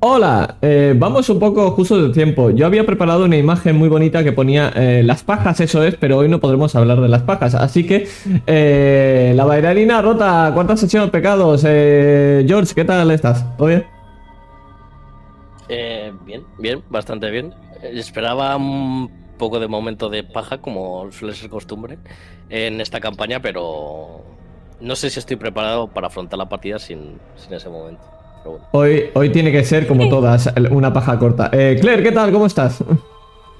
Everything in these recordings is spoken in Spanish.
Hola, eh, vamos un poco justo de tiempo. Yo había preparado una imagen muy bonita que ponía eh, las pajas, eso es, pero hoy no podremos hablar de las pajas. Así que, eh, la bailarina rota, cuarta sesión de pecados. George, ¿qué tal estás? ¿Todo bien? Bien, bien, bastante bien. Esperaba un poco de momento de paja, como suele ser costumbre en esta campaña, pero no sé si estoy preparado para afrontar la partida sin, sin ese momento. Pero bueno. Hoy, hoy tiene que ser como todas, una paja corta. Eh, Claire, ¿qué tal? ¿Cómo estás?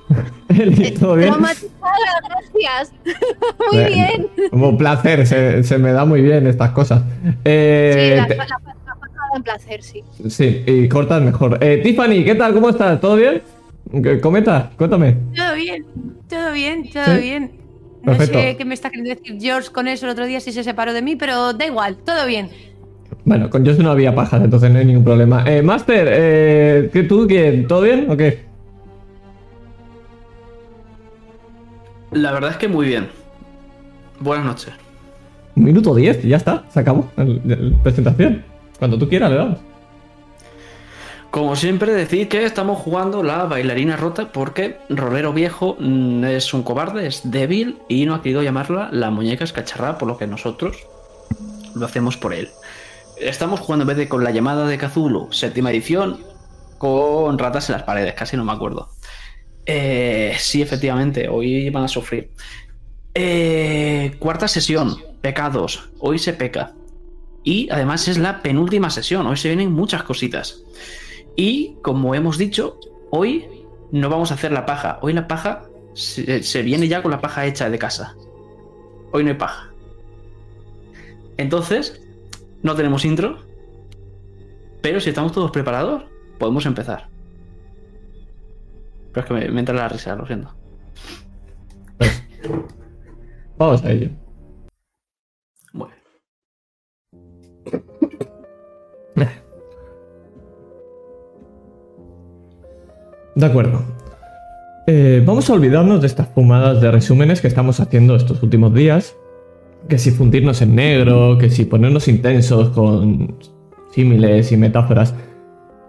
Eli, ¿Todo bien? Gracias. Muy Eh, bien. Un placer, se, se me da muy bien estas cosas. Sí, Eh, la, te- la, la en placer, sí. sí, y cortas mejor. Eh, Tiffany, ¿qué tal? ¿Cómo estás? ¿Todo bien? ¿Qué- Comenta, cuéntame. Todo bien, todo bien, todo ¿Sí? bien. No Perfecto. sé qué me está queriendo decir George con eso el otro día si se separó de mí, pero da igual, todo bien. Bueno, con Josh no había pajas, entonces no hay ningún problema. Eh, Master, eh, ¿qué tú? ¿qué, ¿Todo bien o qué? La verdad es que muy bien. Buenas noches. Minuto 10, ya está, se acabó la presentación. Cuando tú quieras le damos. Como siempre, decir que estamos jugando la bailarina rota porque Rolero Viejo mm, es un cobarde, es débil y no ha querido llamarla la muñeca escacharrada, por lo que nosotros lo hacemos por él. Estamos jugando en vez de con la llamada de Cthulhu, séptima edición, con ratas en las paredes, casi no me acuerdo. Eh, sí, efectivamente, hoy van a sufrir. Eh, cuarta sesión, pecados, hoy se peca. Y además es la penúltima sesión, hoy se vienen muchas cositas. Y como hemos dicho, hoy no vamos a hacer la paja. Hoy la paja se viene ya con la paja hecha de casa. Hoy no hay paja. Entonces, no tenemos intro. Pero si estamos todos preparados, podemos empezar. Pero es que me, me entra la risa, lo siento. Vamos a ello. Bueno, De acuerdo. Eh, vamos a olvidarnos de estas fumadas de resúmenes que estamos haciendo estos últimos días. Que si fundirnos en negro, que si ponernos intensos con símiles y metáforas.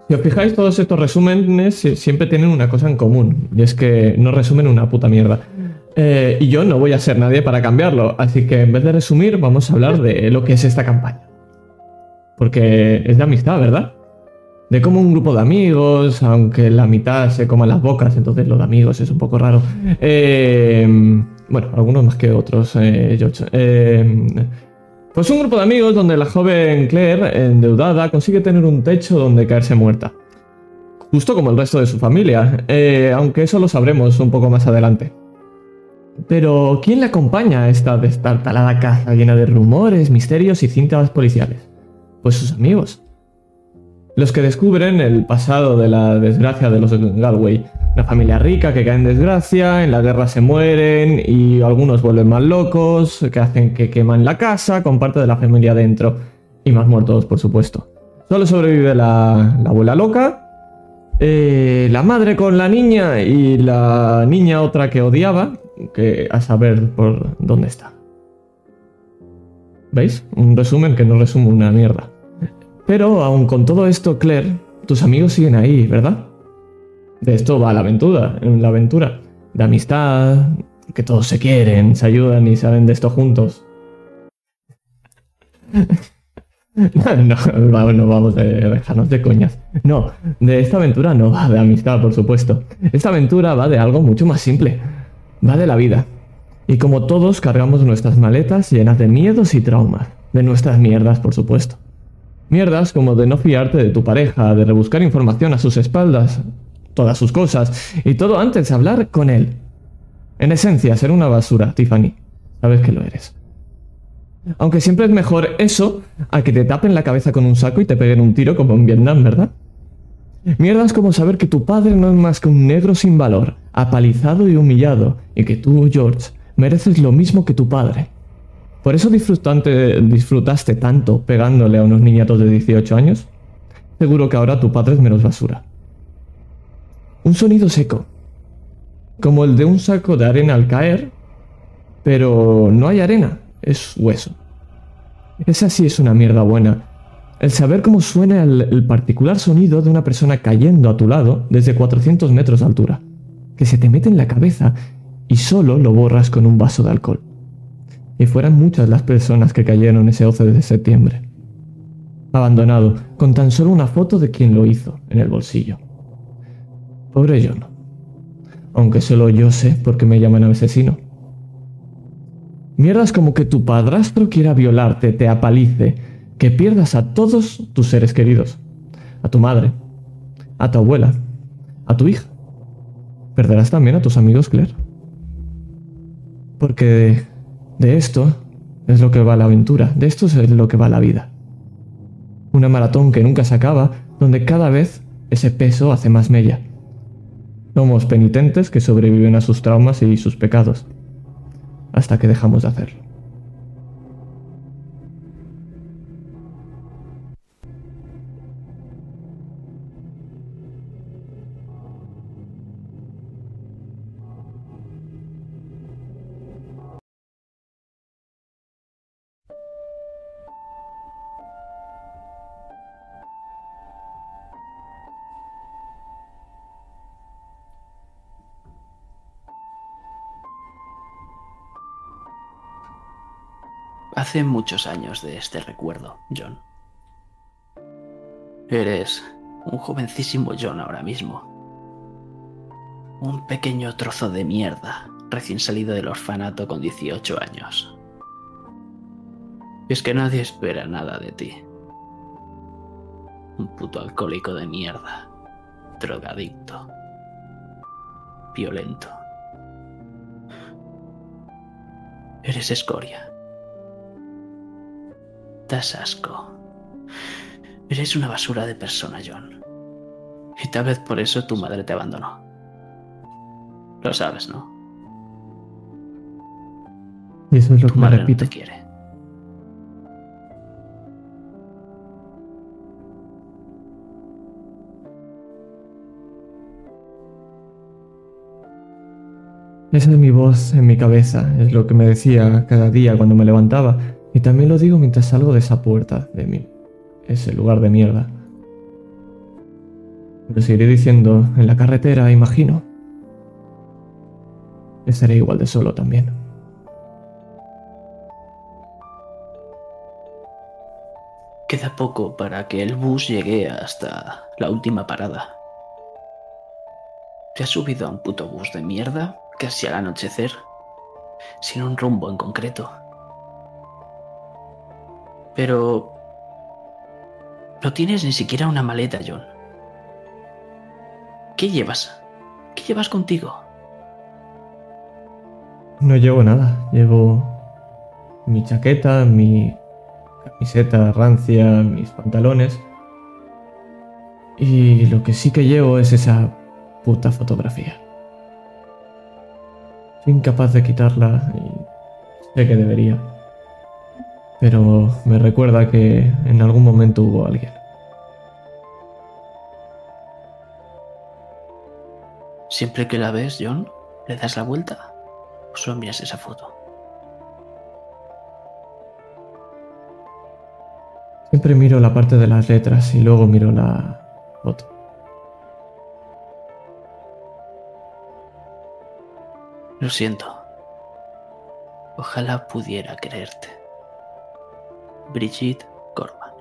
Si os fijáis, todos estos resúmenes si- siempre tienen una cosa en común, y es que no resumen una puta mierda. Eh, y yo no voy a ser nadie para cambiarlo, así que en vez de resumir, vamos a hablar de lo que es esta campaña. Porque es de amistad, ¿verdad? De cómo un grupo de amigos, aunque la mitad se coman las bocas, entonces lo de amigos es un poco raro. Eh, bueno, algunos más que otros, eh, George. Eh, pues un grupo de amigos donde la joven Claire, endeudada, consigue tener un techo donde caerse muerta. Justo como el resto de su familia, eh, aunque eso lo sabremos un poco más adelante. Pero, ¿quién le acompaña a esta destartalada casa llena de rumores, misterios y cintas policiales? Pues sus amigos. Los que descubren el pasado de la desgracia de los Galway. Una familia rica que cae en desgracia, en la guerra se mueren y algunos vuelven más locos, que hacen que queman la casa con parte de la familia dentro. Y más muertos, por supuesto. Solo sobrevive la, la abuela loca, eh, la madre con la niña y la niña otra que odiaba, que a saber por dónde está. ¿Veis? Un resumen que no resume una mierda. Pero aun con todo esto, Claire, tus amigos siguen ahí, ¿verdad? De esto va la aventura, la aventura. De amistad, que todos se quieren, se ayudan y saben de esto juntos. No, no, no vamos a dejarnos de coñas. No, de esta aventura no va de amistad, por supuesto. Esta aventura va de algo mucho más simple. Va de la vida. Y como todos cargamos nuestras maletas llenas de miedos y traumas. De nuestras mierdas, por supuesto. Mierdas como de no fiarte de tu pareja, de rebuscar información a sus espaldas, todas sus cosas, y todo antes de hablar con él. En esencia, ser una basura, Tiffany. Sabes que lo eres. Aunque siempre es mejor eso a que te tapen la cabeza con un saco y te peguen un tiro como en Vietnam, ¿verdad? Mierdas como saber que tu padre no es más que un negro sin valor, apalizado y humillado, y que tú, George, mereces lo mismo que tu padre. ¿Por eso disfrutaste tanto pegándole a unos niñatos de 18 años? Seguro que ahora tu padre es menos basura. Un sonido seco, como el de un saco de arena al caer, pero no hay arena, es hueso. Esa sí es una mierda buena. El saber cómo suena el, el particular sonido de una persona cayendo a tu lado desde 400 metros de altura, que se te mete en la cabeza y solo lo borras con un vaso de alcohol. Y fueran muchas las personas que cayeron ese 11 de septiembre. Abandonado, con tan solo una foto de quien lo hizo en el bolsillo. Pobre John. Aunque solo yo sé por qué me llaman asesino. Mierdas como que tu padrastro quiera violarte, te apalice, que pierdas a todos tus seres queridos. A tu madre, a tu abuela, a tu hija. Perderás también a tus amigos, Claire. Porque de, esto es lo que va la aventura, de esto es lo que va la vida. Una maratón que nunca se acaba, donde cada vez ese peso hace más mella. Somos penitentes que sobreviven a sus traumas y sus pecados, hasta que dejamos de hacerlo. Hace muchos años de este recuerdo, John. Eres un jovencísimo John ahora mismo. Un pequeño trozo de mierda, recién salido del orfanato con 18 años. Es que nadie espera nada de ti. Un puto alcohólico de mierda, drogadicto, violento. Eres escoria. Das asco. Eres una basura de persona, John. Y tal vez por eso tu madre te abandonó. Lo sabes, ¿no? Y eso es lo Tu que me madre no te quiere. Esa es mi voz en mi cabeza, es lo que me decía cada día cuando me levantaba. Y también lo digo mientras salgo de esa puerta de mí, ese lugar de mierda. Lo seguiré diciendo en la carretera, imagino. Estaré igual de solo también. Queda poco para que el bus llegue hasta la última parada. ¿Te has subido a un puto bus de mierda casi al anochecer? Sin un rumbo en concreto. Pero... No tienes ni siquiera una maleta, John. ¿Qué llevas? ¿Qué llevas contigo? No llevo nada, llevo mi chaqueta, mi camiseta rancia, mis pantalones. Y lo que sí que llevo es esa puta fotografía. Soy incapaz de quitarla y sé que debería. Pero me recuerda que en algún momento hubo alguien. Siempre que la ves, John, le das la vuelta o solo esa foto. Siempre miro la parte de las letras y luego miro la foto. Lo siento. Ojalá pudiera quererte. Brigitte Corman.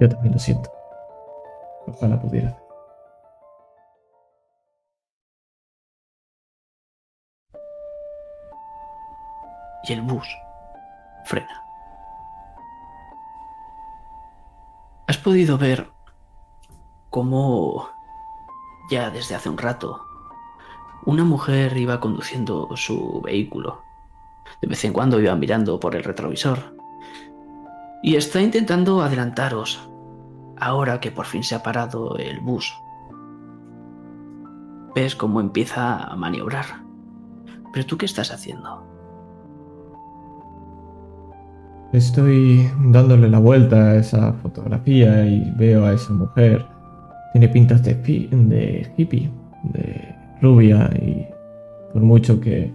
Yo también lo siento. Ojalá pudiera. Y el bus frena. ¿Has podido ver cómo ya desde hace un rato una mujer iba conduciendo su vehículo? De vez en cuando iba mirando por el retrovisor. Y está intentando adelantaros ahora que por fin se ha parado el bus. Ves cómo empieza a maniobrar. ¿Pero tú qué estás haciendo? Estoy dándole la vuelta a esa fotografía y veo a esa mujer. Tiene pintas de, de hippie, de rubia y por mucho que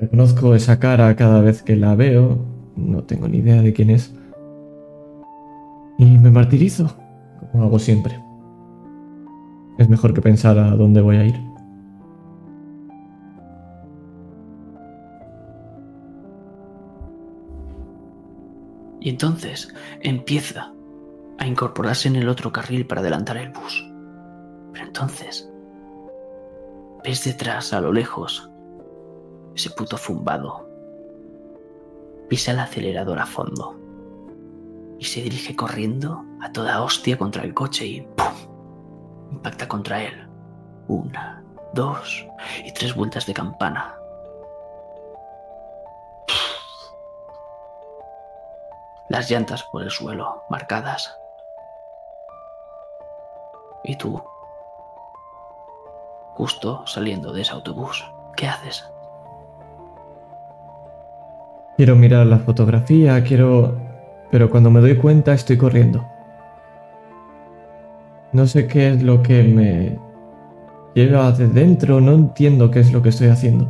Reconozco esa cara cada vez que la veo. No tengo ni idea de quién es. Y me martirizo, como hago siempre. Es mejor que pensar a dónde voy a ir. Y entonces empieza a incorporarse en el otro carril para adelantar el bus. Pero entonces ves detrás, a lo lejos, ese puto zumbado. Pisa el acelerador a fondo y se dirige corriendo a toda hostia contra el coche y ¡pum! impacta contra él. Una, dos y tres vueltas de campana. Las llantas por el suelo, marcadas. ¿Y tú? Justo saliendo de ese autobús, ¿qué haces? Quiero mirar la fotografía, quiero... Pero cuando me doy cuenta estoy corriendo. No sé qué es lo que me lleva de dentro, no entiendo qué es lo que estoy haciendo.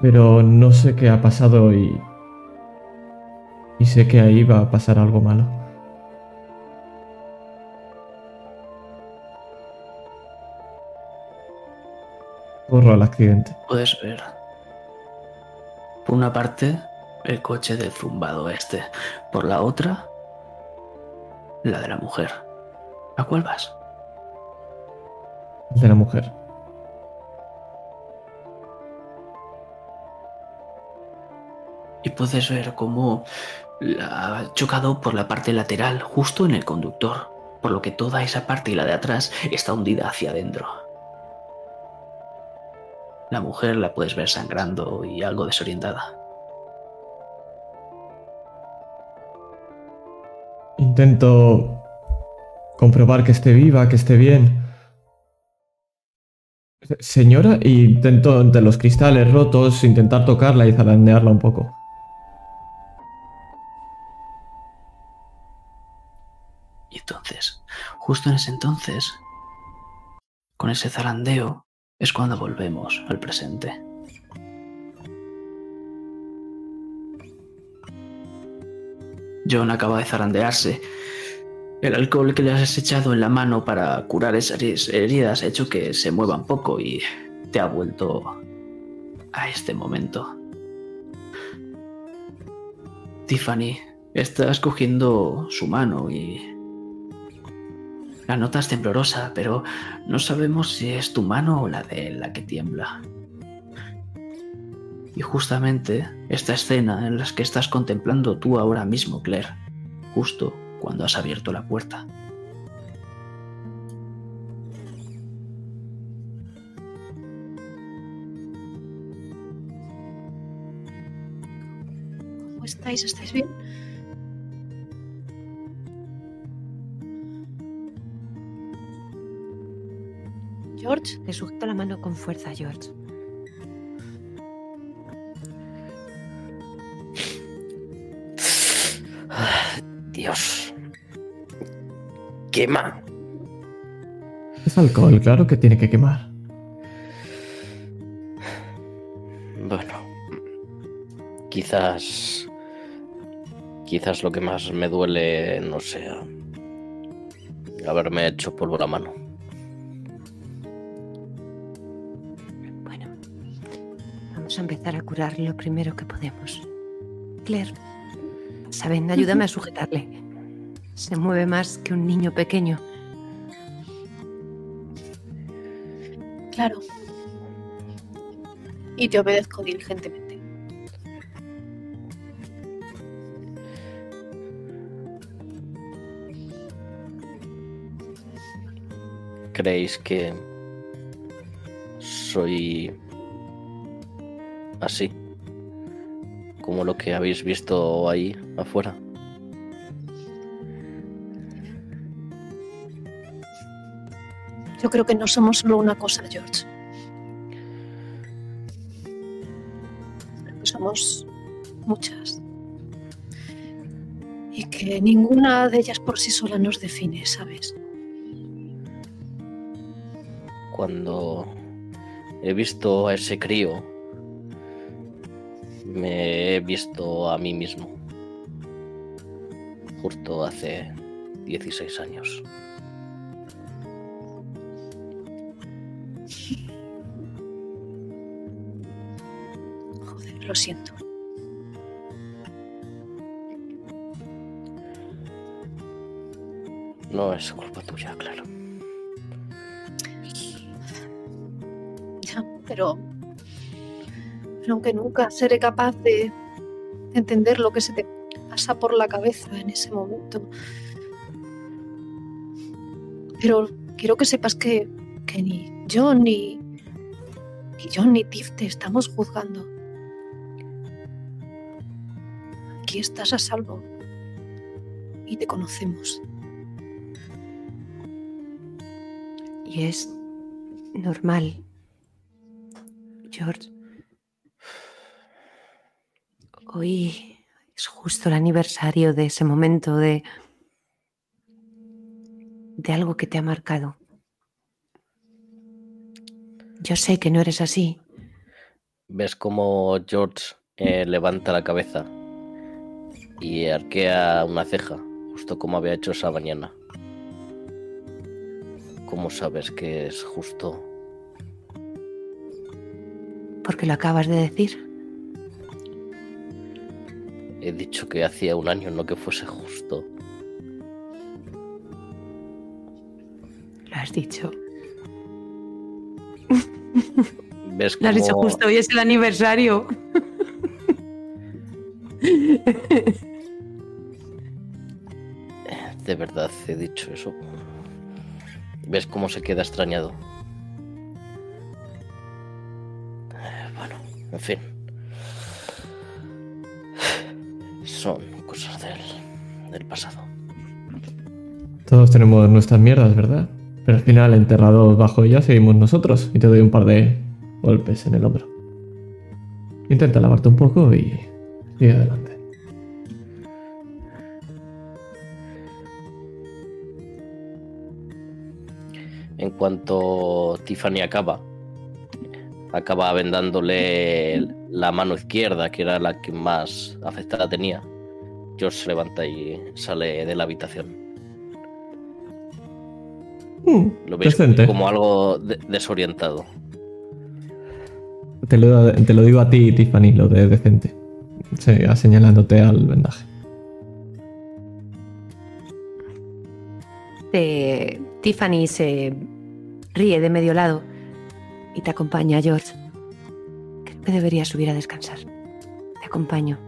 Pero no sé qué ha pasado y... Y sé que ahí va a pasar algo malo. Corro al accidente. Puedes ver. Por una parte, el coche del zumbado este. Por la otra, la de la mujer. ¿A cuál vas? De la mujer. Y puedes ver cómo la ha chocado por la parte lateral, justo en el conductor, por lo que toda esa parte y la de atrás está hundida hacia adentro. La mujer la puedes ver sangrando y algo desorientada. Intento comprobar que esté viva, que esté bien. Señora, intento entre los cristales rotos intentar tocarla y zarandearla un poco. Y entonces, justo en ese entonces, con ese zarandeo, es cuando volvemos al presente. John acaba de zarandearse. El alcohol que le has echado en la mano para curar esas heridas ha hecho que se mueva un poco y te ha vuelto a este momento. Tiffany, estás cogiendo su mano y la nota es temblorosa, pero no sabemos si es tu mano o la de él la que tiembla. Y justamente esta escena en la que estás contemplando tú ahora mismo, Claire, justo cuando has abierto la puerta. ¿Cómo estáis? ¿Estáis bien? George, Le sujeto la mano con fuerza, George. Dios. Quema. Es alcohol, claro que tiene que quemar. Bueno. Quizás. Quizás lo que más me duele no sea. Haberme hecho polvo la mano. Vamos a empezar a curar lo primero que podemos. Claire, saben, ayúdame a sujetarle. Se mueve más que un niño pequeño. claro. Y te obedezco diligentemente. ¿Creéis que soy así? Como lo que habéis visto ahí afuera. Yo creo que no somos solo una cosa, George. Somos muchas. Y que ninguna de ellas por sí sola nos define, ¿sabes? Cuando he visto a ese crío me he visto a mí mismo. Justo hace 16 años. Joder, lo siento. No es culpa tuya, claro. Ya, pero, pero aunque nunca seré capaz de entender lo que se te pasa por la cabeza en ese momento. Pero quiero que sepas que, que ni yo ni, ni yo ni Tiff te estamos juzgando. Aquí estás a salvo y te conocemos. Y es normal. George. Hoy es justo el aniversario de ese momento de. de algo que te ha marcado. Yo sé que no eres así. Ves como George eh, levanta la cabeza y arquea una ceja, justo como había hecho esa mañana. ¿Cómo sabes que es justo? Porque lo acabas de decir. He dicho que hacía un año, no que fuese justo. Lo has dicho. ¿Ves Lo has dicho cómo- justo, hoy es el aniversario. De verdad he dicho eso. ¿Ves cómo se queda extrañado? Bueno, en fin. Son cosas del, del pasado. Todos tenemos nuestras mierdas, ¿verdad? Pero al final, enterrados bajo ellas, seguimos nosotros. Y te doy un par de golpes en el hombro. Intenta lavarte un poco y sigue adelante. En cuanto Tiffany acaba, acaba vendándole la mano izquierda, que era la que más afectada tenía. George se levanta y sale de la habitación. Mm, Lo veis decente. como algo de- desorientado. Te lo, te lo digo a ti, Tiffany, lo de decente. Sí, señalándote al vendaje. Te- Tiffany se ríe de medio lado y te acompaña, George. Creo que deberías subir a descansar. Te acompaño.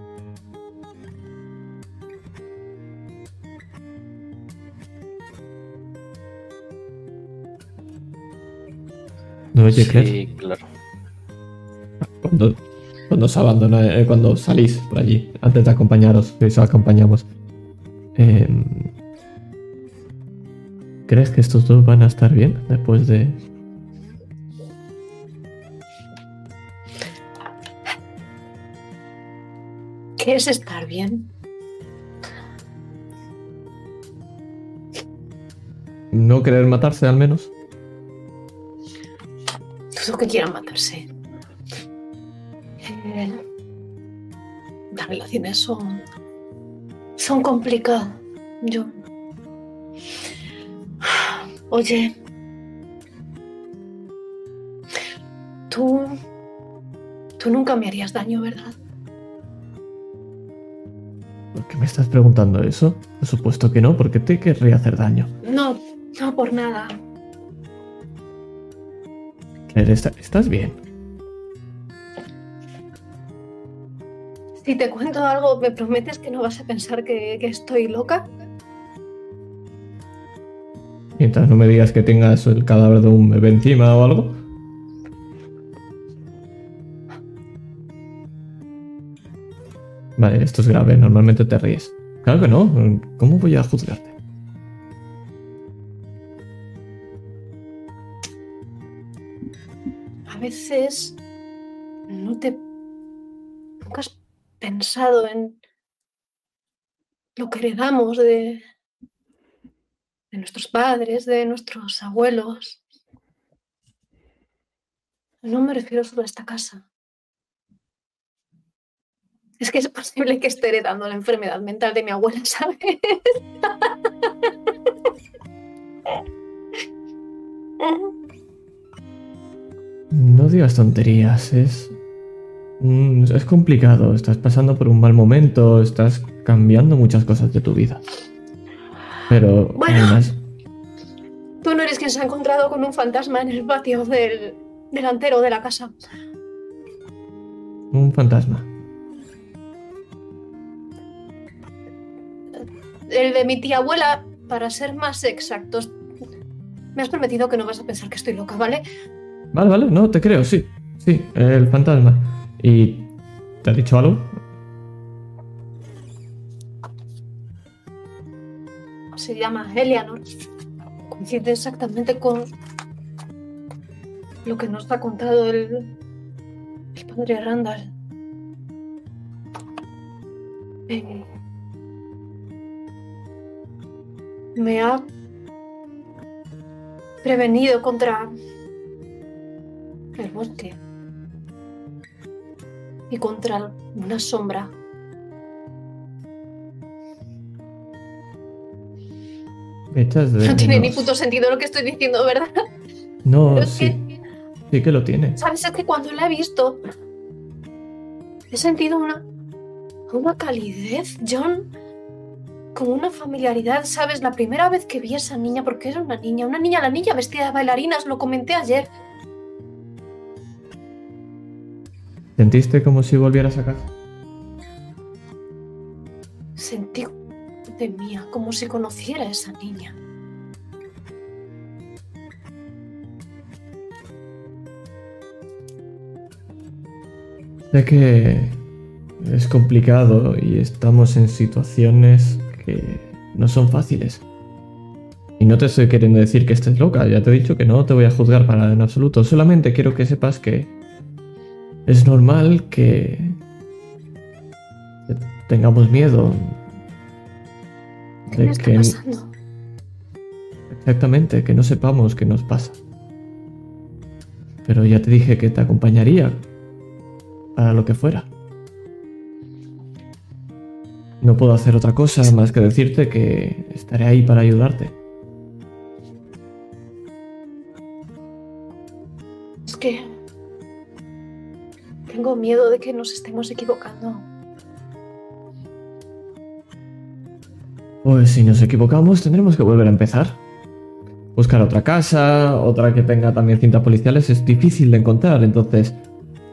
No, oye, Claire, Sí, claro. cuando, cuando os abandona, eh, cuando salís por allí, antes de acompañaros, que os acompañamos. em, ¿Crees que estos dos van a estar bien después de...? ¿Qué es estar bien? No querer matarse al menos? Dudo que quieran matarse. Eh, las relaciones son. son complicadas. Yo. Oye. Tú. Tú nunca me harías daño, ¿verdad? ¿Por qué me estás preguntando eso? Por supuesto que no, porque te querría hacer daño. No, no por nada. Claire, ¿está- ¿estás bien? Si te cuento algo, ¿me prometes que no vas a pensar que, que estoy loca? Mientras no me digas que tengas el cadáver de un bebé encima o algo. Vale, esto es grave, normalmente te ríes. Claro que no, ¿cómo voy a juzgarte? A veces no te. Nunca has pensado en lo que heredamos de, de nuestros padres, de nuestros abuelos. No me refiero solo a esta casa. Es que es posible que esté heredando la enfermedad mental de mi abuela, ¿sabes? No digas tonterías, es. Es complicado, estás pasando por un mal momento, estás cambiando muchas cosas de tu vida. Pero Bueno. además, Tú no eres quien se ha encontrado con un fantasma en el patio del delantero de la casa. un fantasma. El de mi tía abuela, para ser más exactos. Me has prometido que no vas a pensar que estoy loca, ¿vale? Vale, vale, no, te creo, sí. Sí, el fantasma. ¿Y te ha dicho algo? Se llama Eleanor. Coincide exactamente con lo que nos ha contado el, el padre Randall. Eh, me ha prevenido contra el bosque y contra una sombra No tiene ni puto sentido lo que estoy diciendo, ¿verdad? No, Pero es sí, que, sí que lo tiene. ¿sabes? Es que cuando la he visto, he sentido una, una calidez, John, como una familiaridad, ¿sabes? La primera vez que vi a esa niña, porque era una niña, una niña, la niña vestida de bailarinas, lo comenté ayer. ¿Sentiste como si volvieras a casa? Sentí de mía, como si conociera a esa niña. Sé que es complicado y estamos en situaciones que no son fáciles. Y no te estoy queriendo decir que estés loca, ya te he dicho que no te voy a juzgar para nada en absoluto. Solamente quiero que sepas que es normal que tengamos miedo. ¿Qué de está que pasando? exactamente, que no sepamos qué nos pasa. Pero ya te dije que te acompañaría para lo que fuera. No puedo hacer otra cosa más que decirte que estaré ahí para ayudarte. Es que tengo miedo de que nos estemos equivocando. Pues si nos equivocamos tendremos que volver a empezar. Buscar otra casa, otra que tenga también cintas policiales es difícil de encontrar, entonces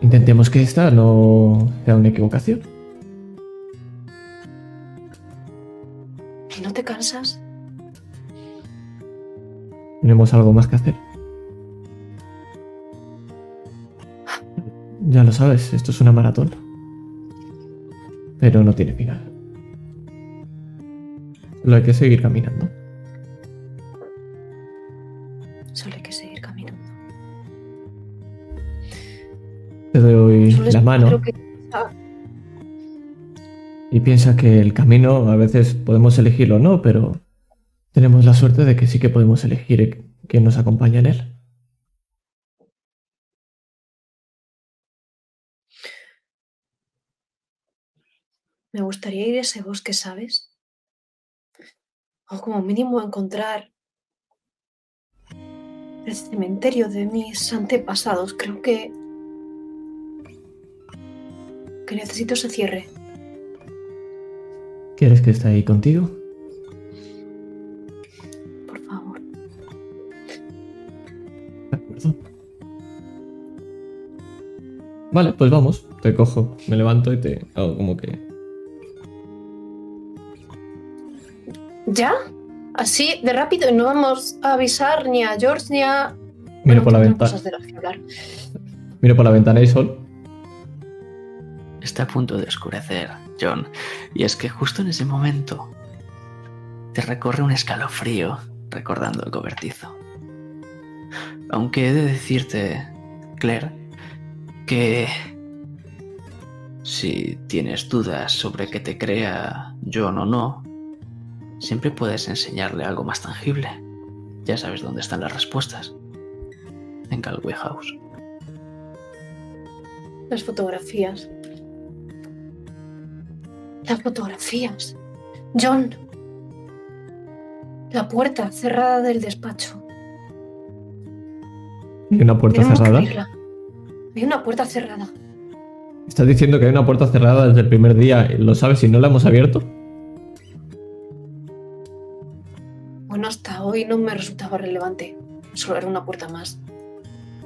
intentemos que esta no sea una equivocación. No te cansas? Tenemos algo más que hacer. Ya lo sabes, esto es una maratón. Pero no tiene final. Solo hay que seguir caminando. Solo hay que seguir caminando. Te doy Solo la mano que- Ah, y piensa que el camino a veces podemos elegirlo o no, pero tenemos la suerte de que sí que podemos elegir quién nos acompaña en él. Me gustaría ir a ese bosque, ¿sabes? O como mínimo encontrar el cementerio de mis antepasados. Creo que... que necesito ese cierre. ¿Quieres que esté ahí contigo? Por favor. De acuerdo. Vale, pues vamos. Te cojo, me levanto y te hago como que... ¿Ya? Así de rápido y no vamos a avisar ni a George ni a... Miro Bueno, por la ventana. Miro por la ventana y sol. Está a punto de oscurecer, John. Y es que justo en ese momento te recorre un escalofrío recordando el cobertizo. Aunque he de decirte, Claire, que si tienes dudas sobre que te crea John o no, siempre puedes enseñarle algo más tangible. Ya sabes dónde están las respuestas. En Galway House. Las fotografías. Las fotografías. John. La puerta cerrada del despacho. ¿Hay una puerta Tenemos cerrada? Hay una puerta cerrada. ¿Estás diciendo que hay una puerta cerrada desde el primer día? ¿Lo sabes si no la hemos abierto? Bueno, hasta hoy no me resultaba relevante. Solo era una puerta más.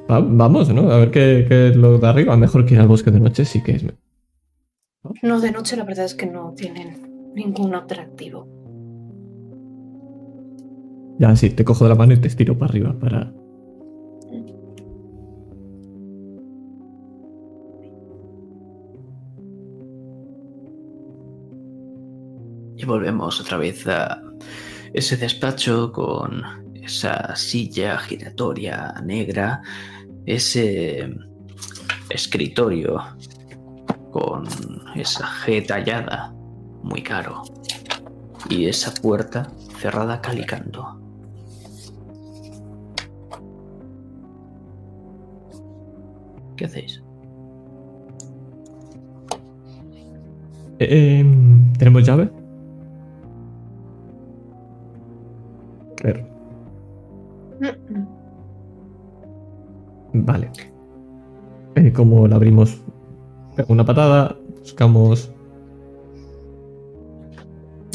Va- vamos, ¿no? A ver qué, qué es lo de arriba. Mejor que ir al bosque de noche, sí que es. No, de noche la verdad es que no tienen ningún atractivo. Ya, sí, te cojo de la mano y te estiro para arriba para. Y volvemos otra vez a ese despacho con esa silla giratoria negra, ese escritorio con esa G tallada, muy caro, y esa puerta cerrada calicando. ¿Qué hacéis? Eh, em, ¿Tenemos llave? Claro. Vale. Eh, ¿Cómo la abrimos? Una patada, buscamos.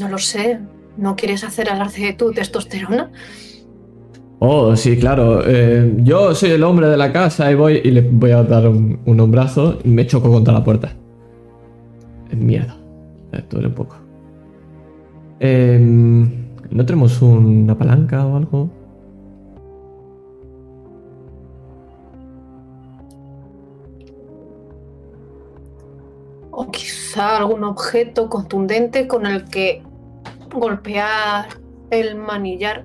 No lo sé. ¿No quieres hacer alarde de tu testosterona? Oh, sí, claro. eh, yo soy el hombre de la casa y voy y le voy a dar un, un hombrazo y me choco contra la puerta. Eh, Mierda. Eh, duele un poco. Em, ¿No tenemos una palanca o algo? Quizá algún objeto contundente con el que golpear el manillar.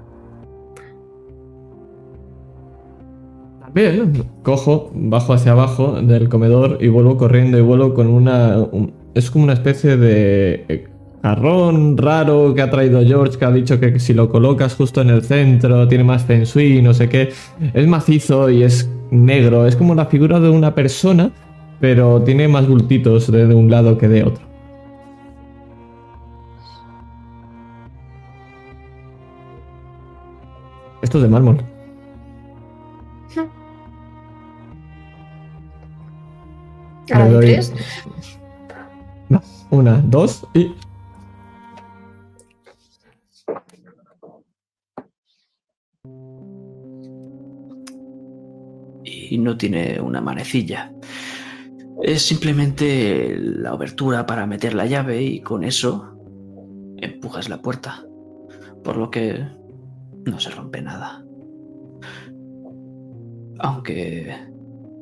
Bien, cojo, bajo hacia abajo del comedor y vuelvo corriendo y vuelvo con una... un- es como una especie de eh, jarrón raro que ha traído George, que ha dicho que si lo colocas justo en el centro tiene más feng shui, no sé qué. Es macizo y es negro, es como la figura de una persona, pero tiene más bultitos de, de un lado que de otro. Esto es de mármol. A doy- tres. Una, dos y. y no tiene una manecilla. Es simplemente la obertura para meter la llave y con eso empujas la puerta. Por lo que no se rompe nada. Aunque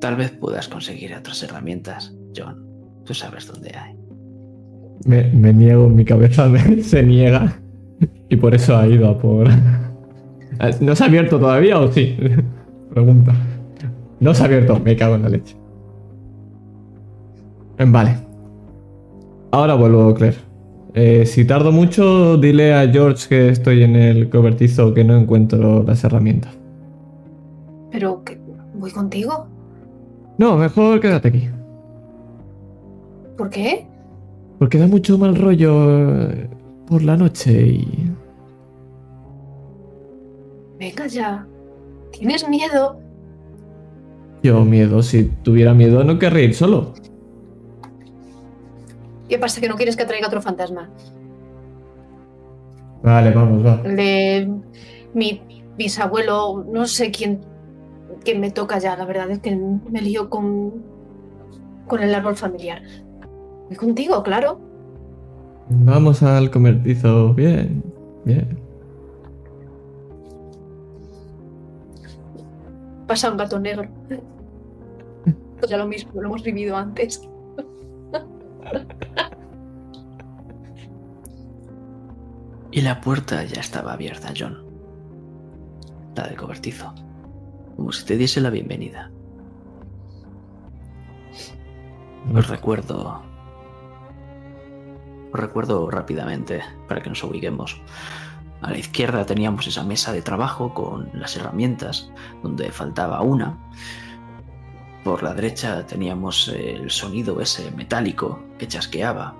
tal vez puedas conseguir otras herramientas, John. Tú sabes dónde hay. Me, me niego, mi cabeza se niega. Y por eso ha ido a por. ¿No se ha abierto todavía o sí? Pregunta. No se ha abierto, me cago en la leche. Vale. Ahora vuelvo, Claire. Eh, si tardo mucho, dile a George que estoy en el cobertizo que no encuentro las herramientas. Pero que voy contigo. No, mejor quédate aquí. ¿Por qué? Porque da mucho mal rollo eh, por la noche y... Venga ya. ¿Tienes miedo? Yo miedo, si tuviera miedo no querría ir solo. ¿Qué pasa? ¿Que no quieres que traiga otro fantasma? Vale, vamos, va. El de mi bisabuelo, no sé quién, quién me toca ya, la verdad es que me lío con, con el árbol familiar. Voy contigo, claro. Vamos al comertizo. Bien, bien. Pasa un gato negro. Pues ya lo mismo, lo hemos vivido antes. Y la puerta ya estaba abierta, John. La del cobertizo. Como si te diese la bienvenida. Os recuerdo. Os recuerdo rápidamente para que nos ubiquemos. A la izquierda teníamos esa mesa de trabajo con las herramientas, donde faltaba una. Por la derecha teníamos el sonido ese metálico que chasqueaba.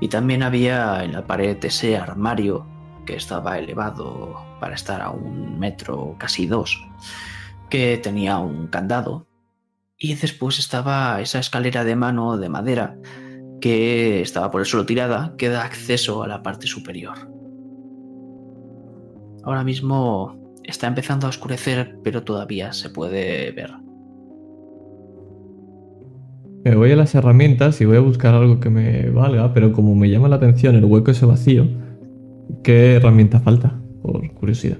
Y también había en la pared ese armario que estaba elevado para estar a un metro, casi dos, que tenía un candado. Y después estaba esa escalera de mano de madera que estaba por el suelo tirada, que da acceso a la parte superior. Ahora mismo está empezando a oscurecer, pero todavía se puede ver. Me voy a las herramientas y voy a buscar algo que me valga, pero como me llama la atención el hueco ese vacío, ¿qué herramienta falta? Por curiosidad.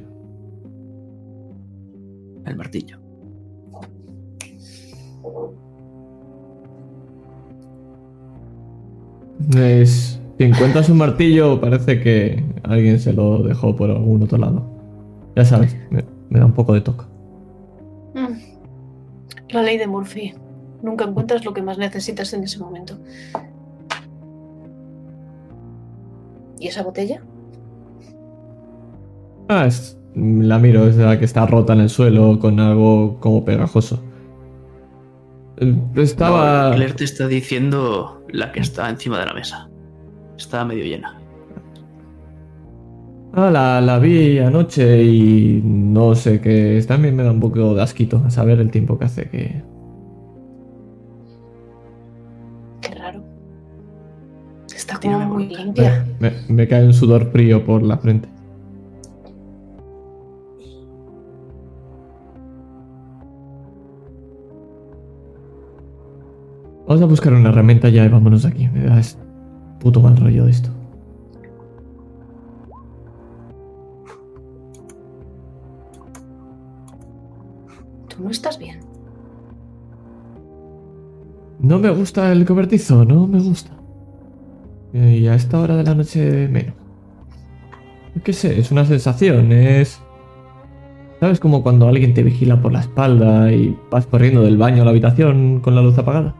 El martillo. Es... Si encuentras un martillo, parece que alguien se lo dejó por algún otro lado. Ya sabes, me, me da un poco de toque. Mm. La ley de Murphy. Nunca encuentras lo que más necesitas en ese momento. ¿Y esa botella? Ah, es, la miro, es la que está rota en el suelo con algo como pegajoso. Eh, Estaba... No, Claire te está diciendo la que está encima de la mesa. Está medio llena. Ah, la, la vi anoche y no sé qué. También me da un poco de asquito a saber el tiempo que hace que. Tiene muy limpia. Me, me cae un sudor frío por la frente. Vamos a buscar una herramienta ya y vámonos de aquí. Me da puto mal rollo de esto. Tú no estás bien. No me gusta el cobertizo, no me gusta. Y a esta hora de la noche menos. ¿Qué sé? Es una sensación, es... ¿Sabes como cuando alguien te vigila por la espalda y vas corriendo del baño a la habitación con la luz apagada?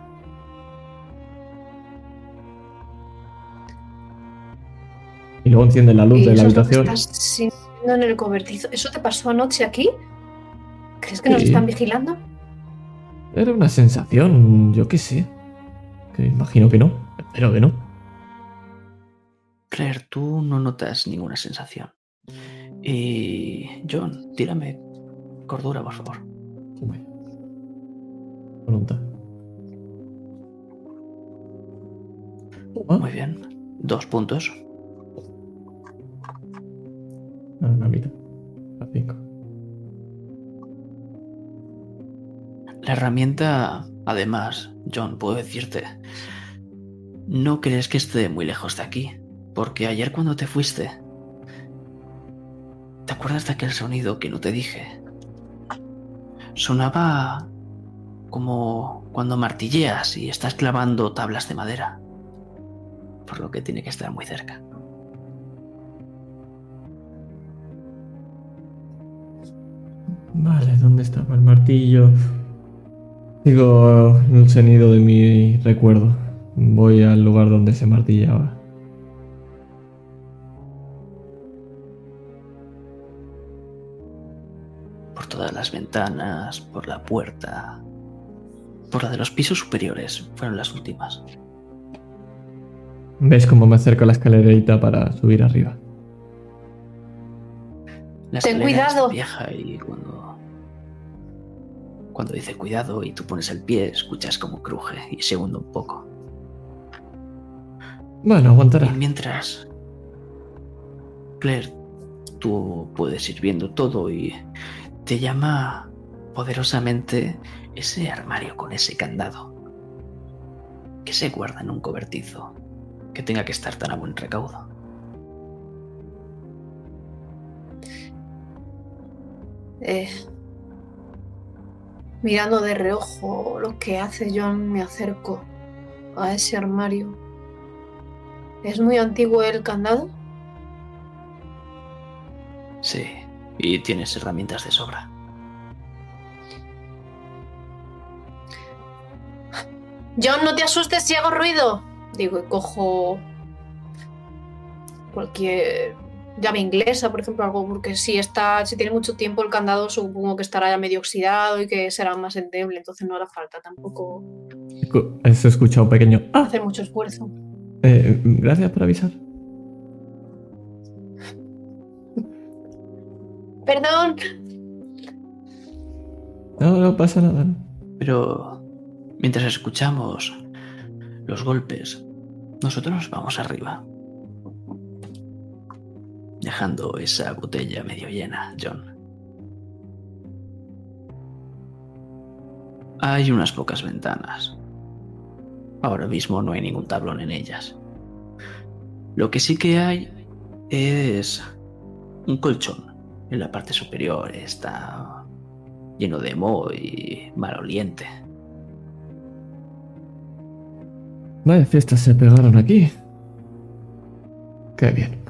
Y luego enciende la luz ¿Y de la habitación. estás sintiendo en el cobertizo? ¿Eso te pasó anoche aquí? ¿Crees que nos están vigilando? Era una sensación, yo qué sé. Que imagino que no. Espero que no. Claire, tú no notas ninguna sensación. Y. John, tírame cordura, por favor. Voluntad. Muy bien. Dos puntos. a la mitad. A cinco. La herramienta, además, John, puedo decirte, no crees que esté muy lejos de aquí, porque ayer cuando te fuiste, ¿te acuerdas de aquel sonido que no te dije? Sonaba como cuando martilleas y estás clavando tablas de madera, por lo que tiene que estar muy cerca. Vale, ¿dónde estaba el martillo? Sigo el sonido de mi recuerdo. Voy al lugar donde se martillaba. Por todas las ventanas, por la puerta, por la de los pisos superiores, fueron las últimas. ¿Ves cómo me acerco a la escalerita para subir arriba? La Ten cuidado. vieja y cuando. Cuando dice cuidado y tú pones el pie, escuchas como cruje y se hunde un poco. Bueno, Y aguantará. mientras. Claire, tú puedes ir viendo todo y te llama poderosamente ese armario con ese candado que se guarda en un cobertizo que tenga que estar tan a buen recaudo. Eh, mirando de reojo lo que hace John, me acerco a ese armario. ¿Es muy antiguo el candado? Sí, y tienes herramientas de sobra. John, no te asustes si hago ruido. Digo, y cojo cualquier llave inglesa, por ejemplo, algo, porque si está, si tiene mucho tiempo el candado, supongo que estará ya medio oxidado y que será más endeble, entonces no hará falta tampoco Se escucha un pequeño. ¡Ah! hacer mucho esfuerzo. Eh, gracias por avisar. Perdón. No, no pasa nada. ¿no? Pero mientras escuchamos los golpes, nosotros nos vamos arriba. Dejando esa botella medio llena, John. Hay unas pocas ventanas. Ahora mismo no hay ningún tablón en ellas. Lo que sí que hay es un colchón. En la parte superior está lleno de moho y maloliente. Vaya fiestas se pegaron aquí. Qué bien.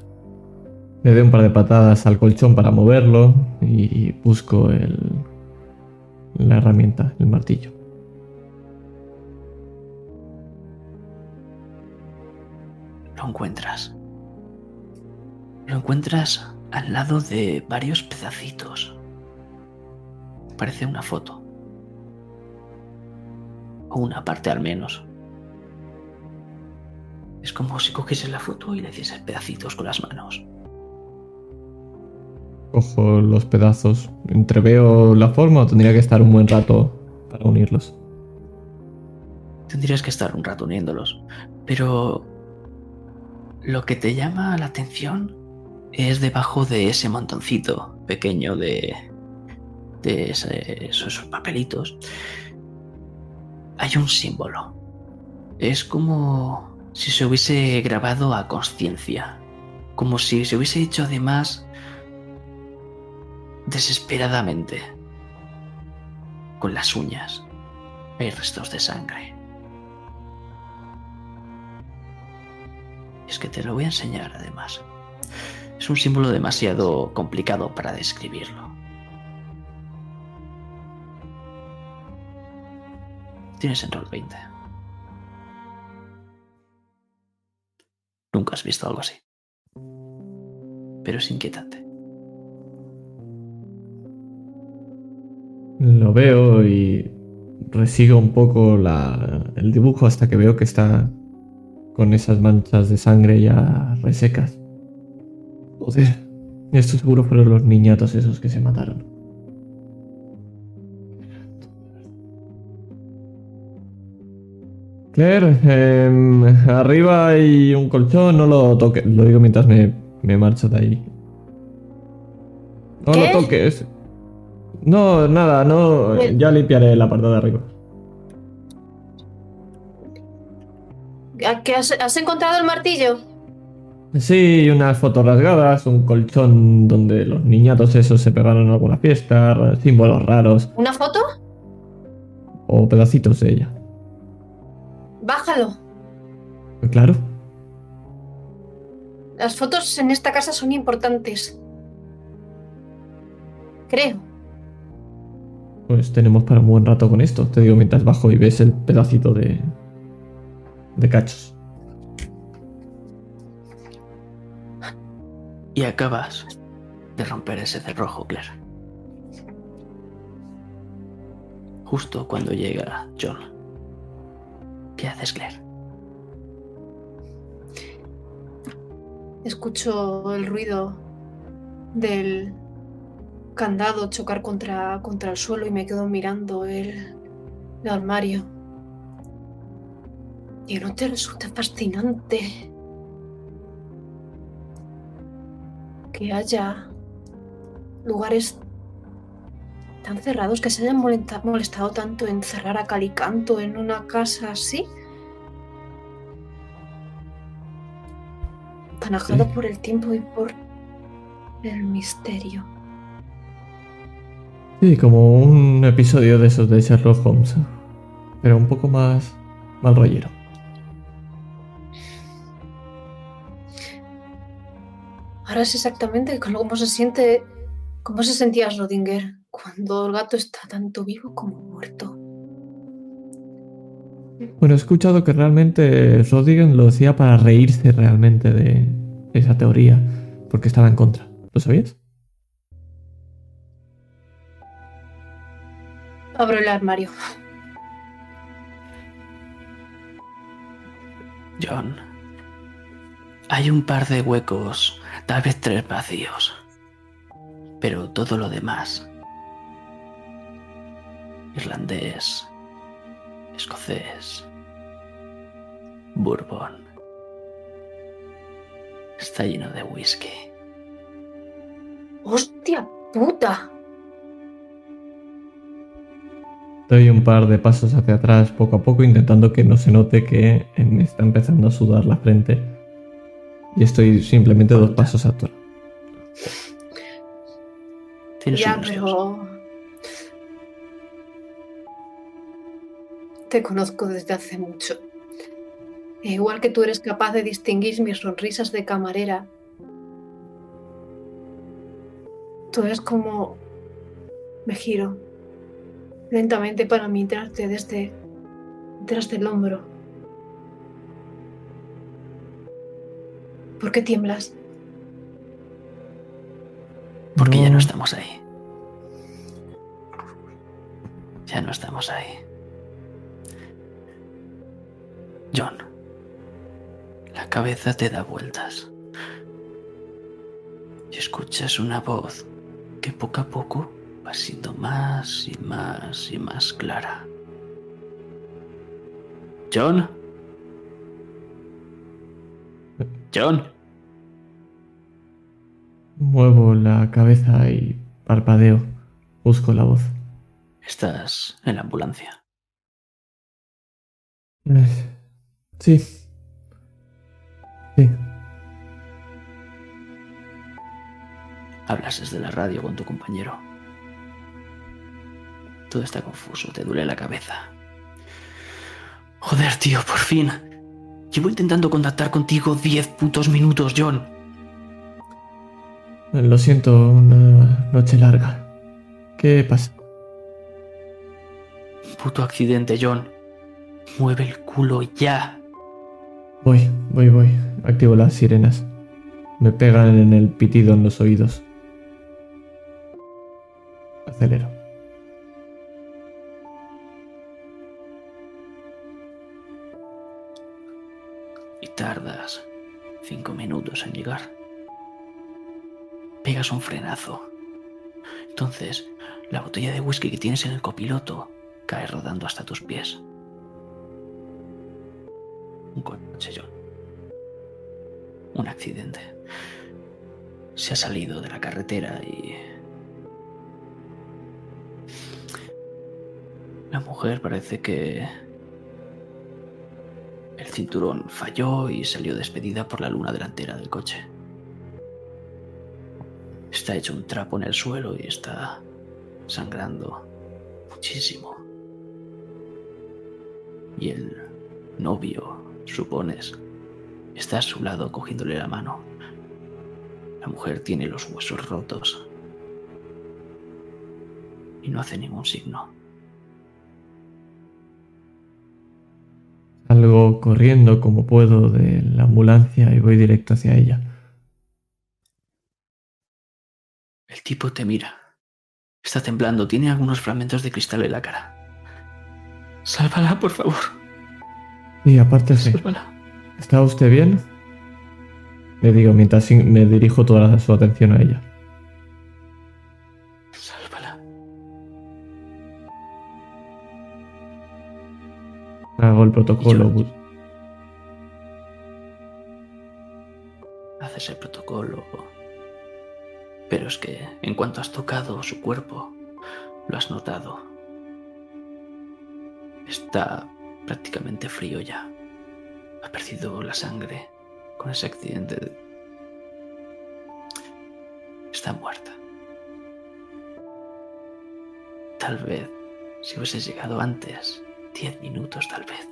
Le doy un par de patadas al colchón para moverlo y busco el, la herramienta, el martillo. Lo encuentras. Lo encuentras al lado de varios pedacitos. Parece una foto. O una parte al menos. Es como si cogiese la foto y le hiciese pedacitos con las manos. Cojo los pedazos. ¿Entreveo la forma o tendría que estar un buen rato para unirlos? Tendrías que estar un rato uniéndolos. Pero lo que te llama la atención es debajo de ese montoncito pequeño de, de esos papelitos. Hay un símbolo. Es como si se hubiese grabado a conciencia. Como si se hubiese hecho además desesperadamente. Con las uñas. Hay restos de sangre. Es que te lo voy a enseñar además. Es un símbolo demasiado complicado para describirlo. Tienes en rol 20. Nunca has visto algo así. Pero es inquietante. Lo veo y resigo un poco el dibujo hasta que veo que está con esas manchas de sangre ya resecas. Joder, esto seguro fueron los niñatos esos que se mataron. Claire, em, arriba hay un colchón, no lo toques. Lo digo mientras me, me marcho de ahí. No ¿Qué? lo toques. No, nada, no. Ya limpiaré la parte de arriba. ¿A qué has, has encontrado el martillo? Sí, unas fotos rasgadas, un colchón donde los niñatos esos se pegaron en alguna fiesta, símbolos raros ¿Una foto? o pedacitos de ella. Bájalo. Claro. Las fotos en esta casa son importantes. Creo. Pues tenemos para un buen rato con esto. Te digo mientras bajo y ves el pedacito de. de cachos. Y acabas de romper ese cerrojo, Claire. Justo cuando llega John. ¿Qué haces, Claire? Escucho el ruido del candado chocar contra, contra el suelo y me quedo mirando el, el armario. ¿Y no te resulta fascinante que haya lugares tan cerrados que se hayan molesta- molestado tanto en cerrar a Calicanto en una casa así? Panajado Sí. por el tiempo y por el misterio. Sí, como un episodio de esos de Sherlock Holmes. Pero un poco más. mal rollero. Ahora es exactamente cómo se siente, cómo se sentía Rodinger cuando el gato está tanto vivo como muerto. Bueno, he escuchado que realmente Rodigan lo decía para reírse realmente de esa teoría, porque estaba en contra. ¿Lo sabías? Abro el armario. John, Hay un par de huecos, tal vez tres vacíos. Pero todo lo demás. Irlandés, escocés, bourbon. Está lleno de whisky. ¡Hostia puta! Doy un par de pasos hacia atrás poco a poco intentando que no se note que me está empezando a sudar la frente. Y estoy simplemente dos pasos atrás. Tienes Ya, pero... Te conozco desde hace mucho. E igual que tú eres capaz de distinguir mis sonrisas de camarera, tú eres como... Me giro lentamente para mirarte desde detrás del hombro. ¿Por qué tiemblas? Porque ya No. no estamos ahí. Ya no estamos ahí. John, la cabeza te da vueltas. Y escuchas una voz que poco a poco va siendo más y más y más clara. John. John. Muevo la cabeza y parpadeo. Busco la voz. Estás en la ambulancia. Sí. Sí. Hablas desde la radio con tu compañero. Todo está confuso, te duele la cabeza. Joder, tío, por fin. Llevo intentando contactar contigo 10 putos minutos, John. Lo siento, una noche larga. ¿Qué pasa? Puto accidente, John. Mueve el culo ya. Voy, voy, voy. Activo las sirenas. Me pegan en el pitido en los oídos. Acelero. 5 minutos en llegar. Pegas un frenazo. Entonces, la botella de whisky que tienes en el copiloto cae rodando hasta tus pies. Un coche, John. Un accidente. Se ha salido de la carretera y... La mujer parece que... El cinturón falló y salió despedida por la luna delantera del coche. Está hecho un trapo en el suelo y está sangrando muchísimo. Y el novio, supones, está a su lado cogiéndole la mano. La mujer tiene los huesos rotos y no hace ningún signo. Salgo corriendo como puedo de la ambulancia y voy directo hacia ella. El tipo te mira. Está temblando, tiene algunos fragmentos de cristal en la cara. Sálvala, por favor. Y aparte, sí. Sálvala. ¿Está usted bien? Le digo mientras me dirijo toda su atención a ella. Hago el protocolo. Yo- Haces el protocolo. Pero es que en cuanto has tocado su cuerpo, lo has notado. Está prácticamente frío ya. Ha perdido la sangre con ese accidente. Está muerta. Tal vez, si hubieses llegado antes, diez minutos tal vez,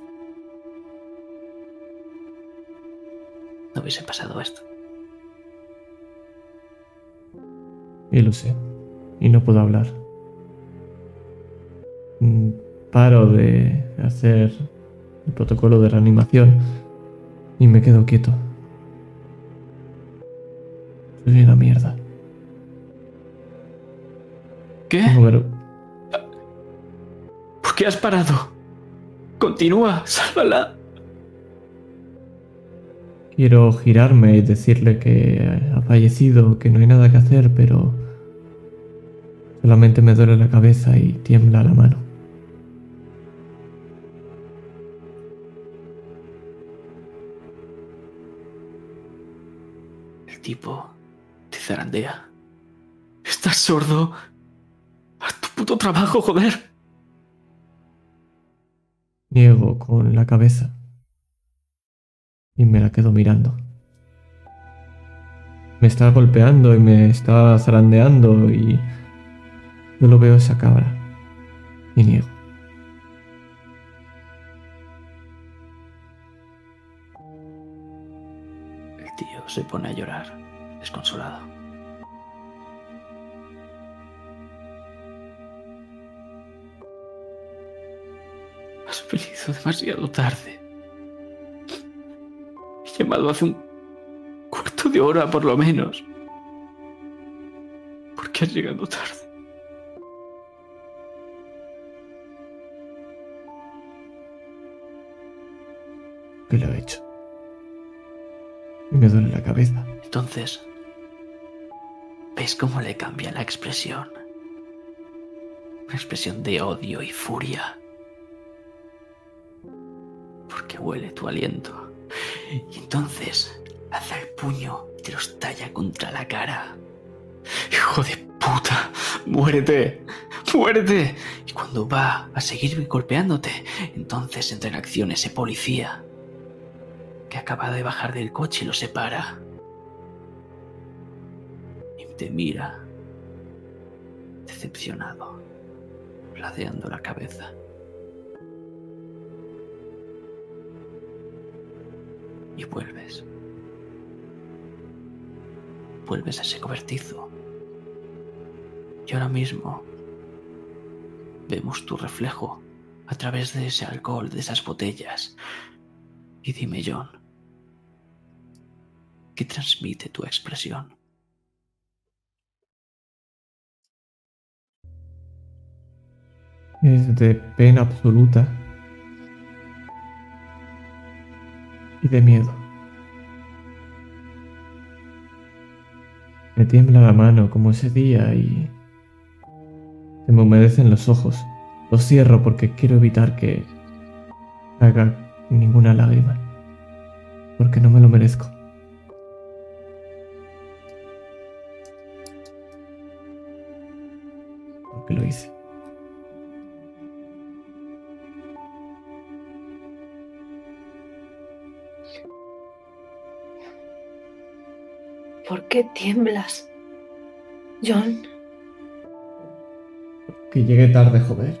no hubiese pasado esto. Y lo sé. Y no puedo hablar. Mm, Paro de hacer el protocolo de reanimación y me quedo quieto. Soy una mierda. ¿Qué? ¿Por qué has parado? Continúa, sálvala. Quiero girarme y decirle que ha fallecido, que no hay nada que hacer, pero solamente me duele la cabeza y tiembla la mano. El tipo te zarandea. ¿Estás sordo? Haz tu puto trabajo, joder. Niego con la cabeza y me la quedo mirando. Me está golpeando y me está zarandeando y yo lo veo esa cabra y niego. El tío se pone a llorar, desconsolado. Venido demasiado tarde. He llamado hace un cuarto de hora por lo menos. ¿Por qué has llegado tarde? Que lo he hecho. Y me duele la cabeza. Entonces, ¿ves cómo le cambia la expresión? Una expresión de odio y furia. Porque huele tu aliento. Y entonces alza el puño y te los talla contra la cara. ¡Hijo de puta! ¡Muérete! ¡Muérete! Y cuando va a seguir golpeándote, entonces entra en acción ese policía que acaba de bajar del coche y lo separa. Y te mira, decepcionado, ladeando la cabeza. Y vuelves. Vuelves a ese cobertizo. Y ahora mismo vemos tu reflejo a través de ese alcohol, de esas botellas. Y dime, John, ¿qué transmite tu expresión? Es de pena absoluta y de miedo. Me tiembla la mano como ese día y se me humedecen los ojos. Los cierro porque quiero evitar que haga ninguna lágrima. Porque no me lo merezco. Porque lo hice. ¿Por qué tiemblas? John, Que llegué tarde, joder.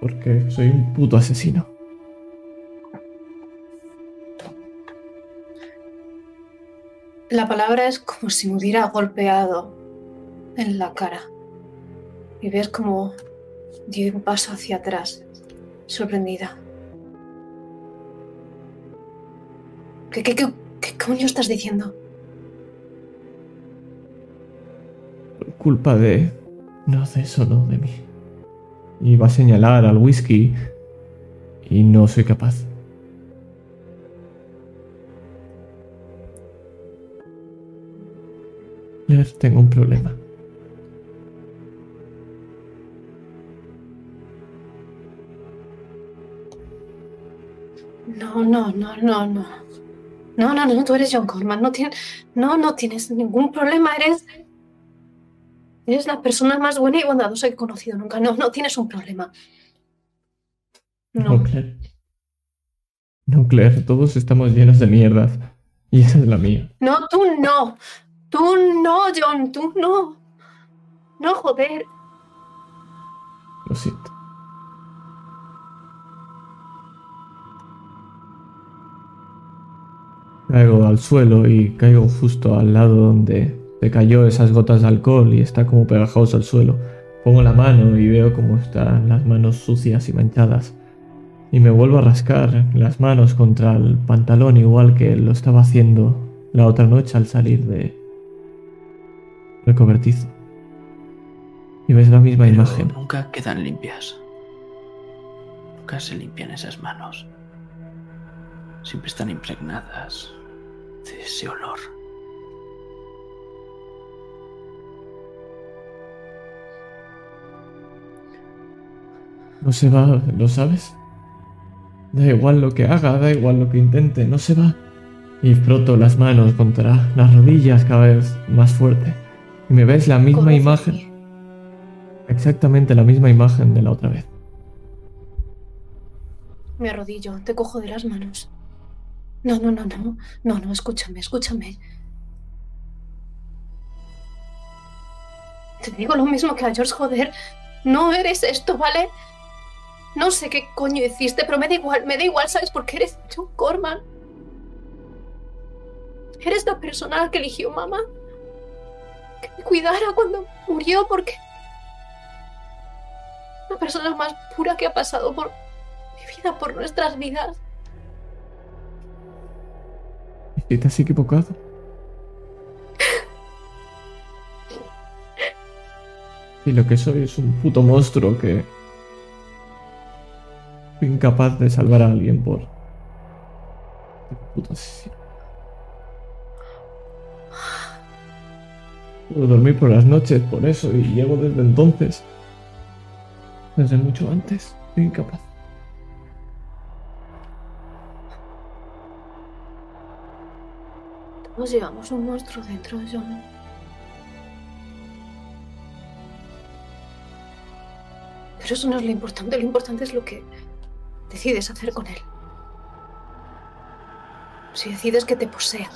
Porque soy un puto asesino. la palabra es como si me hubiera golpeado en la cara. Y ves como dio un paso hacia atrás, sorprendida. ¿Qué, qué, qué, qué coño estás diciendo? Culpa de... No hace eso, no de mí. Y va a señalar al whisky y no soy capaz. Claire, tengo un problema. No, no, no, no, no. No, no, no, tú eres John Corman. No, tienes, no, no tienes ningún problema. Eres. Eres la persona más buena y bondadosa que he conocido nunca. No, no tienes un problema. No, No. Claire. No, Claire, todos estamos llenos de mierdas. Y esa es la mía. No, tú no. Tú no, John, tú no. No, joder. Lo siento. Caigo al suelo y caigo justo al lado donde se cayó esas gotas de alcohol y está como pegajoso el suelo. Pongo la mano y veo cómo están las manos sucias y manchadas. Y me vuelvo a rascar las manos contra el pantalón igual que lo estaba haciendo la otra noche al salir de del cobertizo. Y ves la misma Pero imagen. nunca quedan limpias. Nunca se limpian esas manos. siempre están impregnadas de ese olor. No se va, ¿lo sabes? Da igual lo que haga, da igual lo que intente, no se va. Y froto las manos contra las rodillas cada vez más fuerte. Y me ves la misma imagen, mí. exactamente la misma imagen de la otra vez. Me arrodillo, te cojo de las manos. No, no, no, no. No, no, escúchame, escúchame. Te digo lo mismo que a George, joder. No eres esto, ¿vale? No sé qué coño hiciste, pero me da igual, me da igual, ¿sabes? Porque eres John Corman. Eres la persona a la que eligió mamá. Que me cuidara cuando murió, porque. La persona más pura que ha pasado por mi vida, por nuestras vidas. ¿Y te equivocado? Y lo que soy es un puto monstruo que... Fui incapaz de salvar a alguien por... Puto. Puedo dormir por las noches por eso y llevo desde entonces. Desde mucho antes. Incapaz. Todos llevamos un monstruo dentro, John. Pero eso no es lo importante, lo importante es lo que decides hacer con él. Si decides que te posea.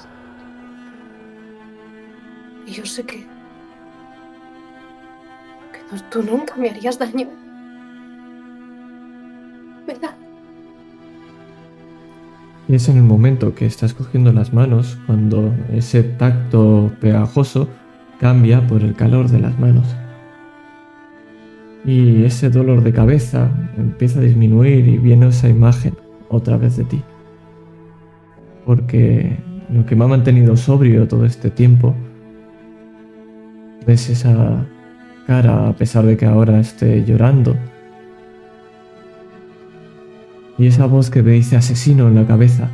Y yo sé que... que no- tú nunca me harías daño. ¿Verdad? Y es en el momento que estás cogiendo las manos cuando ese tacto pegajoso cambia por el calor de las manos. Y ese dolor de cabeza empieza a disminuir y viene esa imagen otra vez de ti. Porque lo que me ha mantenido sobrio todo este tiempo ves esa cara a pesar de que ahora esté llorando. Y esa voz que me dice asesino en la cabeza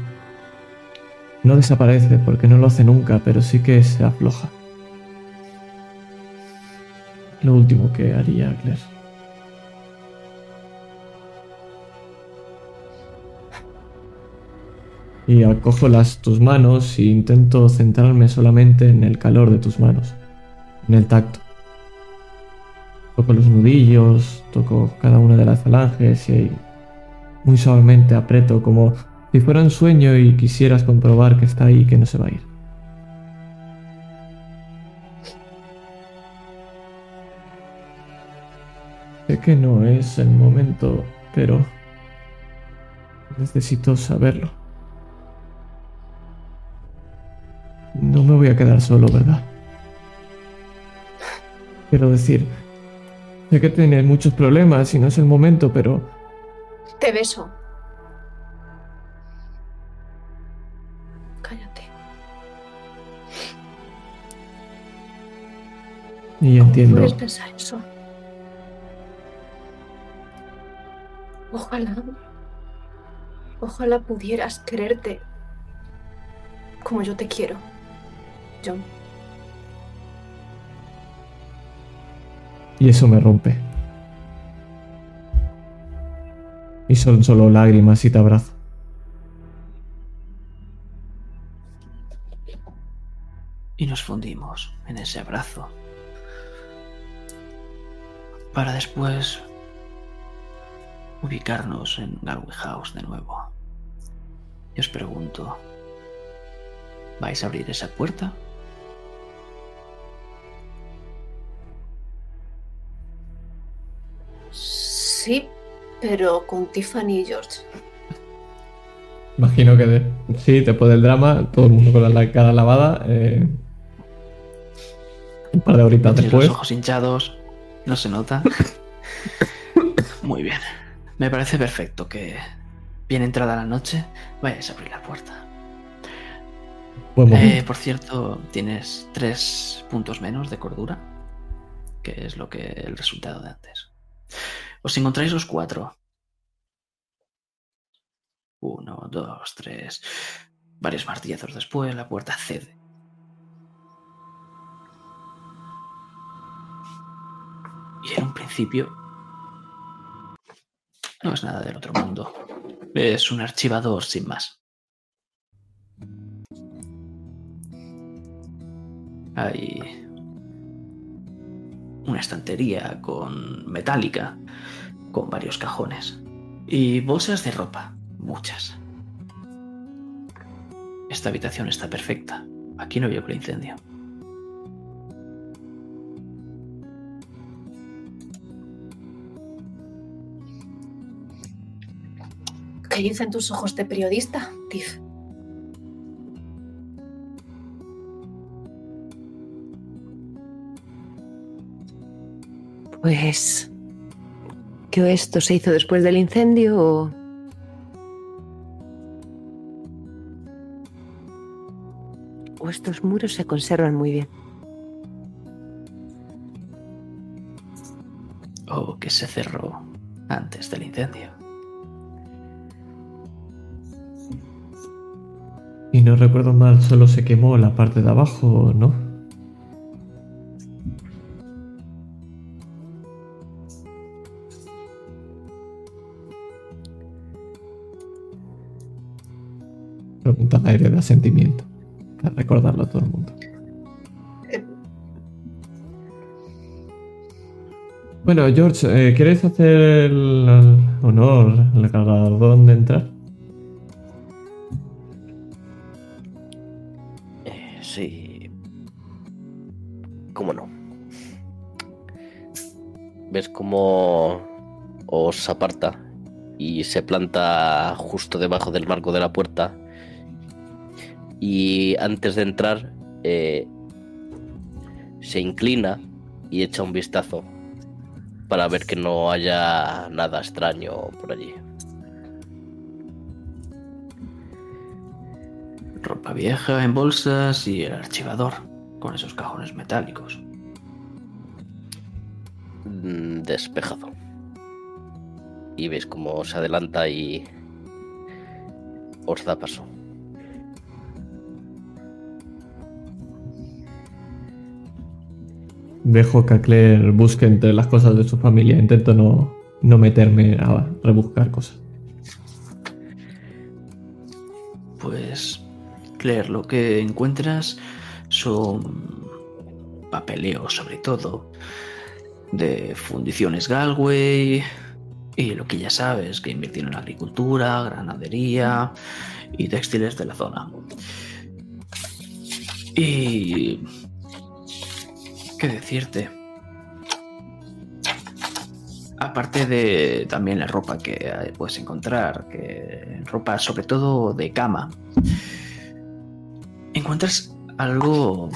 no desaparece porque no lo hace nunca, pero sí que se afloja. Lo último que haría Claire. Y acojo las tus manos e intento centrarme solamente en el calor de tus manos, en el tacto. Toco los nudillos, toco cada una de las falanges y muy suavemente aprieto como si fuera un sueño y quisieras comprobar que está ahí y que no se va a ir. Sé que no es el momento, pero necesito saberlo. No me voy a quedar solo, ¿verdad? Quiero decir, sé que tienes muchos problemas y no es el momento, pero Te beso. Cállate. y ¿Cómo entiendo. puedes pensar eso? Ojalá. Ojalá pudieras quererte como yo te quiero, John. Y eso me rompe. Y son solo lágrimas y te abrazo. Y nos fundimos en ese abrazo. Para después ubicarnos en Galway House de nuevo. Y os pregunto, ¿vais a abrir esa puerta? Sí, pero con Tiffany y George. Imagino que de- sí, después del drama, todo el mundo con la cara lavada. eh, un par de horitas después. los ojos hinchados, no se nota. Muy bien. Me parece perfecto que, bien entrada la noche, vayáis a abrir la puerta. Buen Eh, por cierto, tienes tres puntos menos de cordura, que es lo que el resultado de antes. Os encontráis los cuatro. Uno, dos, tres. Varios martillazos después, la puerta cede. Y en un principio no es nada del otro mundo. Es un archivador sin más. Hay una estantería con metálica, con varios cajones. Y bolsas de ropa, muchas. Esta habitación está perfecta. Aquí no veo el incendio. ¿Qué dicen tus ojos de periodista, Tiff? Pues... ¿Que esto se hizo después del incendio o...? O estos muros se conservan muy bien. O que se cerró antes del incendio. Y no recuerdo mal, solo se quemó la parte de abajo, ¿no? Aire de asentimiento. Para recordarlo a todo el mundo. Bueno, George, eh, ¿quieres hacer el honor, el galardón de entrar? Eh, sí. ¿Cómo no? ¿Ves cómo os aparta y se planta justo debajo del marco de la puerta? Y antes de entrar, eh, se inclina y echa un vistazo para ver que no haya nada extraño por allí. Ropa vieja en bolsas y el archivador con esos cajones metálicos. Mm, Despejado. Y veis cómo se adelanta y os da paso. Dejo que a Claire busque entre las cosas de su familia. Intento no, no meterme a rebuscar cosas. Pues, Claire, lo que encuentras son papeleos, sobre todo, de fundiciones Galway y lo que ya sabes, que invirtieron en agricultura, granadería y textiles de la zona. Y... ¿Qué decirte? Aparte de también la ropa que eh, puedes encontrar, que ropa sobre todo de cama, encuentras algo...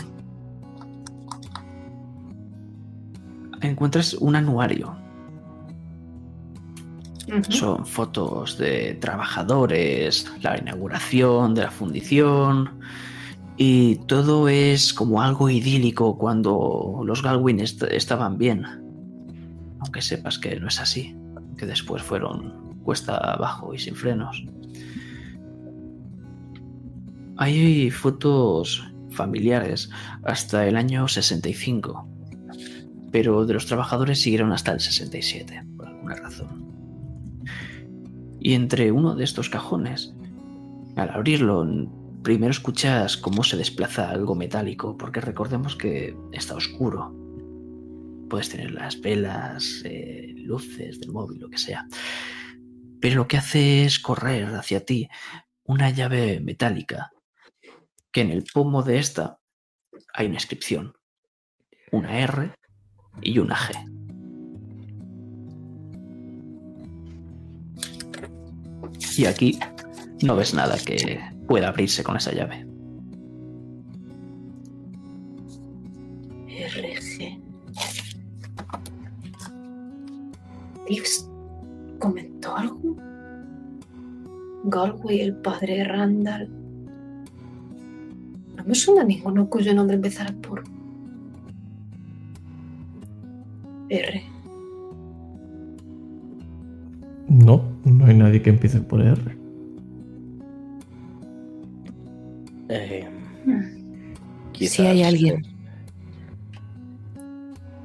Encuentras un anuario. Son fotos de trabajadores, la inauguración de la fundición y todo es como algo idílico cuando los Galwin est- estaban bien. Aunque sepas que no es así, que después fueron cuesta abajo y sin frenos. Hay fotos familiares hasta el año 65, pero de los trabajadores siguieron hasta el 67, por alguna razón. Y entre uno de estos cajones, al abrirlo, primero escuchas cómo se desplaza algo metálico, porque recordemos que está oscuro. Puedes tener las velas, eh, luces del móvil, lo que sea. Pero lo que hace es correr hacia ti una llave metálica, que en el pomo de esta hay una inscripción, una R y una G. Y aquí no ves nada que pueda abrirse con esa llave. RG. Comentó algo. Galway, el padre Randall. No me suena ninguno cuyo nombre empezara por R. No, no hay nadie que empiece por R. Eh, Sí hay quizás, alguien.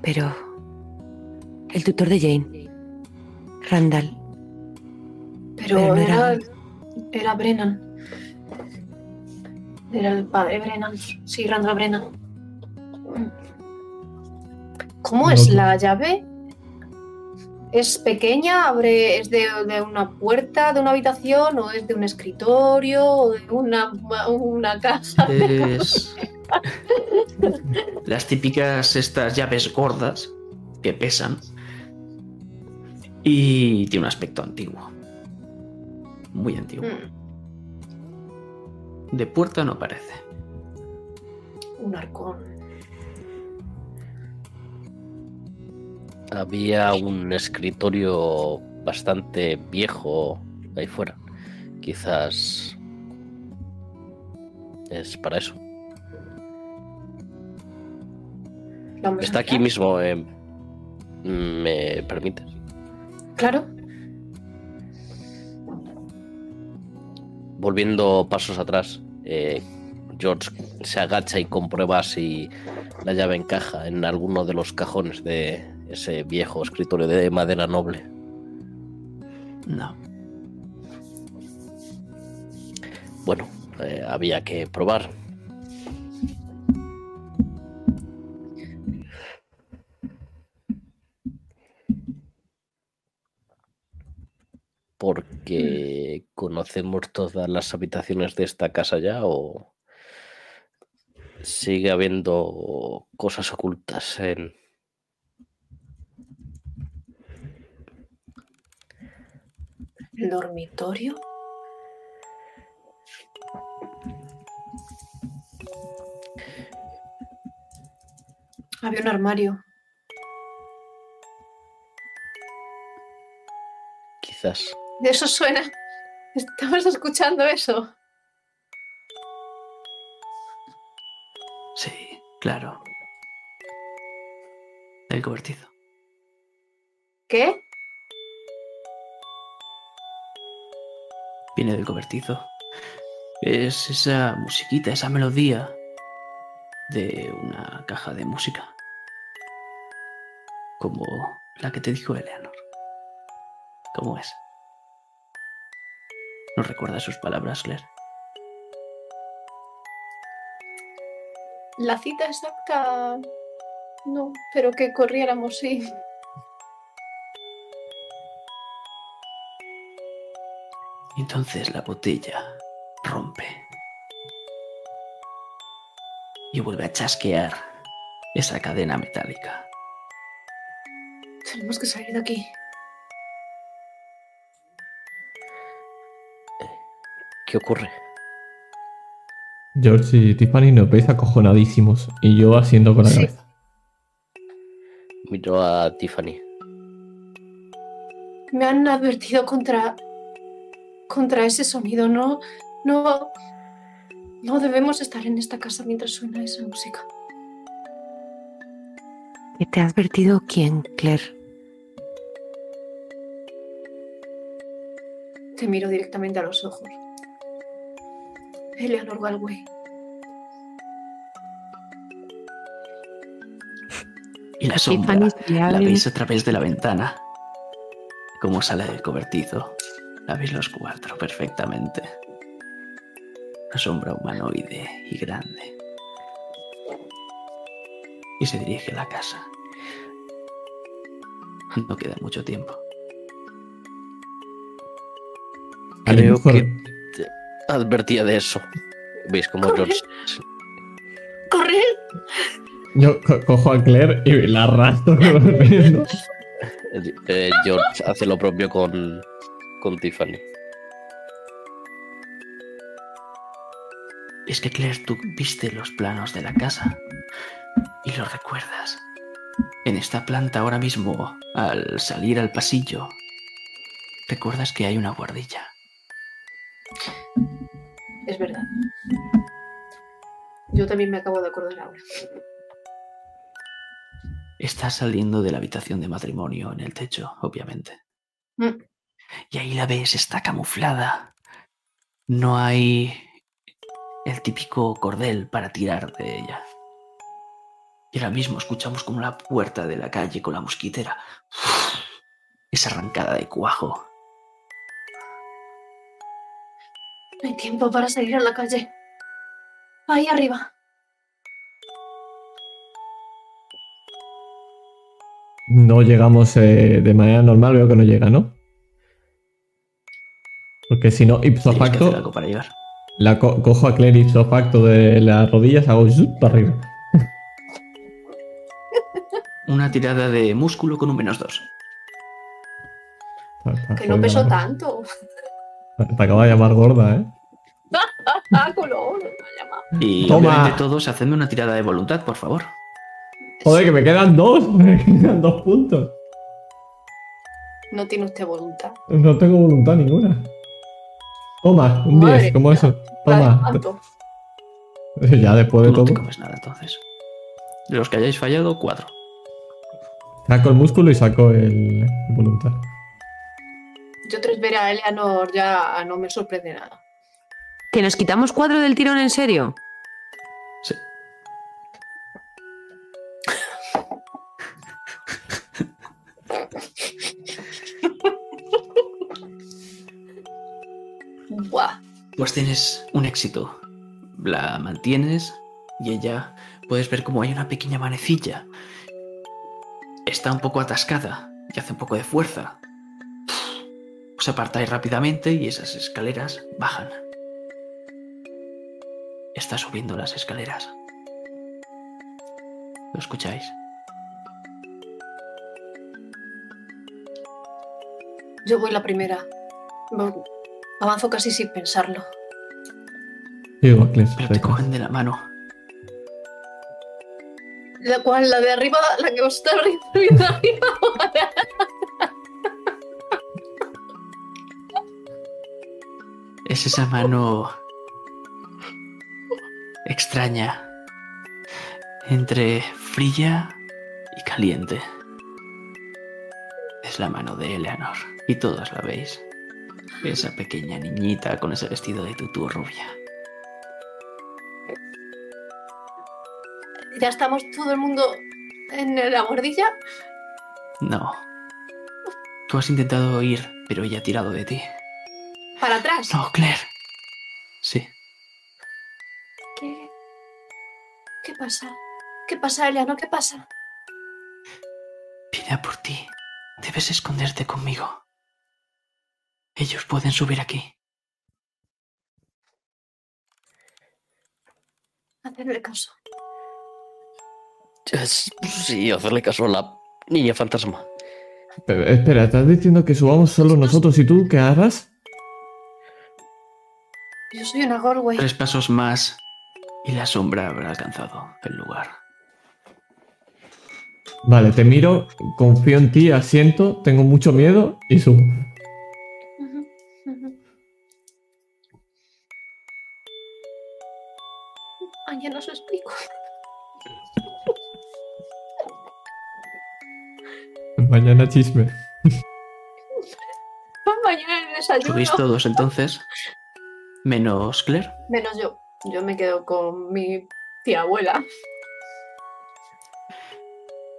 Pero el tutor de Jane, Randall, Pero, Pero no era, era- era Brennan. Era el padre Brennan. Sí, Randall Brennan. ¿Cómo No, es la llave? ¿Es pequeña? ¿Abre, ¿Es de, de una puerta de una habitación? ¿O es de un escritorio? ¿O de una, una casa? Es. Las típicas estas llaves gordas que pesan. Y tiene un aspecto antiguo. Muy antiguo. Mm, De puerta no parece. un arcón. Había un escritorio bastante viejo ahí fuera. Quizás es para eso. ¿Lo vamos a Está aquí mismo. eh, ¿Me permites? Claro. Volviendo pasos atrás, eh, George se agacha y comprueba si la llave encaja en alguno de los cajones de ese viejo escritorio de madera noble. No. Bueno, eh, había que probar. Porque conocemos todas las habitaciones de esta casa ya o sigue habiendo cosas ocultas en... El dormitorio. Había un armario. Quizás. De eso suena. Estamos escuchando eso. Sí, claro. El cobertizo. ¿Qué? Viene del cobertizo. Es esa musiquita, esa melodía de una caja de música. Como la que te dijo Eleanor. ¿Cómo es? ¿No recuerdas sus palabras, Claire? La cita exacta. No, pero que corriéramos, sí. Entonces la botella rompe. Y vuelve a chasquear esa cadena metálica. Tenemos que salir de aquí. ¿Qué ocurre? George y Tiffany nos veis acojonadísimos y yo haciendo con la Sí. cabeza. Miro a Tiffany. Me han advertido contra. Contra ese sonido. No. No. No debemos estar en esta casa mientras suena esa música. ¿Qué te ha advertido quién, Claire? Te miro directamente a los ojos. Eleanor Galway. Y la sombra la veis a través de la ventana. Cómo sale del cobertizo. La veis los cuatro perfectamente. Una sombra humanoide y grande. Y se dirige a la casa. No queda mucho tiempo. Creo mejor- que te advertía de eso. ¿Veis cómo Corre. George ¡Corre! Yo co- cojo a Claire y la arrastro. Eh, George hace lo propio con, con Tiffany. Es que Claire, tú viste los planos de la casa y los recuerdas. En esta planta ahora mismo, al salir al pasillo, recuerdas que hay una guardilla. Es verdad. Yo también me acabo de acordar ahora. Está saliendo de la habitación de matrimonio en el techo, obviamente. Mm. Y ahí la ves, está camuflada. No hay el típico cordel para tirar de ella. Y ahora mismo escuchamos como la puerta de la calle con la mosquitera es arrancada de cuajo. No hay tiempo para salir a la calle. Ahí arriba. No llegamos eh, de manera normal, veo que no llega, ¿no? Porque si no, ipso facto, algo para llegar. la co- cojo a Claire ipso facto de las rodillas, hago zup para arriba. Una tirada de músculo con un menos dos. Que no la- tanto. Te acaba de llamar gorda, ¿eh? Y Toma. obviamente todos hacedme una tirada de voluntad, por favor. Joder, que me quedan dos. Me quedan dos puntos. No tiene usted voluntad. No tengo voluntad ninguna. Toma, un Madre 10, como eso. Toma. Ya después de Tú no todo. te comes nada, entonces. De los que hayáis fallado, cuatro. Saco el músculo y saco el voluntad. Yo tras ver a Eleanor ya no me sorprende nada. ¿Que nos quitamos cuatro del tirón en serio? Pues tienes un éxito. La mantienes y ella puedes ver como hay una pequeña manecilla. Está un poco atascada y hace un poco de fuerza. Os apartáis rápidamente y esas escaleras bajan. Está subiendo las escaleras. ¿Lo escucháis? Yo voy la primera. Avanzo casi sin pensarlo. Digo, Pero te cogen de la mano. ¿La cual? ¿La de arriba? ¿La que os está viendo arriba? Es esa mano extraña, entre fría y caliente. Es la mano de Eleanor y todas la veis. Esa pequeña niñita con ese vestido de tutú rubia. ¿Ya estamos todo el mundo en la bordilla? No. Tú has intentado ir, pero ella ha tirado de ti. ¿Para atrás? No, Claire. Sí. ¿Qué? ¿Qué pasa? ¿Qué pasa, Eleanor? ¿Qué pasa? Vine a por ti. Debes esconderte conmigo. Ellos pueden subir aquí. Hacerle caso. Sí, hacerle caso a la niña fantasma. Pero, espera, ¿estás diciendo que subamos solo nosotros y tú? ¿Qué harás? Yo soy una Galway. Tres pasos más y la sombra habrá alcanzado el lugar. Vale, te miro, confío en ti, asiento, tengo mucho miedo y subo. Mañana os explico. Mañana chisme. Mañana en el desayuno. Subís todos entonces, menos Claire. Menos yo. Yo me quedo con mi tía abuela.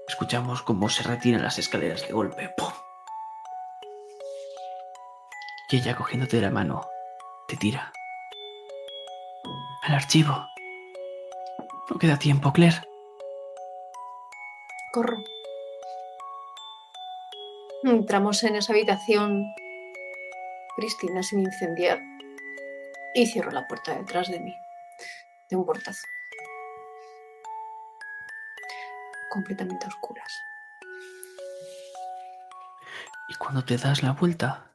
Escuchamos cómo se retiran las escaleras de golpe. ¡Pum! Y ella cogiéndote de la mano, te tira. Al archivo. No queda tiempo, Claire. Corro. Entramos en esa habitación prístina sin incendiar y cierro la puerta detrás de mí de un portazo. Completamente a oscuras. Y cuando te das la vuelta,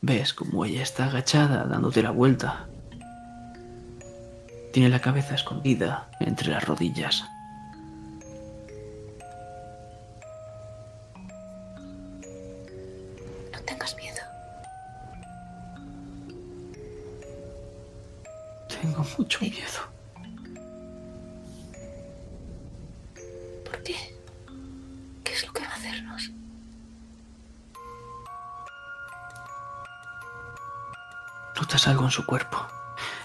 ves como ella está agachada dándote la vuelta. Tiene la cabeza escondida entre las rodillas. No tengas miedo. Tengo mucho miedo. ¿Por qué? ¿Qué es lo que va a hacernos? ¿No te Notas algo en su cuerpo.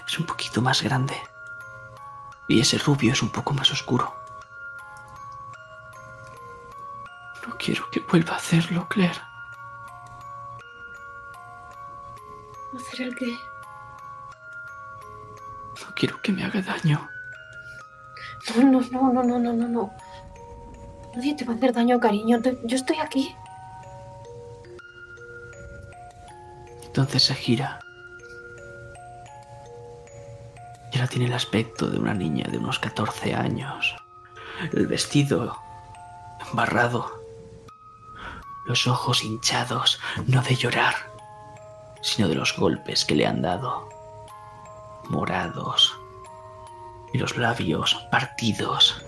Es un poquito más grande. Y ese rubio es un poco más oscuro. No quiero que vuelva a hacerlo, Claire. ¿Hacer el qué? No quiero que me haga daño. No, no, no, no, no, no, no, no. Nadie te va a hacer daño, cariño. Yo estoy aquí. Entonces se gira. Tiene el aspecto de una niña de unos 14 años. El vestido embarrado. Los ojos hinchados, no de llorar, sino de los golpes que le han dado. Morados. Y los labios partidos.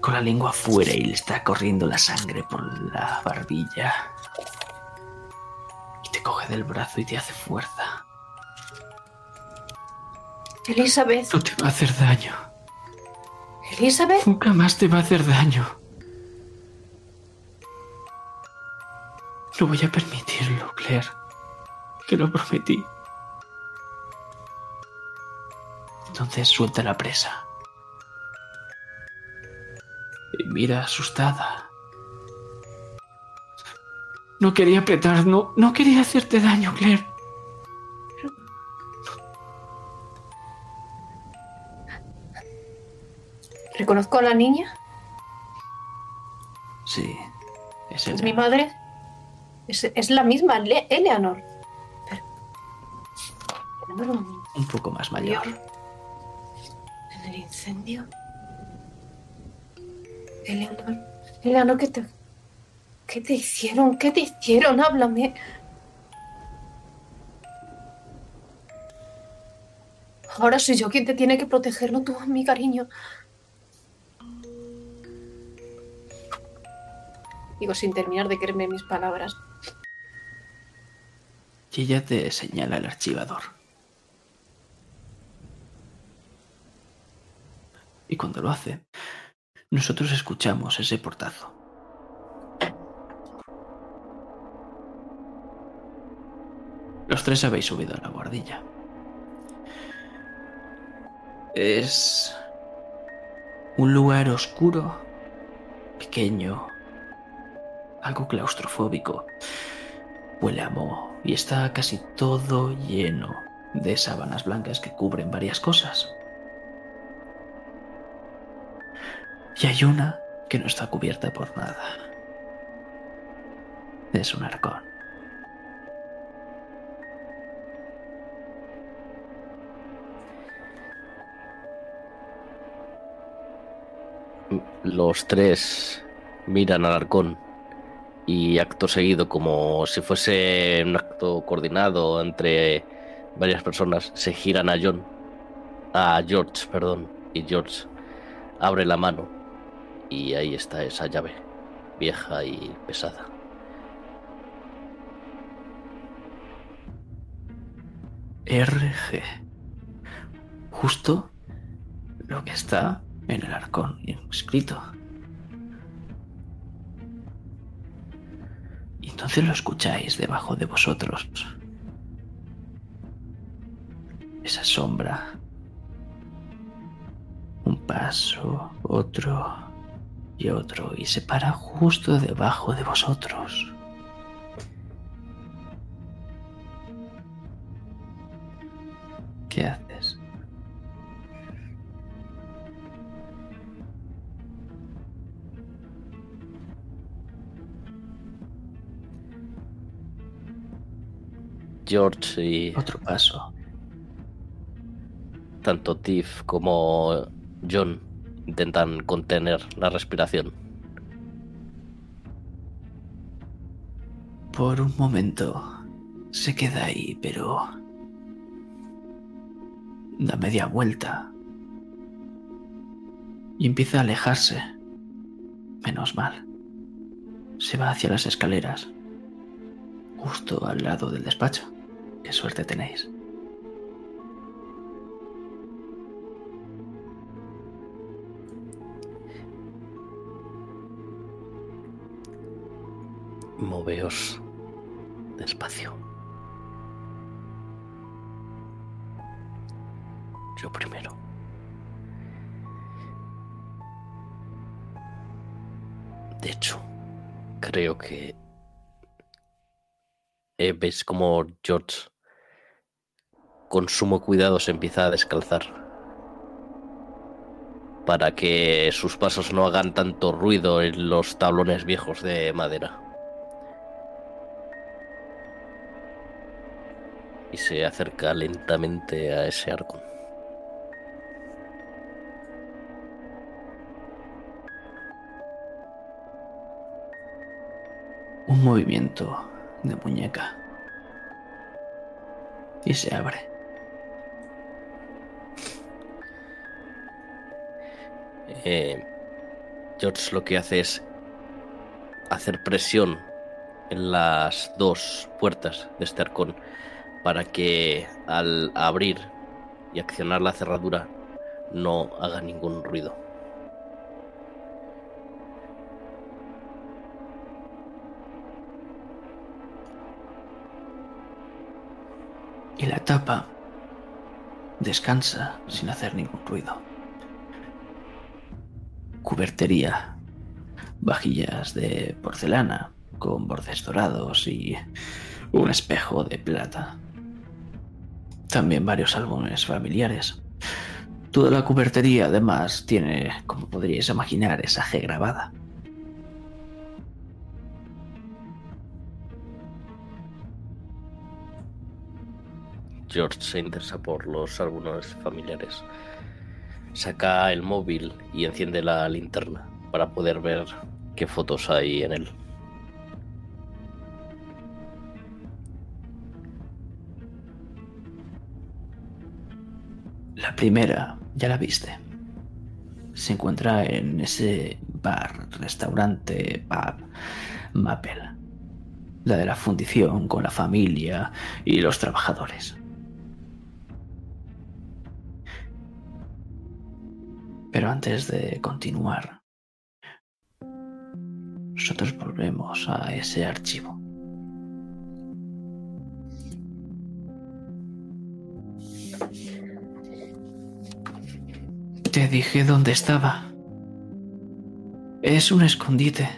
Con la lengua afuera y le está corriendo la sangre por la barbilla. Y te coge del brazo y te hace fuerza. Elizabeth, No te va a hacer daño. Elizabeth. Nunca más te va a hacer daño. No voy a permitirlo, Claire. Te lo prometí. Entonces suelta la presa. Y mira asustada. No quería apretar, no, no quería hacerte daño, Claire. ¿Reconozco a la niña? Sí, es ¿Es mi madre? Es, es la misma, Le- Eleanor. Pero... Eleanor, un- un poco más mayor. En el incendio. Eleanor. Eleanor, ¿qué te. ¿Qué te hicieron? ¿Qué te hicieron? Háblame. Ahora soy yo quien te tiene que proteger, no tú, mi cariño. Digo sin terminar de creerme mis palabras. Y ella te señala el archivador. Y cuando lo hace, nosotros escuchamos ese portazo. Los tres habéis subido a la guardilla. Es un lugar oscuro, pequeño, algo claustrofóbico. Huele a moho y está casi todo lleno de sábanas blancas que cubren varias cosas. Y hay una que no está cubierta por nada. Es un arcón. Los tres miran al arcón y acto seguido, como si fuese un acto coordinado entre varias personas, se giran a John, a George, perdón, y George abre la mano y ahí está esa llave, vieja y pesada. RG. Justo lo que está en el arcón escrito. Entonces lo escucháis debajo de vosotros. Esa sombra. Un paso, otro y otro. Y se para justo debajo de vosotros. ¿Qué haces? George y Otro paso. tanto Tiff como John intentan contener la respiración. Por un momento se queda ahí, pero da media vuelta y empieza a alejarse. Menos mal. Se va hacia las escaleras, justo al lado del despacho. Qué suerte tenéis. Moveos despacio. yo primero. De hecho, creo que eh, ves como George con sumo cuidado se empieza a descalzar para que sus pasos no hagan tanto ruido en los tablones viejos de madera. Y se acerca lentamente a ese arco. Un movimiento de muñeca. Y se abre. Eh, George lo que hace es hacer presión en las dos puertas de este arcón para que al abrir y accionar la cerradura no haga ningún ruido. Y la tapa descansa sin hacer ningún ruido. Cubertería, vajillas de porcelana con bordes dorados y un espejo de plata. También varios álbumes familiares. Toda la cubertería además tiene, como podríais imaginar, esa G grabada. George se interesa por los álbumes familiares. Saca el móvil y enciende la linterna para poder ver qué fotos hay en él. La primera, ya la viste. Se encuentra en ese bar, restaurante, pub, Maple. La de la fundición con la familia y los trabajadores. Pero antes de continuar, nosotros volvemos a ese archivo. Te dije dónde estaba. Es un escondite.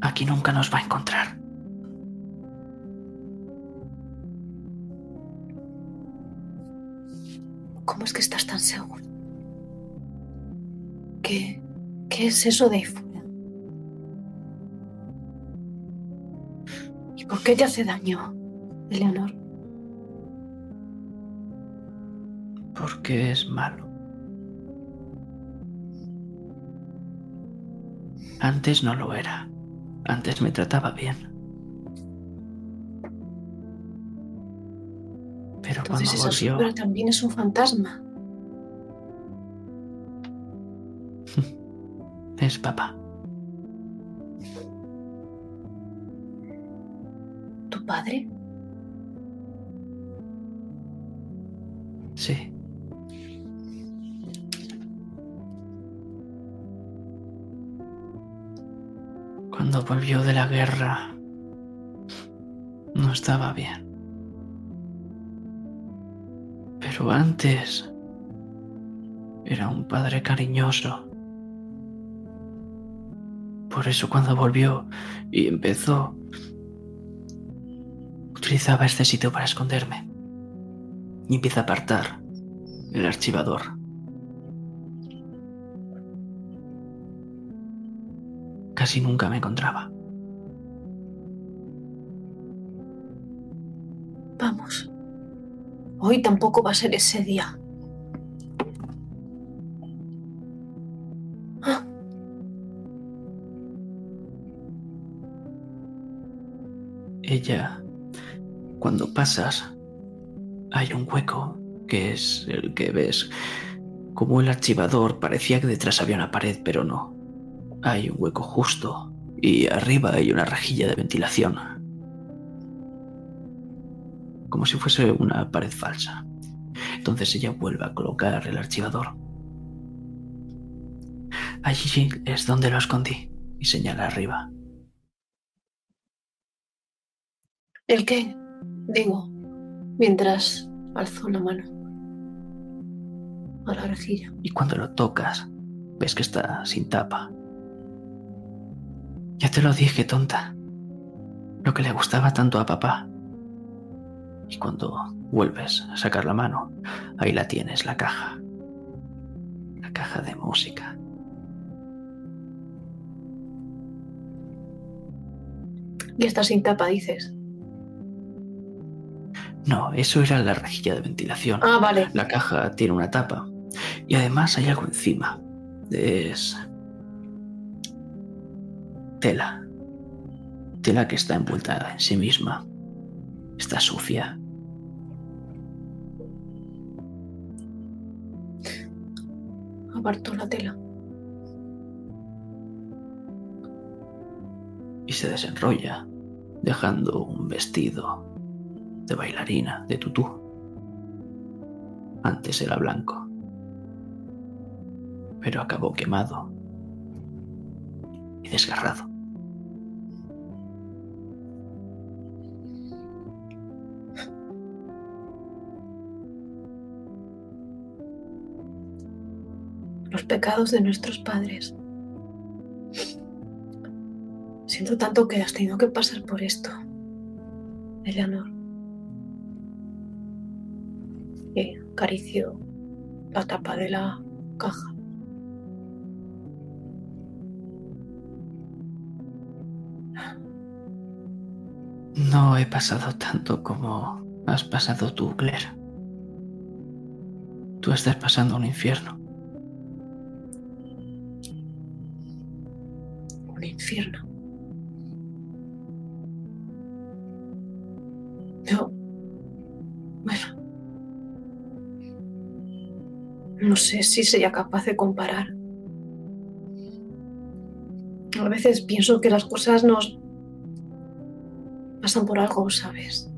Aquí nunca nos va a encontrar. ¿Cómo es que estás tan seguro? ¿Qué, qué es eso de ahí fuera? ¿Y por qué te hace daño, Eleanor? Porque es malo. Antes no lo era. Antes me trataba bien. Pero Entonces cuando esa volvió, también es un fantasma. Es papá. ¿Tu padre? Sí. Cuando volvió de la guerra, no estaba bien. Pero antes era un padre cariñoso. Por eso cuando volvió y empezó, utilizaba este sitio para esconderme. Y empieza a apartar el archivador. Casi nunca me encontraba. Vamos. Hoy tampoco va a ser ese día. Ella, cuando pasas, hay un hueco que es el que ves. Como el archivador parecía que detrás había una pared, pero no. Hay un hueco justo y arriba hay una rejilla de ventilación. Como si fuese una pared falsa. Entonces ella vuelve a colocar el archivador. Allí es donde lo escondí y señala arriba. ¿El qué? Digo, mientras alzó la mano. a la rejilla. y cuando lo tocas ves que está sin tapa. Ya te lo dije, tonta. Lo que le gustaba tanto a papá. Y cuando vuelves a sacar la mano, ahí la tienes, la caja. La caja de música. Y está sin tapa, dices. No, eso era la rejilla de ventilación. Ah, vale. La caja tiene una tapa. Y además hay algo encima. Es... Tela. Tela que está envuelta en sí misma. Está sucia. Apartó la tela. y se desenrolla, dejando un vestido de bailarina, de tutú. Antes era blanco, pero acabó quemado y desgarrado. Los pecados de nuestros padres. Siento tanto que has tenido que pasar por esto, Eleanor. Y acarició la tapa de la caja. No he pasado tanto como has pasado tú, Claire. Tú estás pasando un infierno. Un infierno. No sé si sería capaz de comparar. A veces pienso que las cosas nos pasan por algo, ¿sabes?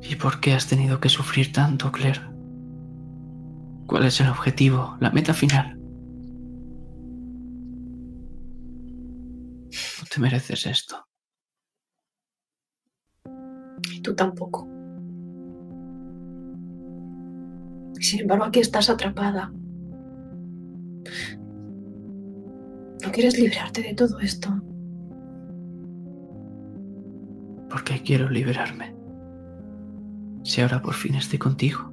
¿Y por qué has tenido que sufrir tanto, Claire? ¿Cuál es el objetivo, la meta final? No te mereces esto. Tú tampoco. Sin embargo, aquí estás atrapada. ¿No quieres librarte de todo esto? ¿Por qué quiero liberarme? Si ahora por fin estoy contigo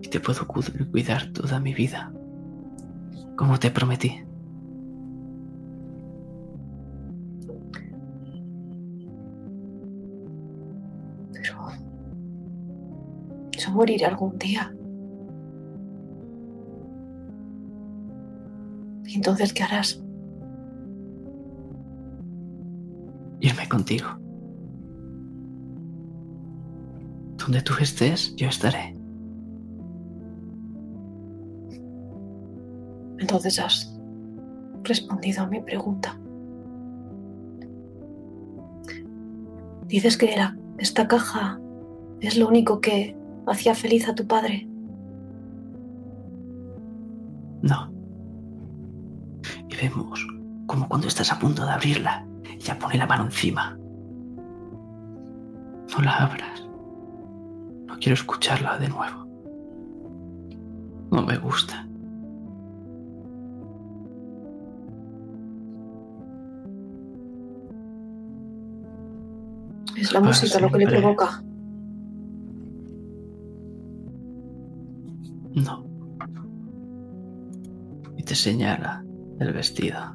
y te puedo cu- cuidar toda mi vida, como te prometí. Moriré algún día. ¿Y entonces qué harás? Irme contigo. Donde tú estés, yo estaré. Entonces has respondido a mi pregunta. Dices que la- esta caja es lo único que hacía feliz a tu padre. No. Y vemos como cuando estás a punto de abrirla, ella pone la mano encima. No la abras. No quiero escucharla de nuevo. No me gusta. Es la música lo que le provoca. No. Y te señala el vestido.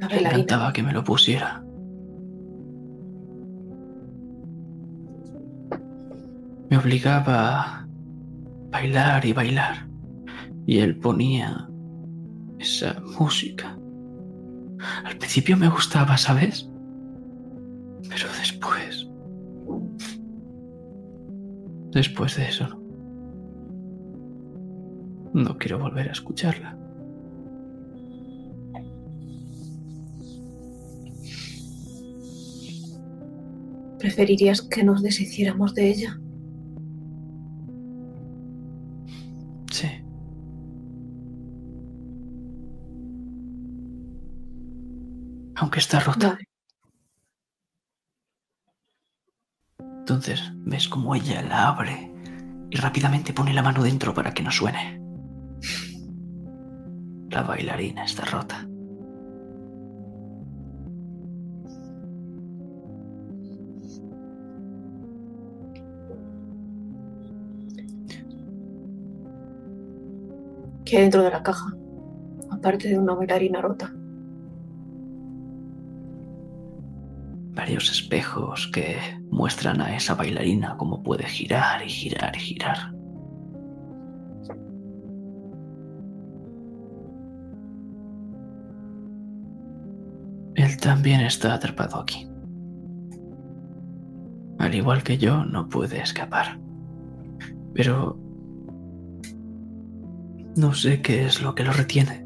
Bailarina. encantaba que me lo pusiera. Me obligaba a bailar y bailar. Y él ponía esa música. Al principio me gustaba, ¿sabes? Después de eso, no. No quiero volver a escucharla. ¿Preferirías que nos deshiciéramos de ella? Sí. Aunque está rota. Vale. Entonces ves como ella la abre y rápidamente pone la mano dentro para que no suene. La bailarina está rota. ¿Qué hay dentro de la caja? Aparte de una bailarina rota. Varios espejos que muestran a esa bailarina cómo puede girar y girar y girar. Él también está atrapado aquí. Al igual que yo, no puede escapar. Pero... No sé qué es lo que lo retiene.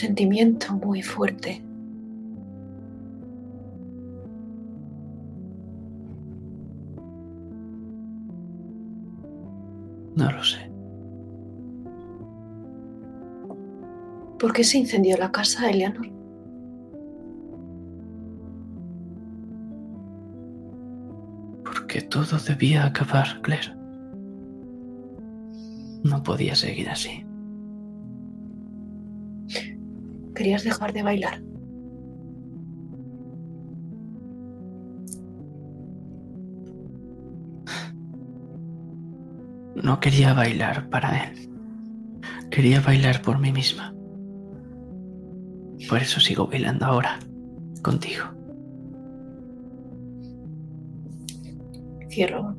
Sentimiento muy fuerte. No lo sé. ¿Por qué se incendió la casa, Eleanor? Porque todo debía acabar, Claire. No podía seguir así. Querías dejar de bailar. No quería bailar para él. Quería bailar por mí misma. Por eso sigo bailando ahora, contigo. Cierro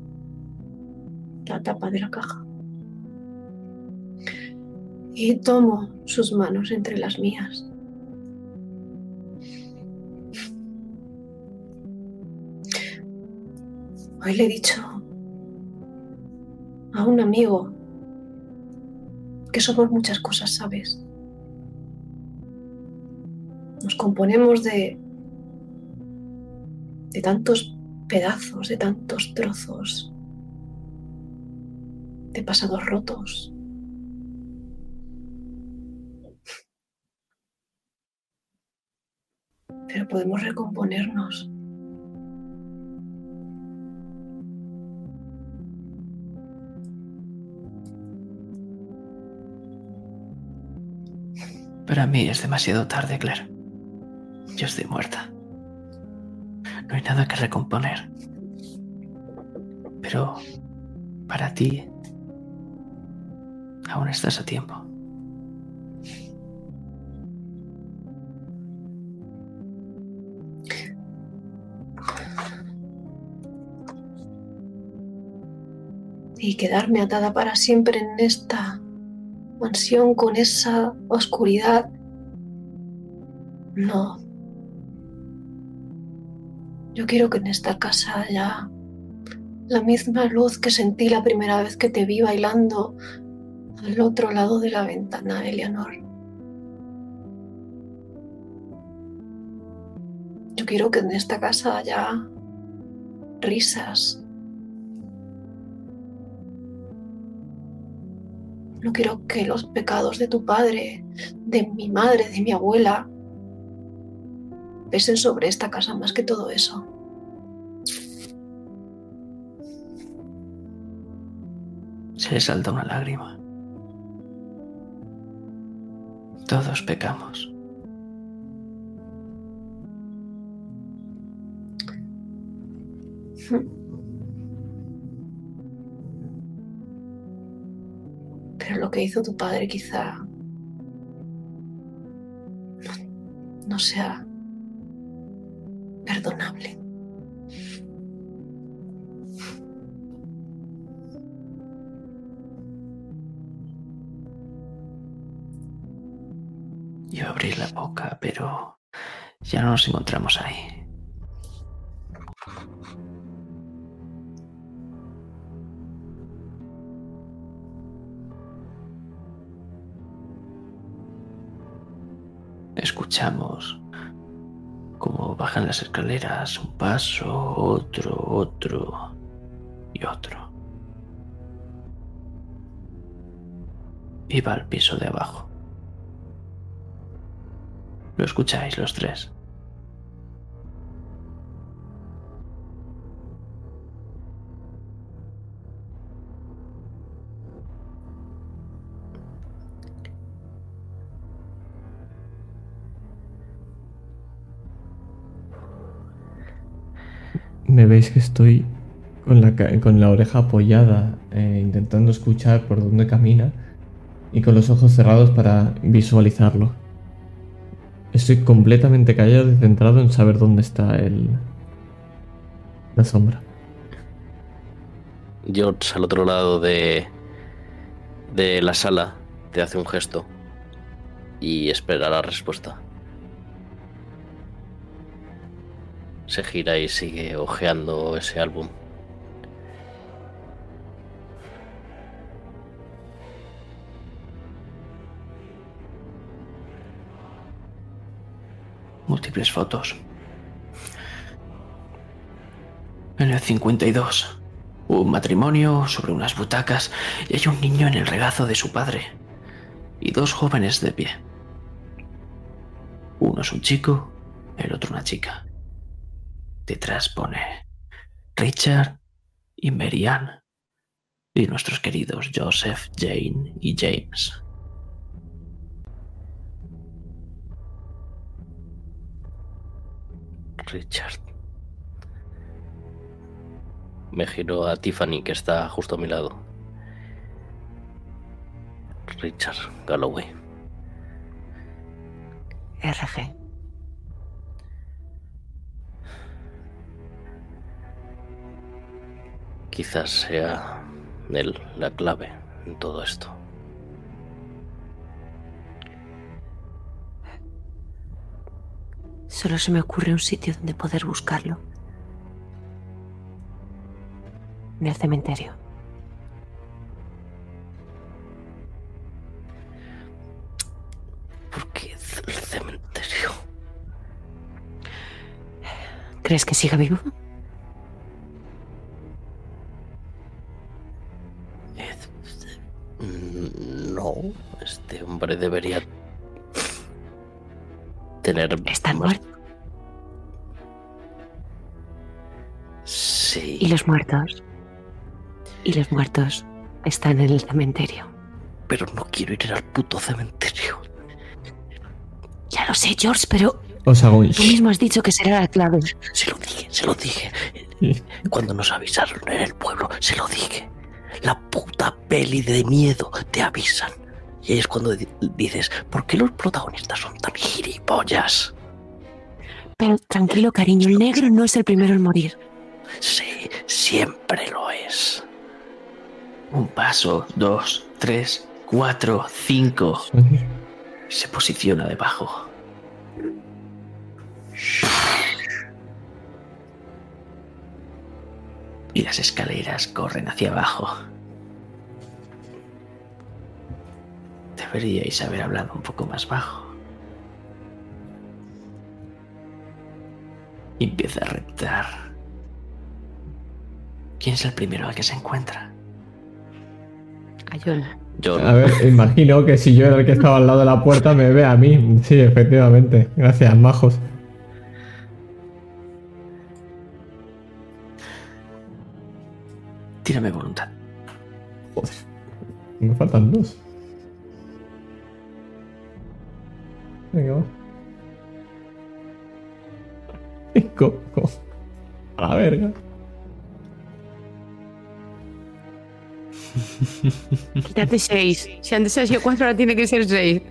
la tapa de la caja. Y tomo sus manos entre las mías. Hoy le he dicho a un amigo que somos muchas cosas, ¿sabes? Nos componemos de de tantos pedazos, de tantos trozos, de pasados rotos. Pero podemos recomponernos. Para mí es demasiado tarde, Claire. Yo estoy muerta. No hay nada que recomponer. Pero para ti aún estás a tiempo. Y quedarme atada para siempre en esta mansión con esa oscuridad. No. Yo quiero que en esta casa haya la misma luz que sentí la primera vez que te vi bailando al otro lado de la ventana, Eleanor. Yo quiero que en esta casa haya risas. No quiero que los pecados de tu padre, de mi madre, de mi abuela, pesen sobre esta casa más que todo eso. Se le salta una lágrima. Todos pecamos. Pero lo que hizo tu padre quizá no, sea perdonable. Yo abrí la boca, pero ya no nos encontramos ahí. Escuchamos cómo bajan las escaleras, un paso, otro, otro, y otro. Y va al piso de abajo. Lo escucháis los tres. Me veis que estoy con la, con la oreja apoyada, eh, intentando escuchar por dónde camina y con los ojos cerrados para visualizarlo. Estoy completamente callado y centrado en saber dónde está el, la sombra. George al otro lado de, de la sala te hace un gesto y espera la respuesta. Se gira y sigue hojeando ese álbum. múltiples fotos. En el 52, un matrimonio sobre unas butacas y hay un niño en el regazo de su padre y dos jóvenes de pie. Uno es un chico, el otro una chica. Detrás pone Richard y Marianne y nuestros queridos Joseph, Jane y James. Richard. Me giro a Tiffany, que está justo a mi lado. Richard Galloway. RG. Quizás sea él la clave en todo esto. Solo se me ocurre un sitio donde poder buscarlo. En el cementerio. ¿Por qué el cementerio? ¿Crees que siga vivo? No, este hombre debería tener Están más- muertos. Sí. ¿Y los muertos? Y los muertos están en el cementerio. Pero no quiero ir al puto cementerio. Ya lo sé, George, pero Os hago un tú mismo has dicho que será la clave. Se lo dije, se lo dije. Cuando nos avisaron en el pueblo, se lo dije. La puta peli de miedo te avisan. Y ahí es cuando di- dices, ¿por qué los protagonistas son tan gilipollas? Pero tranquilo, cariño, el negro no es el primero en morir. Sí, siempre lo es. Un paso, dos, tres, cuatro, cinco. Se posiciona debajo. Y las escaleras corren hacia abajo. Deberíais haber hablado un poco más bajo. Y empieza a reptar. ¿Quién es el primero al que se encuentra? A John. A ver, imagino que si yo era el que estaba al lado de la puerta, me ve a mí. Sí, efectivamente. Gracias, majos. Tírame voluntad. Joder. Me faltan dos. Venga, va. Cinco. Co- A la verga. Quítate seis. Si antes ha sido cuatro, ahora tiene que ser seis.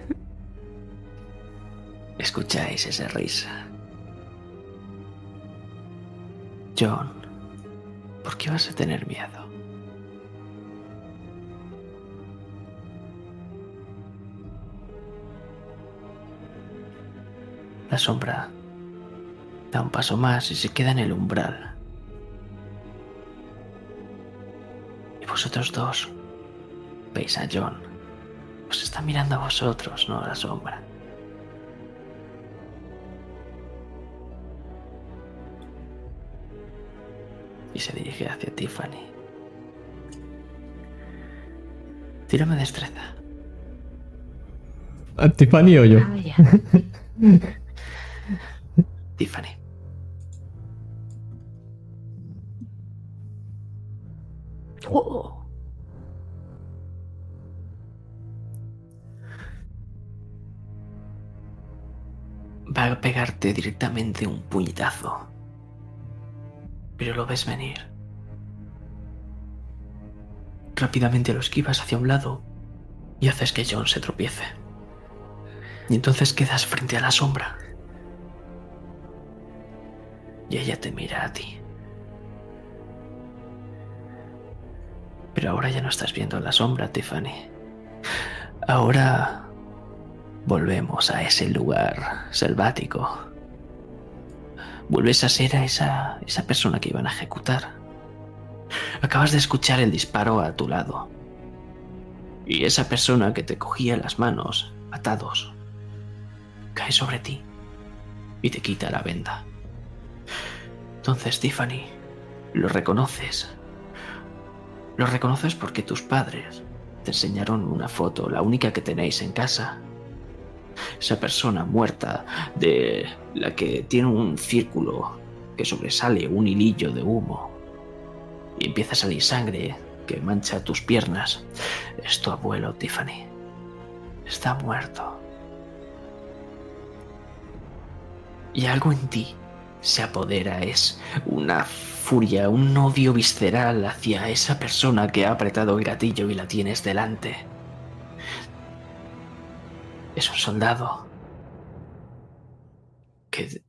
Escucháis esa risa. John, ¿por qué vas a tener miedo? La sombra da un paso más y se queda en el umbral. Y vosotros dos veis a John. Os está mirando a vosotros, no a la sombra. y se dirige hacia Tiffany. Tírame destreza. ¿A Tiffany o yo? Vaya. Tiffany. Oh. Va a pegarte directamente un puñetazo. Pero lo ves venir. Rápidamente lo esquivas hacia un lado y haces que John se tropiece. Y entonces quedas frente a la sombra. Y ella te mira a ti. Pero ahora ya no estás viendo la sombra, Tiffany. Ahora volvemos a ese lugar selvático. Vuelves a ser a esa, esa persona que iban a ejecutar. Acabas de escuchar el disparo a tu lado. Y esa persona que te cogía las manos, atados, cae sobre ti y te quita la venda. Entonces, Tiffany, lo reconoces. Lo reconoces porque tus padres te enseñaron una foto, la única que tenéis en casa. Esa persona muerta de la que tiene un círculo que sobresale un hilillo de humo y empieza a salir sangre que mancha tus piernas. Es tu abuelo, Tiffany. Está muerto. Y algo en ti se apodera, es una furia, un odio visceral hacia esa persona que ha apretado el gatillo y la tienes delante. Es un soldado que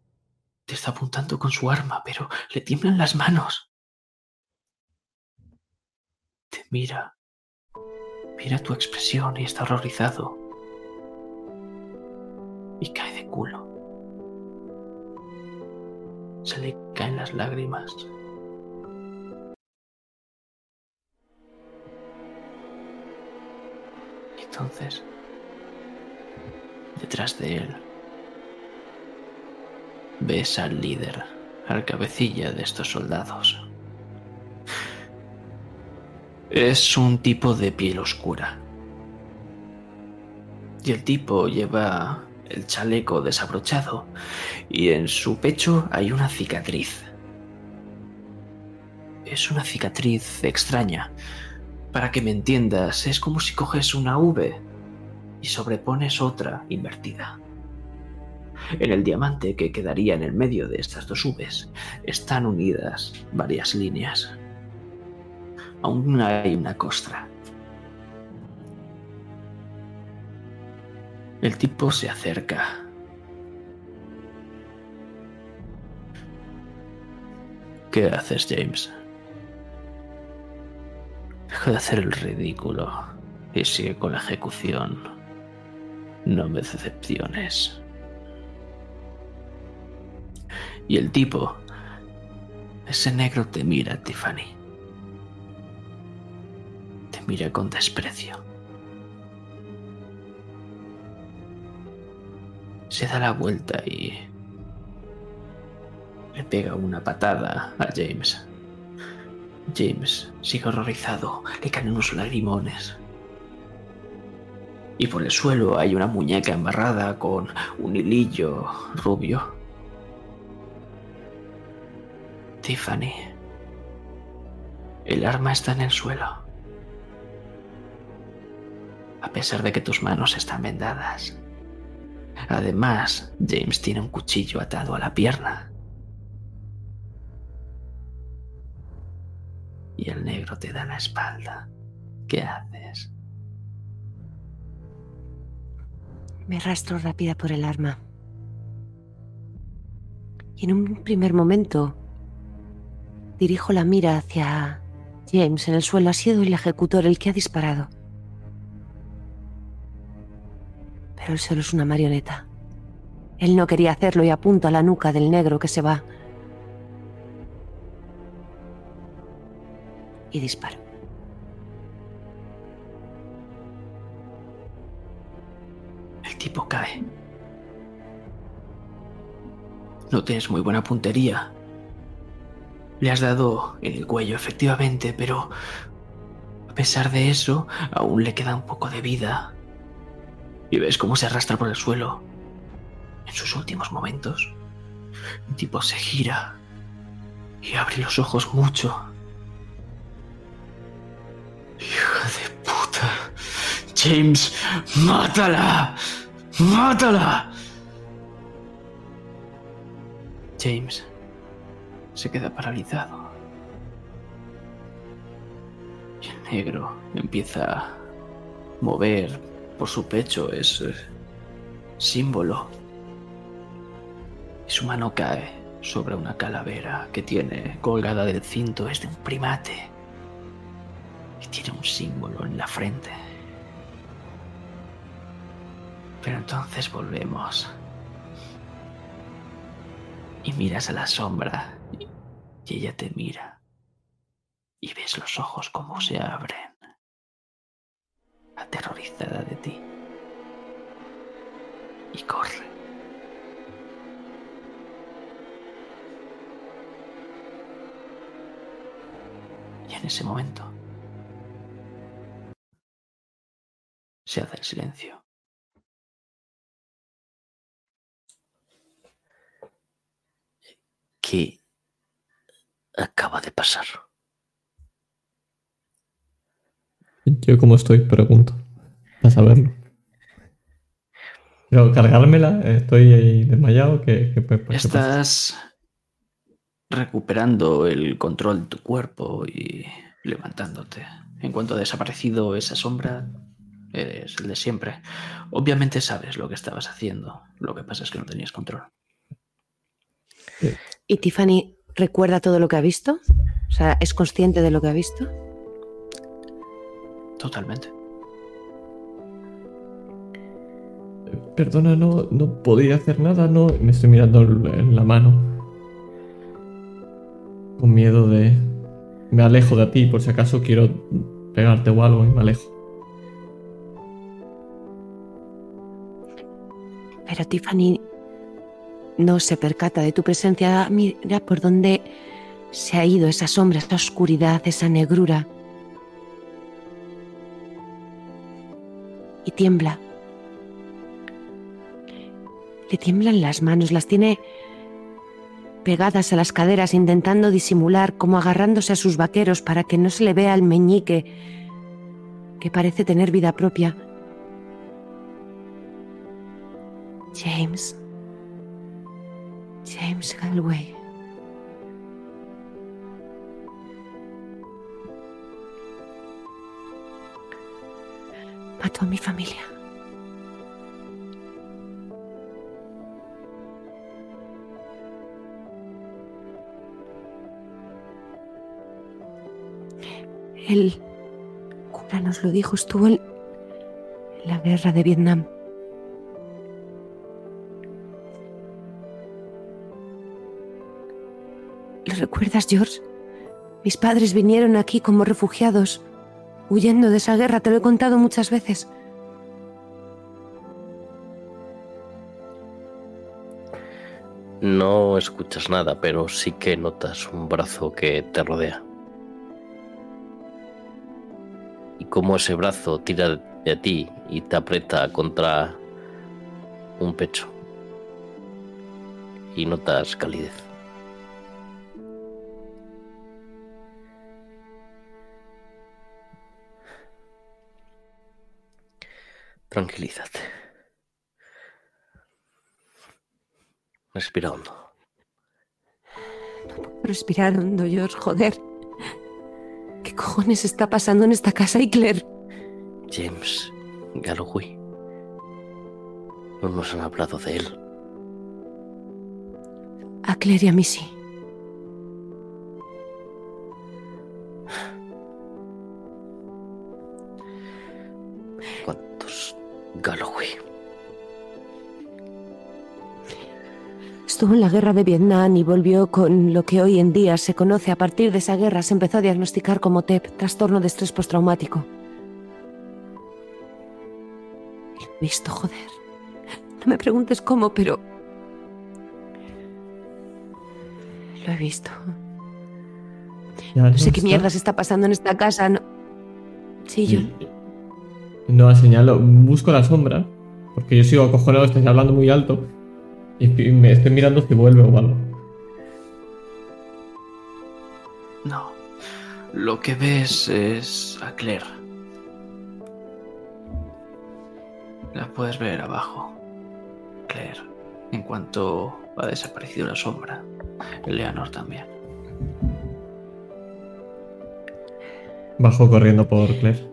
te está apuntando con su arma, pero le tiemblan las manos. Te mira, mira tu expresión y está horrorizado. Y cae de culo. Se le caen las lágrimas. Y entonces, detrás de él, ves al líder, al cabecilla de estos soldados. Es un tipo de piel oscura. Y el tipo lleva el chaleco desabrochado y en su pecho hay una cicatriz. Es una cicatriz extraña. Para que me entiendas, es como si coges una V y sobrepones otra invertida. En el diamante que quedaría en el medio de estas dos Vs están unidas varias líneas. Aún hay una costra. El tipo se acerca. ¿Qué haces, James? Deja de hacer el ridículo y sigue con la ejecución. No me decepciones. Y el tipo, ese negro te mira, Tiffany. Te mira con desprecio. Se da la vuelta y le pega una patada a James. James sigue horrorizado, le caen unos lagrimones. Y por el suelo hay una muñeca embarrada con un hilillo rubio. Tiffany, el arma está en el suelo. A pesar de que tus manos están vendadas. Además, James tiene un cuchillo atado a la pierna. Y el negro te da la espalda. ¿Qué haces? Me arrastro rápida por el arma. Y en un primer momento dirijo la mira hacia James. En el suelo ha sido el ejecutor el que ha disparado. Pero él solo es una marioneta. Él no quería hacerlo y apunta a la nuca del negro que se va. Y disparo. El tipo cae. No tienes muy buena puntería. Le has dado en el cuello, efectivamente, pero A pesar de eso, aún le queda un poco de vida. Y ves cómo se arrastra por el suelo. En sus últimos momentos. El tipo se gira y abre los ojos mucho. Hija de puta. James, mátala. Mátala. James se queda paralizado. Y el negro empieza a mover por su pecho ese símbolo. Y su mano cae sobre una calavera que tiene colgada del cinto. Es de un primate. Y tiene un símbolo en la frente. Pero entonces volvemos. Y miras a la sombra. Y ella te mira. Y ves los ojos como se abren. Aterrorizada de ti. Y corre. Y en ese momento se hace el silencio. ¿Qué acaba de pasar? Yo como estoy, pregunto. A saberlo. Pero cargármela, estoy ahí desmayado. que Estás recuperando el control de tu cuerpo y levantándote. En cuanto ha desaparecido esa sombra, eres el de siempre. Obviamente sabes lo que estabas haciendo. Lo que pasa es que no tenías control. ¿Y Tiffany recuerda todo lo que ha visto? O sea, ¿es consciente de lo que ha visto? Totalmente. Perdona, no, no podía hacer nada, no. Me estoy mirando en la mano. Con miedo de. Me alejo de ti, por si acaso quiero pegarte o algo y me alejo. Pero Tiffany no se percata de tu presencia. Mira por dónde se ha ido esa sombra, esa oscuridad, esa negrura. Y tiembla. Le tiemblan las manos, las tiene pegadas a las caderas, intentando disimular, como agarrándose a sus vaqueros para que no se le vea el meñique, que parece tener vida propia. James. James Galway. Mató a mi familia. El cura nos lo dijo, estuvo en la guerra de Vietnam. ¿Lo recuerdas, George? Mis padres vinieron aquí como refugiados, huyendo de esa guerra, te lo he contado muchas veces. No escuchas nada, pero sí que notas un brazo que te rodea. Y cómo ese brazo tira de ti y te aprieta contra un pecho. Y notas calidez. Tranquilízate. Respira hondo. No puedo respirar hondo, George, joder. ¿Qué cojones está pasando en esta casa, y Claire? James Galloway. No nos han hablado de él. A Claire y a mí sí. Galloway? Estuvo en la guerra de Vietnam y volvió con lo que hoy en día se conoce a partir de esa guerra. Se empezó a diagnosticar como TEP, trastorno de estrés postraumático. Lo he visto, joder. No me preguntes cómo, pero... Lo he visto. No sé qué mierdas está pasando en esta casa. No, Sí, Y- John. y no señalo. Busco la sombra. Porque yo sigo acojonado, estáis hablando muy alto. Y me estoy mirando si vuelve o algo. No. Lo que ves es a Claire. La puedes ver abajo. Claire. En cuanto ha desaparecido la sombra. Eleanor también. Bajo corriendo por Claire.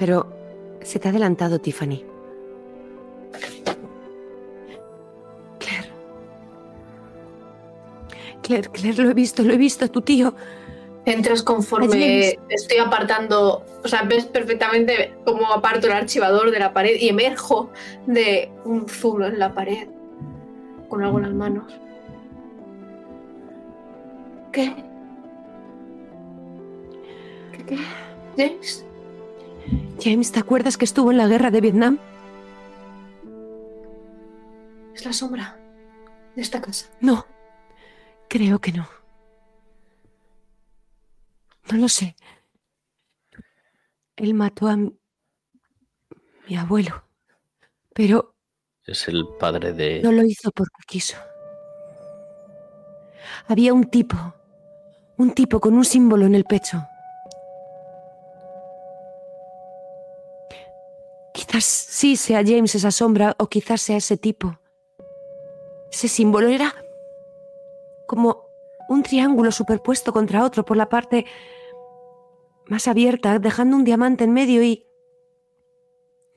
Pero se te ha adelantado Tiffany. Claire. Claire, Claire, lo he visto, lo he visto, tu tío. Entras conforme estoy apartando, o sea, ves perfectamente cómo aparto el archivador de la pared y emerjo de un zulo en la pared con algo en las manos. ¿Qué? ¿Qué? qué? ¿James? James, ¿te acuerdas que estuvo en la guerra de Vietnam? Es la sombra de esta casa. No, creo que no. No lo sé. Él mató a mi, mi abuelo, pero Es el padre de. no lo hizo porque quiso. Había un tipo, un tipo con un símbolo en el pecho. Quizás sí sea James esa sombra o quizás sea ese tipo. Ese símbolo era como un triángulo superpuesto contra otro por la parte más abierta, dejando un diamante en medio y...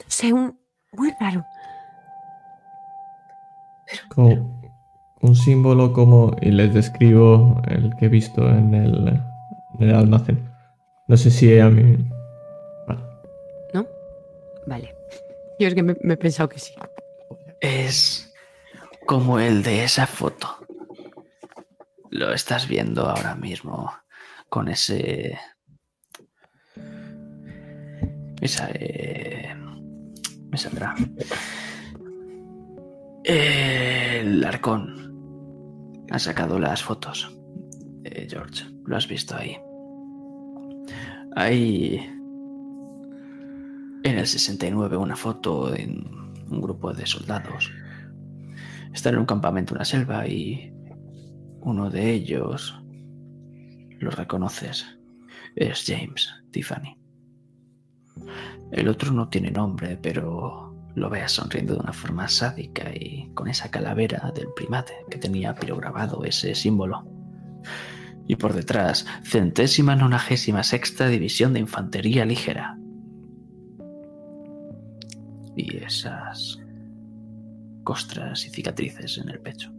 No sé, un... muy raro. Como un símbolo como. Y les describo el que he visto en el, en el almacén. No sé si a mí. Vale. ¿No? Vale. Yo es que me, me he pensado que sí. Es como el de esa foto. Lo estás viendo ahora mismo con ese... Esa... eh, Me saldrá. El arcón ha sacado las fotos. Eh, George, lo has visto ahí. Hay en el 69 una foto en un grupo de soldados. Están en un campamento en la selva y uno de ellos lo reconoces. Es James Tiffany. El otro no tiene nombre, pero lo veas sonriendo de una forma sádica y con esa calavera del primate que tenía pirograbado ese símbolo. Y por detrás, centésima nonagésima sexta división de infantería ligera. Y esas costras y cicatrices en el pecho.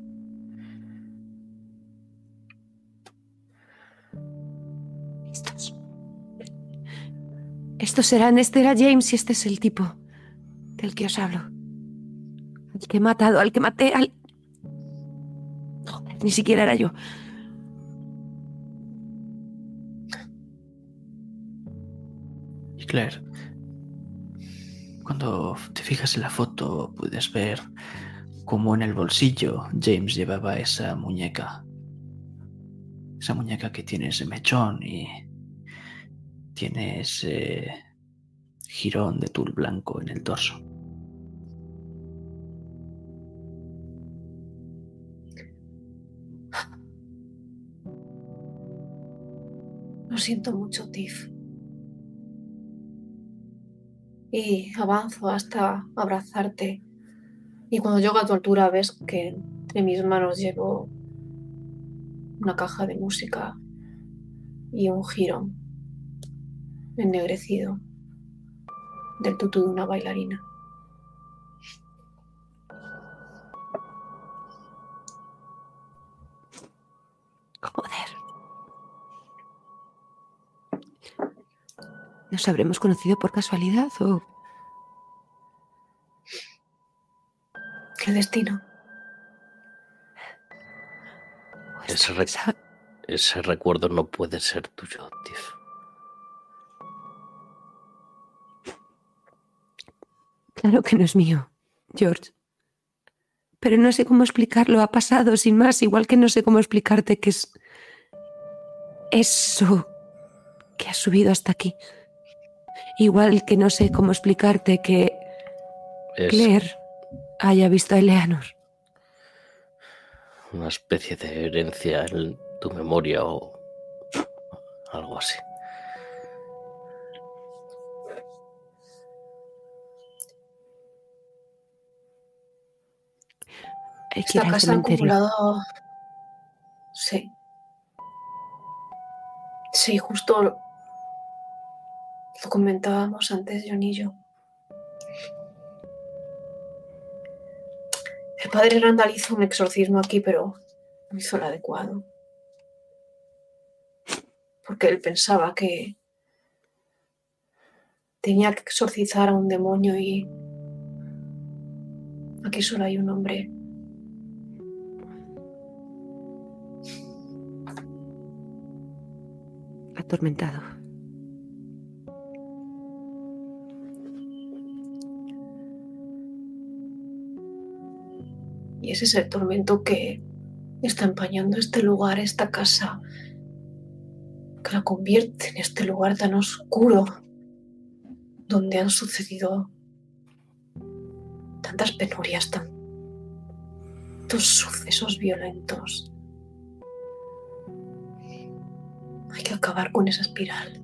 Estos. Estos serán, este era James y este es el tipo del que os hablo. Al que he matado, al que maté, al... Joder, ni siquiera era yo. Y Claire, cuando te fijas en la foto puedes ver cómo en el bolsillo James llevaba esa muñeca. Esa muñeca que tiene ese mechón y tiene ese jirón de tul blanco en el torso. Lo siento mucho, Tiff. Y avanzo hasta abrazarte. Y cuando llego a tu altura ves que entre mis manos llevo una caja de música y un jirón ennegrecido del tutú de una bailarina. ¿Nos habremos conocido por casualidad o...? El destino. o Ese, re- ese recuerdo no puede ser tuyo, Tiff. Claro que no es mío, George. Pero no sé cómo explicarlo. Ha pasado sin más, igual que no sé cómo explicarte que es... Eso que has subido hasta aquí. Igual que no sé cómo explicarte que Es Claire haya visto a Eleanor. una especie de herencia en tu memoria o algo así. Esta casa ha acumulado. Sí. Sí, justo lo comentábamos antes, John y yo. El padre Randall hizo un exorcismo aquí, pero no hizo el adecuado. Porque él pensaba que tenía que exorcizar a un demonio y aquí solo hay un hombre Atormentado. Y ese es el tormento que está empañando este lugar, esta casa, que la convierte en este lugar tan oscuro, donde han sucedido tantas penurias, tantos sucesos violentos. Hay que acabar con esa espiral.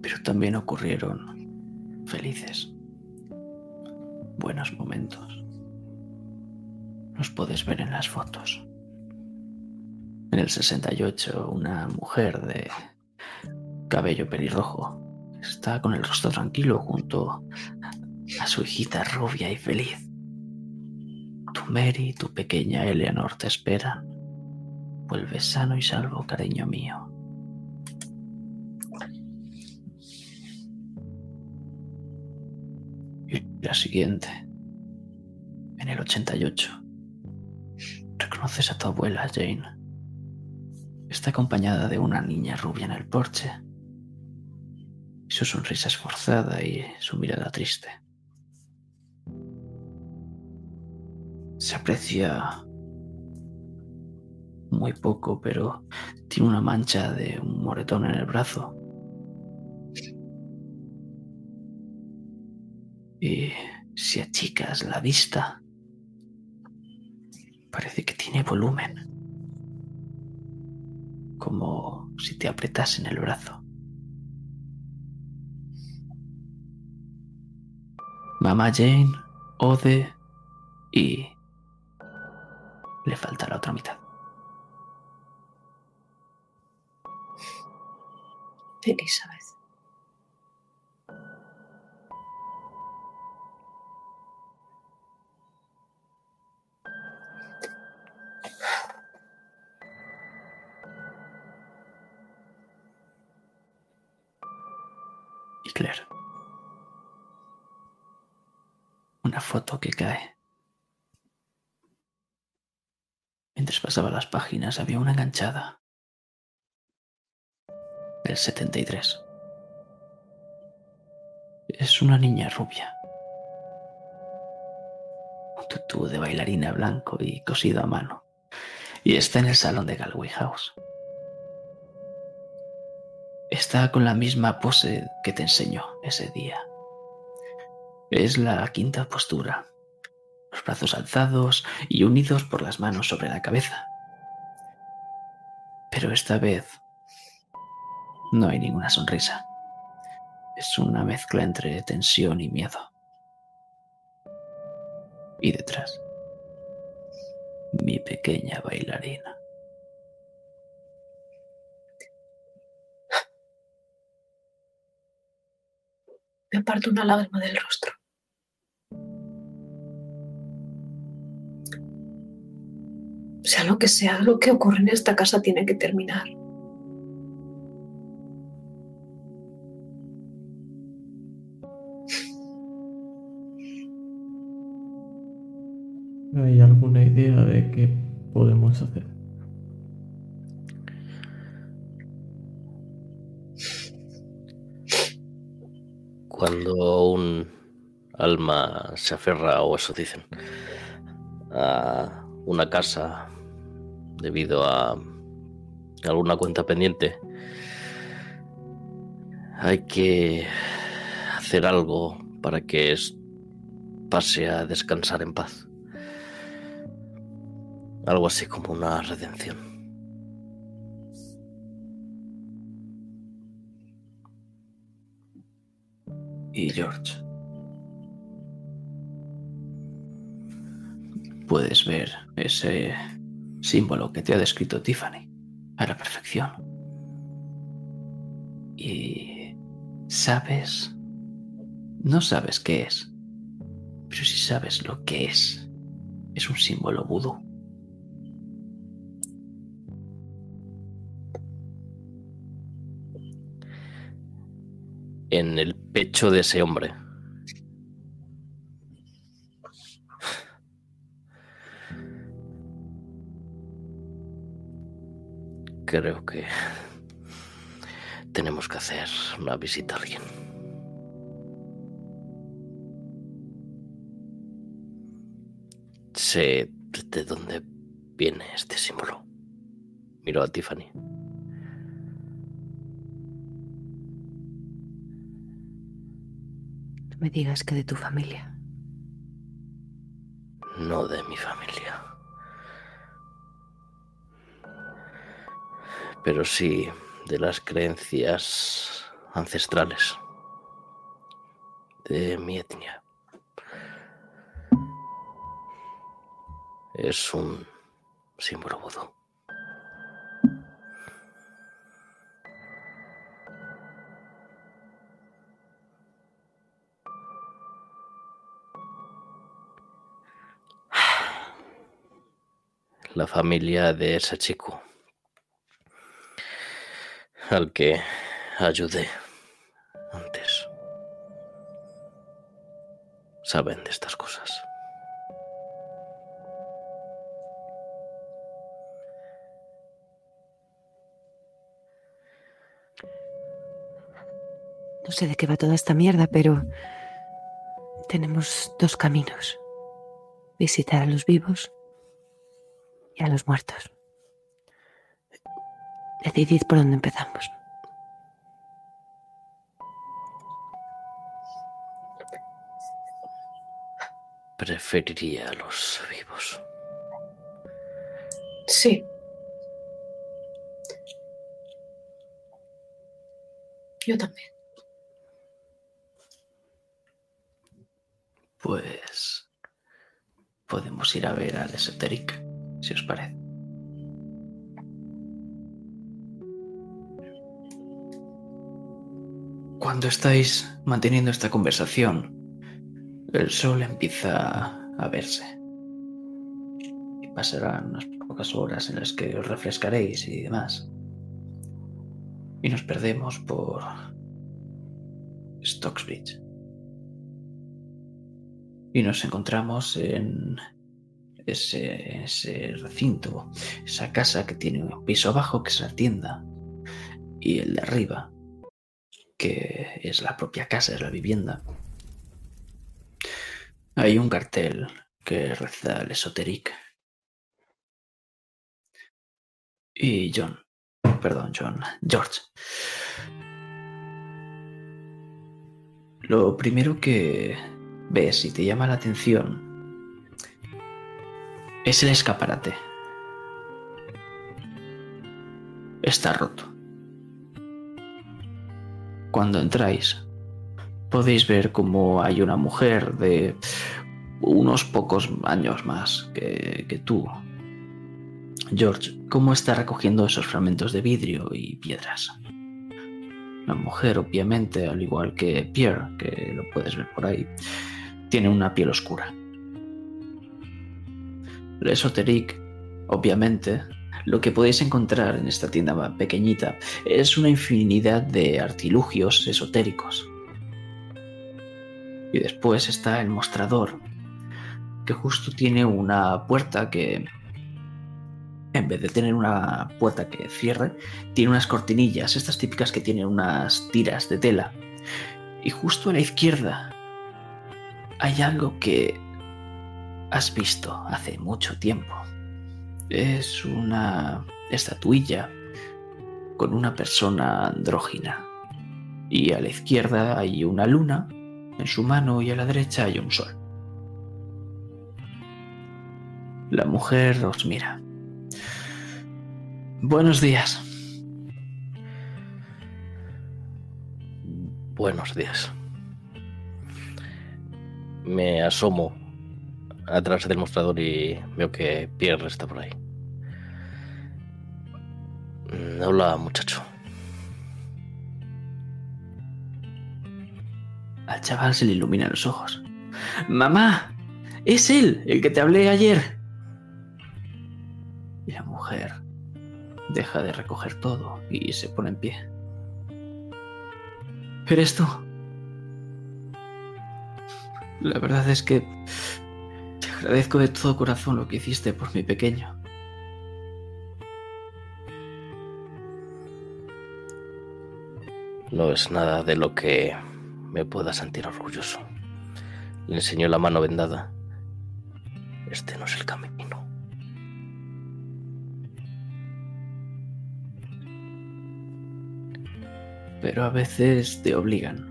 Pero también ocurrieron felices, buenos momentos. Los puedes ver en las fotos. En el 68, una mujer de cabello pelirrojo está con el rostro tranquilo junto a su hijita rubia y feliz. Tu Mary y tu pequeña Eleanor te esperan. Vuelve sano y salvo, cariño mío. Y la siguiente, en el 88, reconoces a tu abuela, Jane. Está acompañada de una niña rubia en el porche. Su sonrisa esforzada y su mirada triste. Se aprecia muy poco, pero tiene una mancha de un moretón en el brazo. Y si achicas la vista, parece que tiene volumen. Como si te apretasen el brazo. Mamá Jane, Ode y... Le falta la otra mitad. Elizabeth. Y Claire. Una foto que cae. Mientras pasaba las páginas había una enganchada. El 73. Es una niña rubia. Un tutú de bailarina blanco y cosido a mano. Y está en el salón de Galway House. Está con la misma pose que te enseñó ese día. Es la quinta postura. Los brazos alzados y unidos por las manos sobre la cabeza. Pero esta vez no hay ninguna sonrisa. Es una mezcla entre tensión y miedo. Y detrás, mi pequeña bailarina. Me una lágrima del rostro. Sea lo que sea, lo que ocurre en esta casa tiene que terminar. ¿Hay alguna idea de qué podemos hacer? Cuando un alma se aferra, o eso dicen, a una casa debido a alguna cuenta pendiente. Hay que hacer algo para que pase a descansar en paz. Algo así como una redención. Y George. Puedes ver ese símbolo que te ha descrito Tiffany a la perfección. Y sabes, no sabes qué es, pero sí sabes lo que es. Es un símbolo vudú. En el pecho de ese hombre. Creo que tenemos que hacer una visita a alguien. Sé de dónde viene este símbolo. Miro a Tiffany. Me digas que de tu familia. no de mi familia. Pero sí de las creencias ancestrales de mi etnia. Es un símbolo. La familia de ese chico al que ayudé antes. Saben de estas cosas. No sé de qué va toda esta mierda, pero tenemos dos caminos. Visitar a los vivos y a los muertos. Decidid por dónde empezamos. Preferiría a los vivos. Sí. Yo también. Pues podemos ir a ver al Esoteric, si os parece. Cuando estáis manteniendo esta conversación, el sol empieza a verse. Y pasarán unas pocas horas en las que os refrescaréis y demás. Y nos perdemos por Stocksbridge y nos encontramos en ese, ese recinto, esa casa que tiene un piso abajo que es la tienda y el de arriba que es la propia casa, es la vivienda. Hay un cartel que reza el esoteric. Y John, perdón, John, George. Lo primero que ves y te llama la atención es el escaparate. Está roto. Cuando entráis, podéis ver cómo hay una mujer de unos pocos años más que, tú, George, cómo está recogiendo esos fragmentos de vidrio y piedras. La mujer, obviamente, al igual que Pierre, que lo puedes ver por ahí, tiene una piel oscura. Esoteric, obviamente, lo que podéis encontrar en esta tienda pequeñita es una infinidad de artilugios esotéricos. Y después está el mostrador, que justo tiene una puerta que, en vez de tener una puerta que cierre, tiene unas cortinillas, estas típicas que tienen unas tiras de tela. Y justo a la izquierda hay algo que has visto hace mucho tiempo. Es una estatuilla con una persona andrógina. Y a la izquierda hay una luna en su mano y a la derecha hay un sol. La mujer os mira. Buenos días. Buenos días. Me asomo atrás del mostrador y veo que Pierre está por ahí. Mm, Hola, muchacho. Al chaval se le iluminan los ojos. ¡Mamá! ¡Es él, el que te hablé ayer! Y la mujer deja de recoger todo y se pone en pie. ¿Eres tú? La verdad es que agradezco de todo corazón lo que hiciste por mi pequeño. No es nada de lo que me pueda sentir orgulloso. Le enseñó la mano vendada. Este no es el camino. Pero a veces te obligan.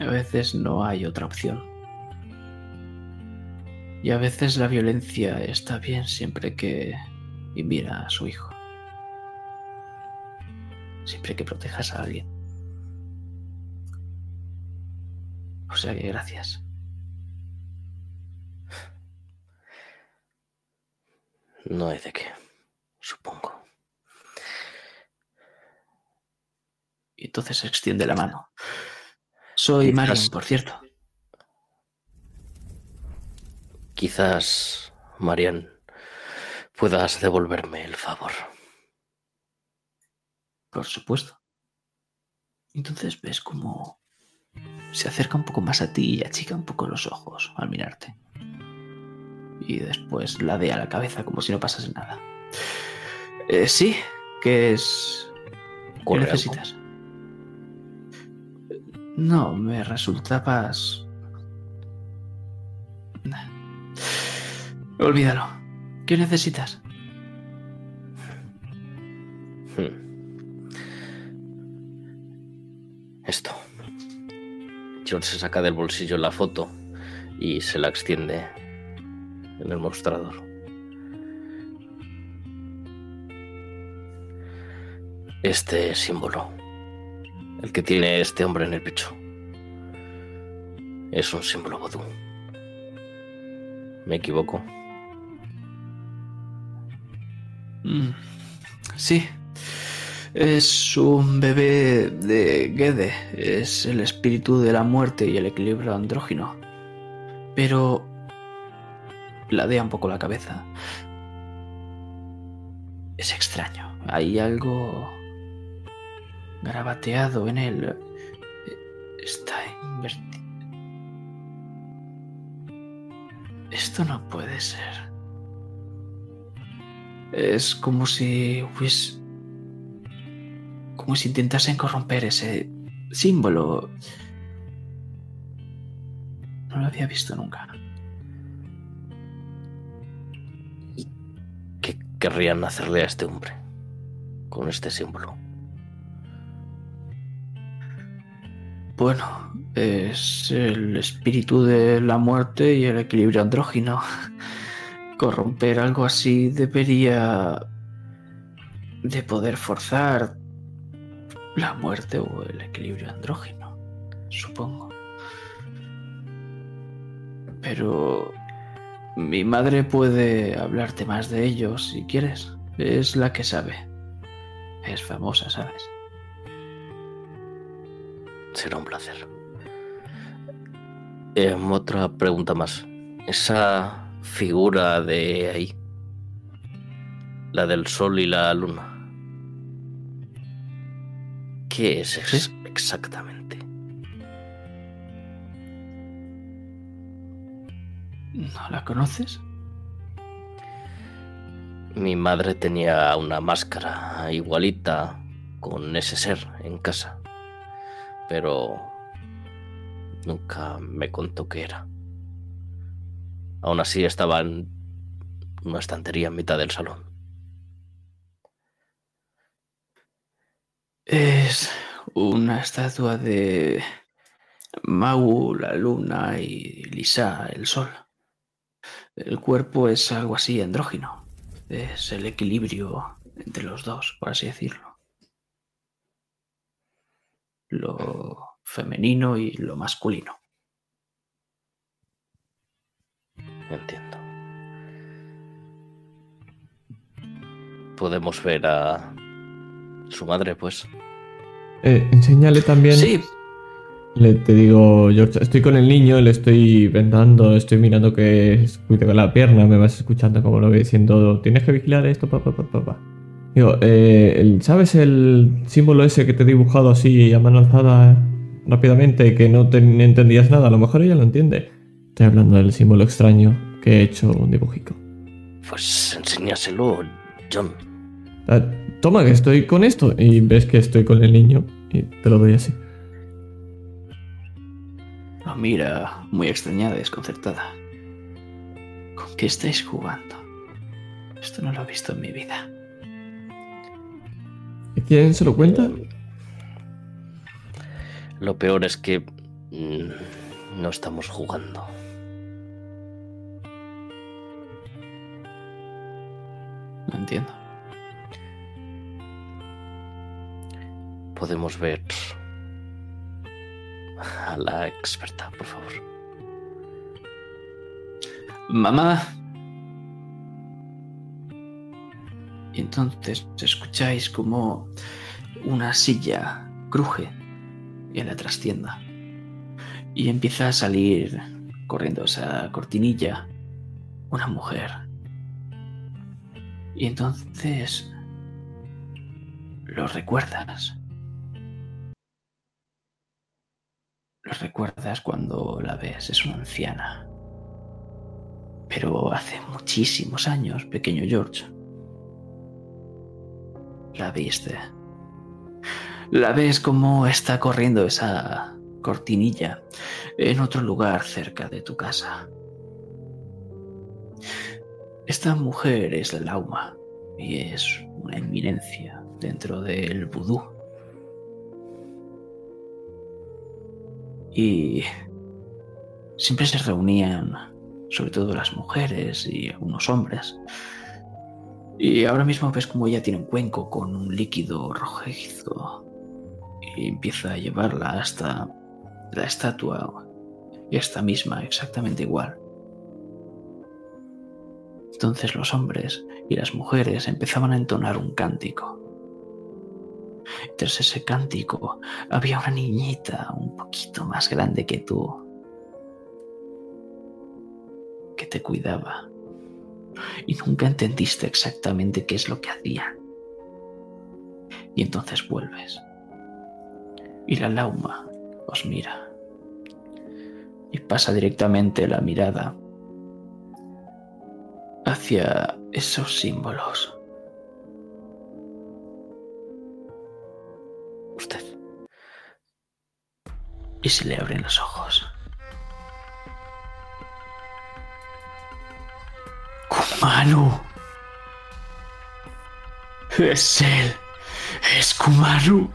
A veces no hay otra opción. Y a veces la violencia está bien siempre que mira a su hijo. Siempre que protejas a alguien. O sea que gracias. No hay de qué, supongo. Y entonces extiende la mano. Soy Marion, por cierto. Quizás, Marian, puedas devolverme el favor. Por supuesto. Entonces ves cómo se acerca un poco más a ti y achica un poco los ojos al mirarte. Y después ladea la cabeza como si no pasase nada. Eh, sí, que es... ¿Qué necesitas? No, me resultabas... Olvídalo. ¿Qué necesitas? Hmm. Esto. John se saca del bolsillo la foto y se la extiende en el mostrador. Este símbolo, el que tiene este hombre en el pecho, es un símbolo vodú. ¿Me equivoco? Mm, Sí. Es un bebé de Gede. Es el espíritu de la muerte y el equilibrio andrógino. Pero... Ladea un poco la cabeza. Es extraño. Hay algo... Garabateado en él. Está invertido. Esto no puede ser. Es como si hubiese... Como si intentasen corromper ese símbolo. No lo había visto nunca. ¿Qué querrían hacerle a este hombre con este símbolo? Bueno, es el espíritu de la muerte y el equilibrio andrógino. Corromper algo así debería de poder forzar la muerte o el equilibrio andrógino, supongo. Pero mi madre puede hablarte más de ello si quieres. Es la que sabe. Es famosa, ¿sabes? Será un placer. Em, otra pregunta más. Esa figura de ahí, la del sol y la luna, ¿qué es exactamente? ¿No la conoces? Mi madre tenía una máscara igualita con ese ser en casa, pero nunca me contó qué era. Aún así estaba en una estantería en mitad del salón. Es una estatua de Mau, la luna y Lisa, el sol. El cuerpo es algo así andrógino. Es el equilibrio entre los dos, por así decirlo. Lo femenino y lo masculino. Entiendo. Podemos ver a su madre, pues. Eh, enséñale también. Sí, Le, te digo, George, estoy con el niño, le estoy vendando, estoy mirando que cuide con la pierna, me vas escuchando como lo voy diciendo, tienes que vigilar esto, papá, papá, papá. Digo, eh, ¿sabes el símbolo ese que te he dibujado así a mano alzada rápidamente que no te entendías nada? A lo mejor ella lo entiende. Estoy hablando del símbolo extraño que he hecho un dibujico. Pues enséñaselo, John. Ah, Toma, que estoy con esto. Y ves que estoy con el niño y te lo doy así. lo mira muy extrañada y desconcertada. ¿Con qué estáis jugando? Esto no lo he visto en mi vida. ¿Y ¿Quién se lo cuenta? Lo peor es que mm, no estamos jugando. No entiendo. Podemos ver a la experta, por favor. Mamá. Y entonces escucháis como una silla cruje en la trastienda. Y empieza a salir corriendo esa cortinilla una mujer. Y entonces lo recuerdas. Lo recuerdas cuando la ves, es una anciana. Pero hace muchísimos años, pequeño George. La viste. La ves como está corriendo esa cortinilla en otro lugar cerca de tu casa. Esta mujer es la Lauma y es una eminencia dentro del vudú. Y siempre se reunían, sobre todo las mujeres y algunos hombres. Y ahora mismo ves como ella tiene un cuenco con un líquido rojizo y empieza a llevarla hasta la estatua esta misma exactamente igual. Entonces los hombres y las mujeres empezaban a entonar un cántico. Tras ese cántico había una niñita un poquito más grande que tú que te cuidaba y nunca entendiste exactamente qué es lo que hacía. Y entonces vuelves. Y la lauma os mira. Y pasa directamente la mirada hacia esos símbolos. Usted. Y se le abren los ojos. Kumanu. Es él. Es Kumanu.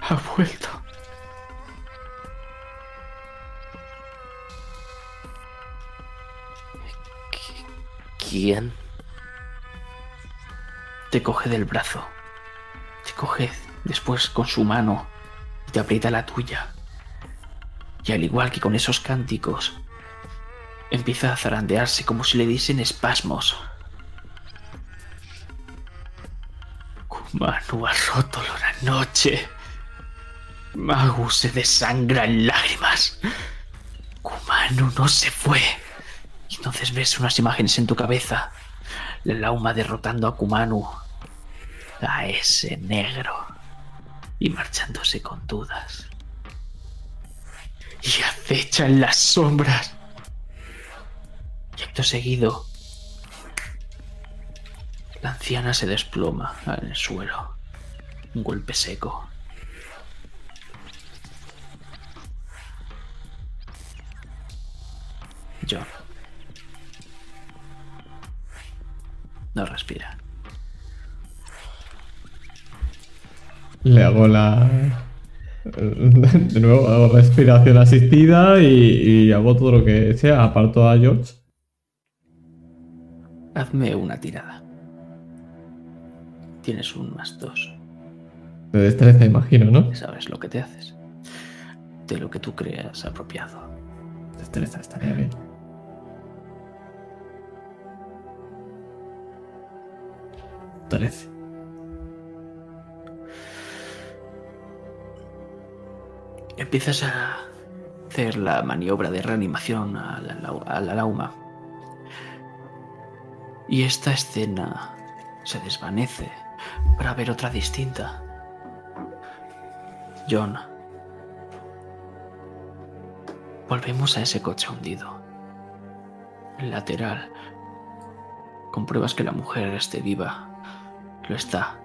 Ha vuelto. Te coge del brazo. Te coge después con su mano y te aprieta la tuya. Y al igual que con esos cánticos, empieza a zarandearse como si le diesen espasmos. Kumanu ha roto la noche. Magu se desangra en lágrimas. Kumanu no se fue. Y entonces ves unas imágenes en tu cabeza. La Lauma derrotando a Kumanu. A ese negro. Y marchándose con dudas. Y acecha en las sombras. Y acto seguido. La anciana se desploma el suelo. Un golpe seco. John. No respira. Le hago la. De nuevo, hago respiración asistida y, y hago todo lo que sea. Aparto a George. Hazme una tirada. Tienes un más dos. De destreza, imagino, ¿no? Sabes lo que te haces. De lo que tú creas apropiado. Destreza estaría bien. Trece. Empiezas a hacer la maniobra de reanimación a la, a la lauma. Y esta escena se desvanece para ver otra distinta. John. Volvemos a ese coche hundido. El lateral. Compruebas que la mujer esté viva. Lo está.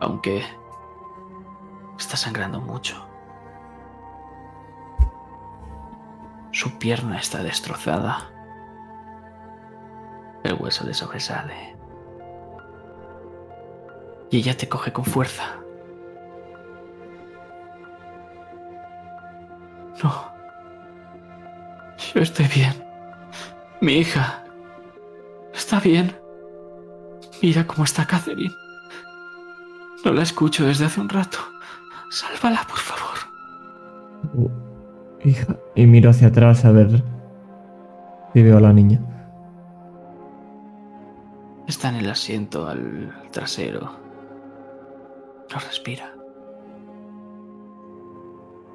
Aunque está sangrando mucho. Su pierna está destrozada. El hueso le sobresale. Y ella te coge con fuerza. No. Yo estoy bien. Mi hija. Está bien. Mira cómo está Catherine. No la escucho desde hace un rato. Sálvala, por favor. Uh, hija. Y miro hacia atrás a ver si veo a la niña. Está en el asiento al trasero. No respira.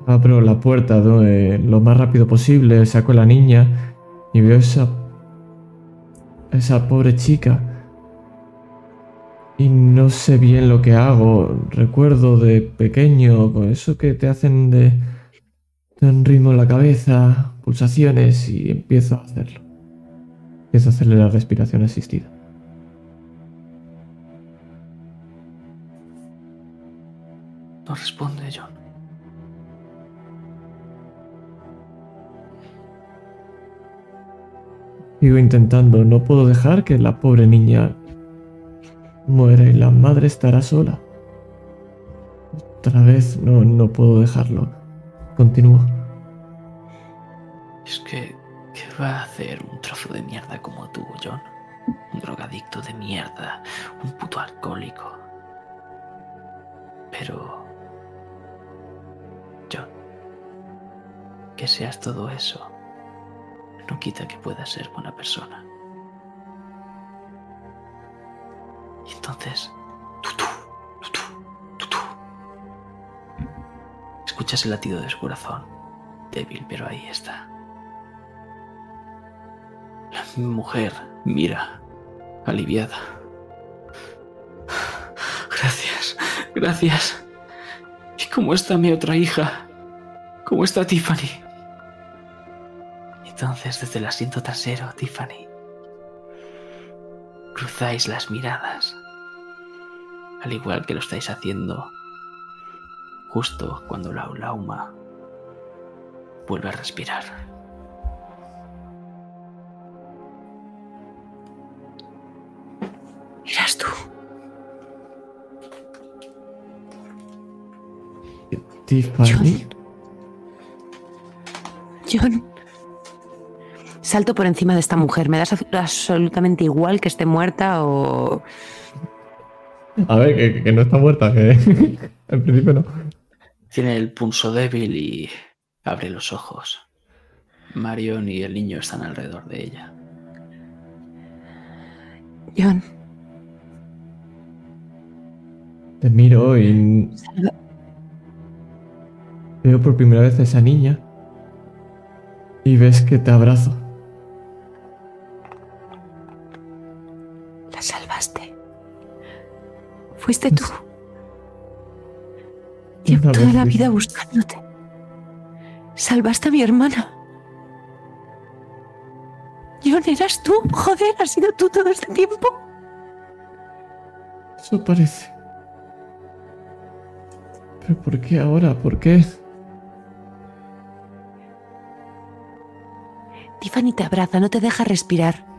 Abro la puerta ¿no? Eh, lo más rápido posible, saco a la niña y veo esa. esa pobre chica. Y no sé bien lo que hago. Recuerdo de pequeño, con eso que te hacen de. un ritmo en la cabeza, pulsaciones, y empiezo a hacerlo. Empiezo a hacerle la respiración asistida. No responde, John. Sigo intentando, no puedo dejar que la pobre niña muera y la madre estará sola. Otra vez no, no puedo dejarlo. Continúo. Es que, ¿qué va a hacer un trozo de mierda como tú, John? Un drogadicto de mierda, un puto alcohólico. Pero... John, que seas todo eso, no quita que puedas ser buena persona. Y entonces... Tutú, tutú, tutú. Escuchas el latido de su corazón. Débil, pero ahí está. La mujer mira, aliviada. Gracias, gracias. ¿Y cómo está mi otra hija? ¿Cómo está Tiffany? Entonces, desde el asiento trasero, Tiffany, cruzáis las miradas, al igual que lo estáis haciendo justo cuando la Lauma vuelve a respirar. Eras tú. Tiffany. John. Salto por encima de esta mujer. Me das absolutamente igual que esté muerta o. A ver, que, que no está muerta, que en principio no. Tiene el pulso débil y abre los ojos. Marion y el niño están alrededor de ella. John. Te miro y salva- veo por primera vez a esa niña. Y ves que te abrazo. Fuiste tú. Llevo toda la vida buscándote. Salvaste a mi hermana. John, eras tú. Joder, has sido tú todo este tiempo. Eso parece. ¿Pero por qué ahora? ¿Por qué? Tiffany te abraza, no te deja respirar.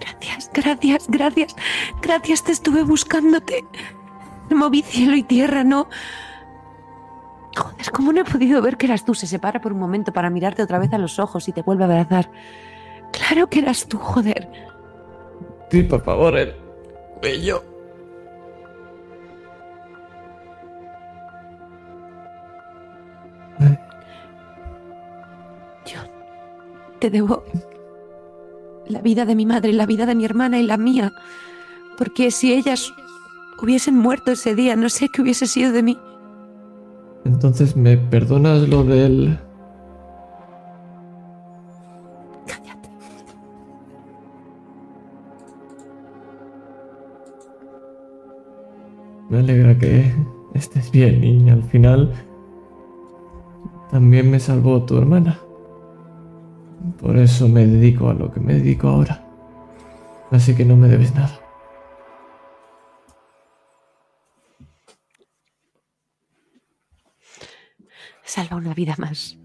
Gracias, gracias, gracias. Gracias, te estuve buscándote. Moví cielo y tierra, no. Joder, ¿cómo no he podido ver que eras tú? Se separa por un momento para mirarte otra vez a los ojos y te vuelve a abrazar. Claro que eras tú, joder. Sí, por favor, el bello. Yo te debo la vida de mi madre, la vida de mi hermana y la mía. Porque si ellas hubiesen muerto ese día, no sé qué hubiese sido de mí. Entonces, ¿me perdonas lo del... Cállate. Me alegra que estés bien y al final también me salvó tu hermana. Por eso me dedico a lo que me dedico ahora. Así que no me debes nada. Salva una vida más.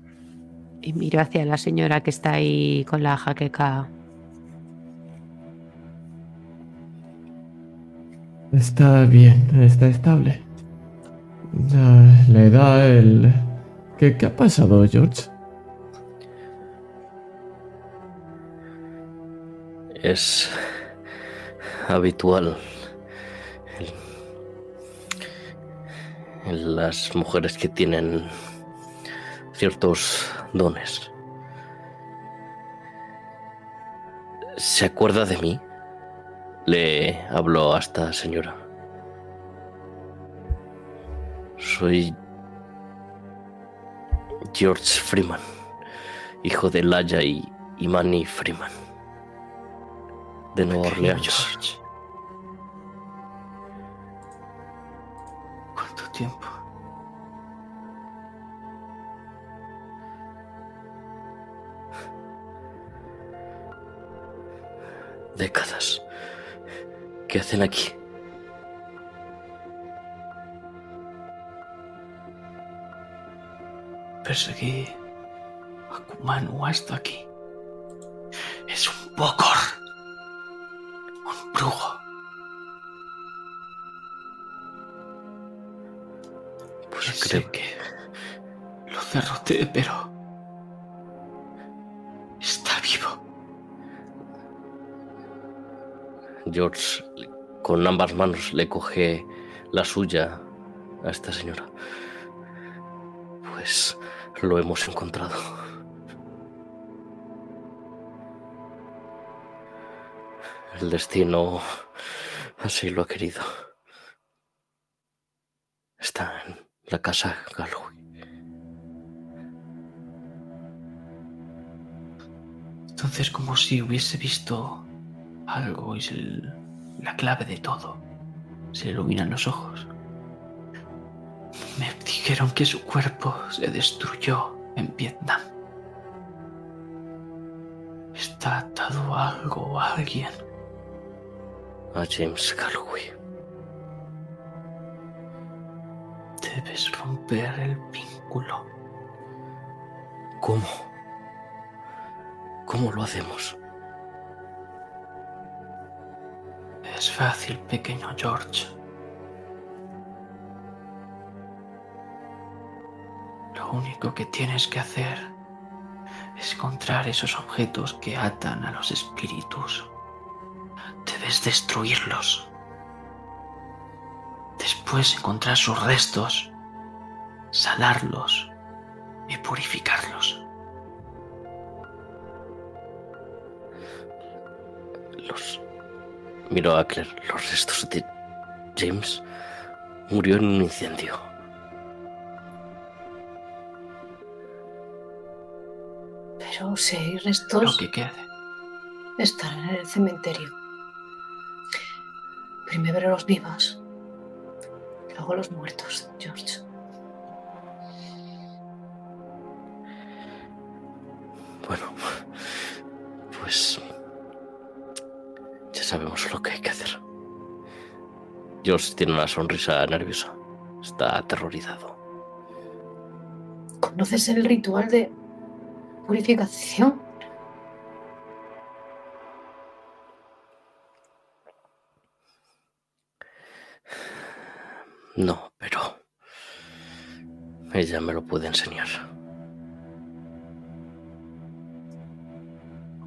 Y miro hacia la señora que está ahí con la jaqueca. Está bien, está estable. Ya le da el... ¿Qué, qué ha pasado, George? Es habitual en, las mujeres que tienen ciertos dones. ¿Se acuerda de mí? Le habló a esta señora. Soy George Freeman, hijo de Laya y, y Manny Freeman, de Nueva Orleans. George. ¿Cuánto tiempo? Décadas. ¿Qué hacen aquí? Perseguí a Kumanu hasta aquí. Es un Bokor. Brujo. Pues creo que lo derroté, pero está vivo. George con ambas manos le coge la suya a esta señora. Pues lo hemos encontrado. El destino así lo ha querido. Está en la casa Galway. Entonces, como si hubiese visto algo y es el- la clave de todo. Se iluminan los ojos. Me dijeron que su cuerpo se destruyó en Vietnam. Está atado a algo o a alguien. A James Galloway. Debes romper el vínculo. ¿Cómo? ¿Cómo lo hacemos? Es fácil, pequeño George. Lo único que tienes que hacer es encontrar esos objetos que atan a los espíritus. Debes destruirlos. Después encontrar sus restos, sanarlos y purificarlos. Los. Miro a Claire. Los restos de James murió en un incendio. Pero si hay Lo restos, que quede. estarán en el cementerio. Primero los vivos, luego los muertos, George. Bueno, pues. Ya sabemos lo que hay que hacer. George tiene una sonrisa nerviosa. Está aterrorizado. ¿Conoces el ritual de purificación? No, pero ella me lo puede enseñar.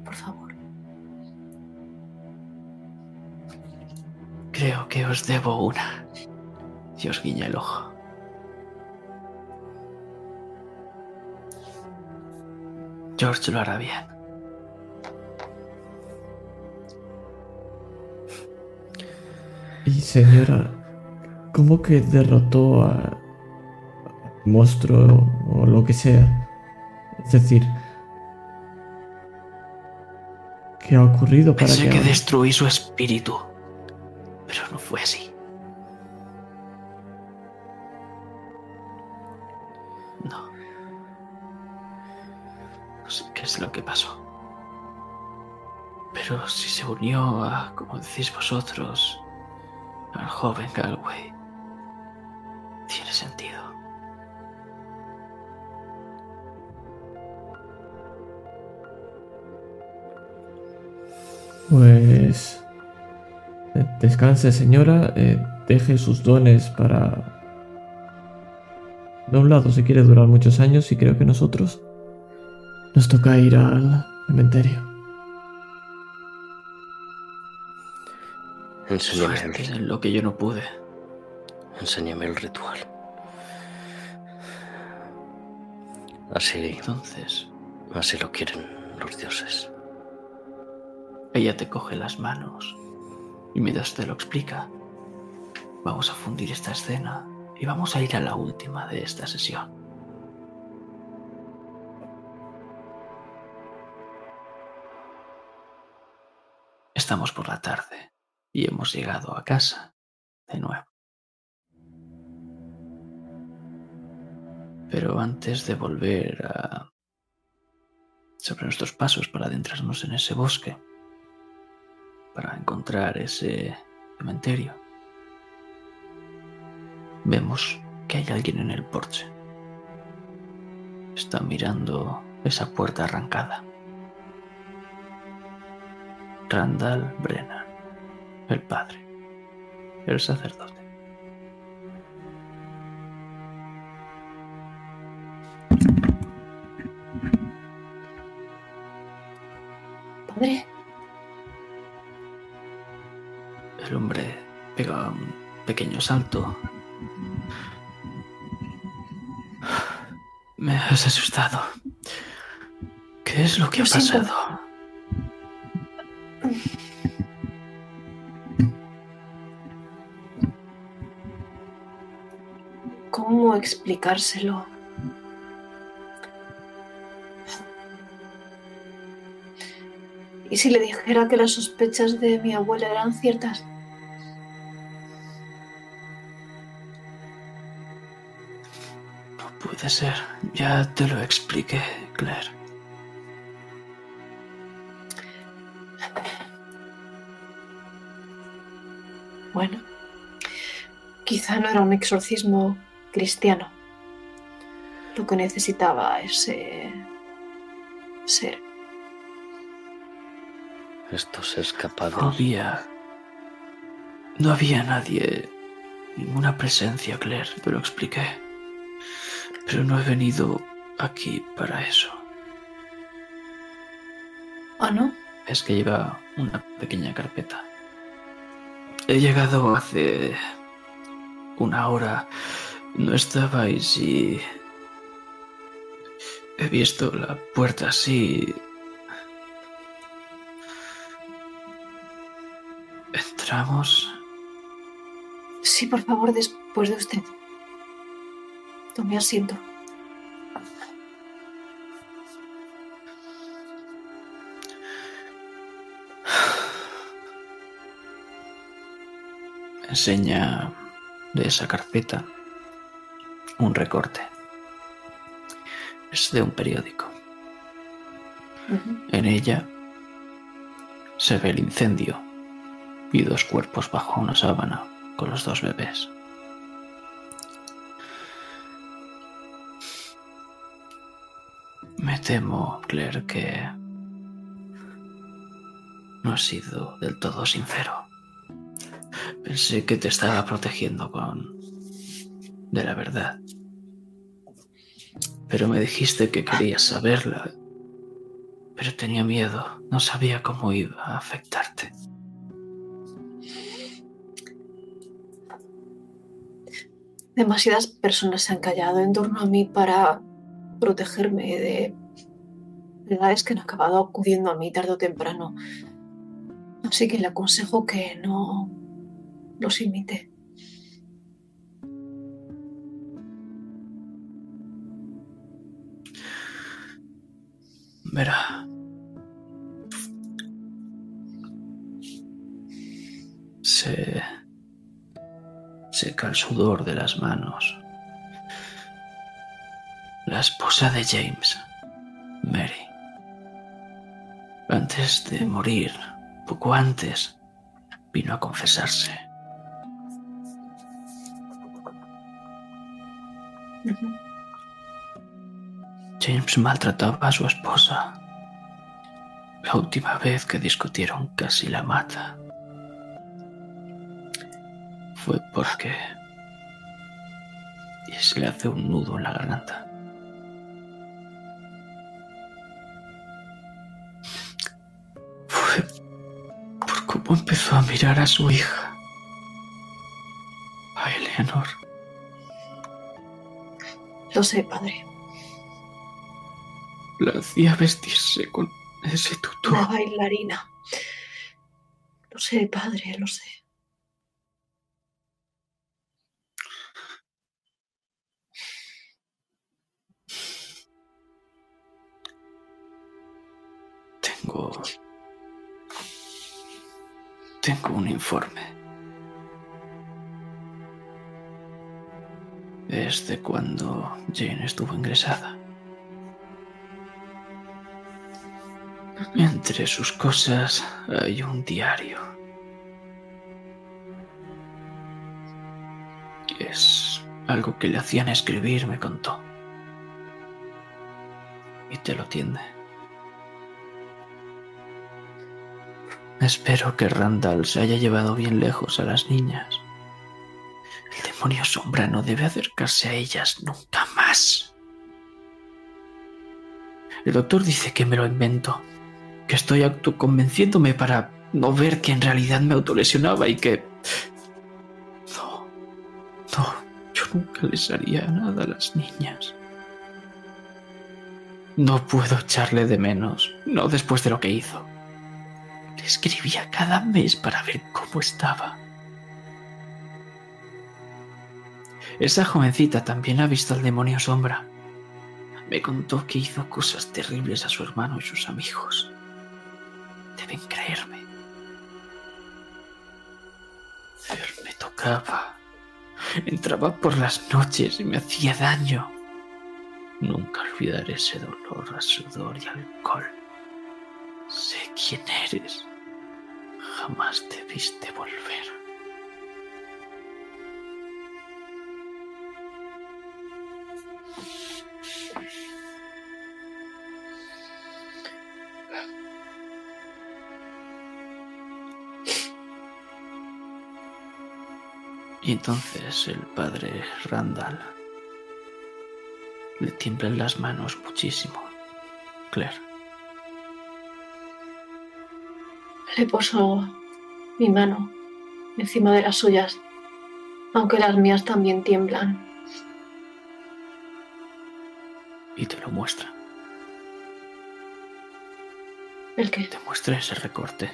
Por favor. Creo que os debo una. Y os guiña el ojo. George lo hará bien. Y señora, ¿cómo que derrotó a monstruo o lo que sea? Es decir, ¿qué ha ocurrido para Pensé que, que destruí su espíritu. Pero no fue así. No. No sé qué es lo que pasó. Pero si se unió a, como decís vosotros, al joven Galway, Pues... eh, Descanse, señora. eh, deje sus dones para... De un lado, si quiere durar muchos años, y creo que nosotros... Nos toca ir al cementerio. Enséñame Suerte lo que yo no pude. enséñame el ritual. Así, Entonces, así lo quieren los dioses. Ella te coge las manos y mientras te lo explica, vamos a fundir esta escena y vamos a ir a la última de esta sesión. Estamos por la tarde y hemos llegado a casa de nuevo. Pero antes de volver a sobre nuestros pasos para adentrarnos en ese bosque, para encontrar ese cementerio, vemos que hay alguien en el porche. Está mirando esa puerta arrancada. Randall Brennan, el padre, el sacerdote. Padre, pequeño salto. Me has asustado. ¿Qué es lo que Lo ha siento. pasado? ¿cómo explicárselo? ¿Y si le dijera que las sospechas de mi abuela eran ciertas? Puede ser. Ya te lo expliqué, Claire. Bueno, quizá no era un exorcismo cristiano. Lo que necesitaba ese ser. Estos No escapados. había. No había nadie. Ninguna presencia, Claire. Te lo expliqué. Pero no he venido aquí para eso. ¿Ah, no? Es que lleva una pequeña carpeta. He llegado hace una hora. No estabais y... He visto la puerta así. Entramos. Sí, por favor, después de usted. Tome asiento. Enseña de esa carpeta un recorte. Es de un periódico. En ella se ve el incendio y dos cuerpos bajo una sábana con los dos bebés. Me temo, Claire, que no he sido del todo sincero. Pensé que te estaba protegiendo con de la verdad. Pero me dijiste que querías saberla. Pero tenía miedo, no sabía cómo iba a afectarte. Demasiadas personas se han callado en torno a mí para protegerme de verdades que han acabado acudiendo a mí tarde o temprano. Así que le aconsejo que no los imite. Verá. Se seca el sudor de las manos. La esposa de James, Mary. Antes de morir, poco antes, vino a confesarse. James maltrataba a su esposa. La última vez que discutieron casi la mata. Fue porque... Y se le hace un nudo en la garganta. Empezó a mirar a su hija. A Eleanor. Lo sé, padre. La hacía vestirse con ese tutú. Una bailarina. Lo sé, padre, lo sé. Tengo... Tengo un informe. Es de cuando Jane estuvo ingresada. Entre sus cosas hay un diario. Es algo que le hacían escribir, me contó. Y te lo tiende. Espero que Randall se haya llevado bien lejos a las niñas. El demonio sombra no debe acercarse a ellas nunca más. El doctor dice que me lo invento, que estoy autoconvenciéndome para no ver que en realidad me autolesionaba y que... No, no, yo nunca les haría nada a las niñas. No puedo echarle de menos, no después de lo que hizo. Escribía cada mes para ver cómo estaba. Esa jovencita también ha visto al demonio sombra. Me contó que hizo cosas terribles a su hermano y sus amigos. Deben creerme. Me tocaba. Entraba por las noches y me hacía daño. Nunca olvidaré ese dolor a sudor y alcohol. Sé quién eres. Jamás debiste volver. Y entonces el padre Randall le tiemblan las manos muchísimo. Claire. Le mi mano encima de las suyas, aunque las mías también tiemblan. Y te lo muestra. ¿El qué? Te muestra ese recorte.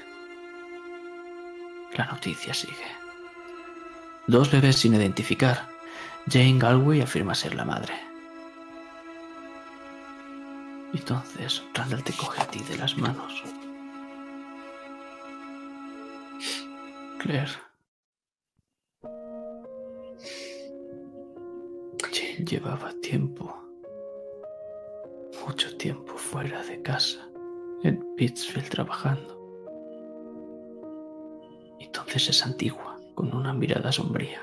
La noticia sigue. Dos bebés sin identificar. Jane Galway afirma ser la madre. Entonces Randall te coge a ti de las manos. Jane llevaba tiempo, mucho tiempo fuera de casa, en Pittsfield trabajando. Entonces es antigua, con una mirada sombría.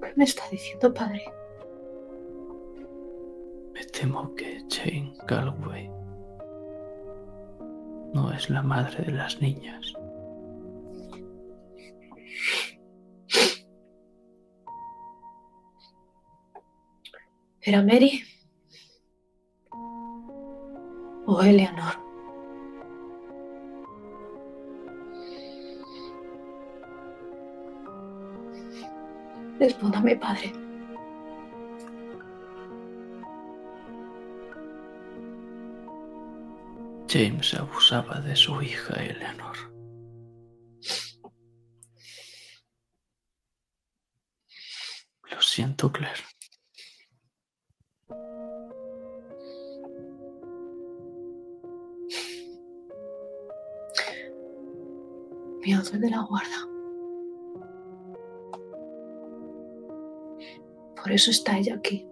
¿Qué me está diciendo, padre? Me temo que Jane Galway no es la madre de las niñas. ¿Era Mary? ¿O Eleanor? Respóndame, padre. James abusaba de su hija Eleanor. Lo siento, Claire. Mi ángel de la guarda. Por eso está ella aquí.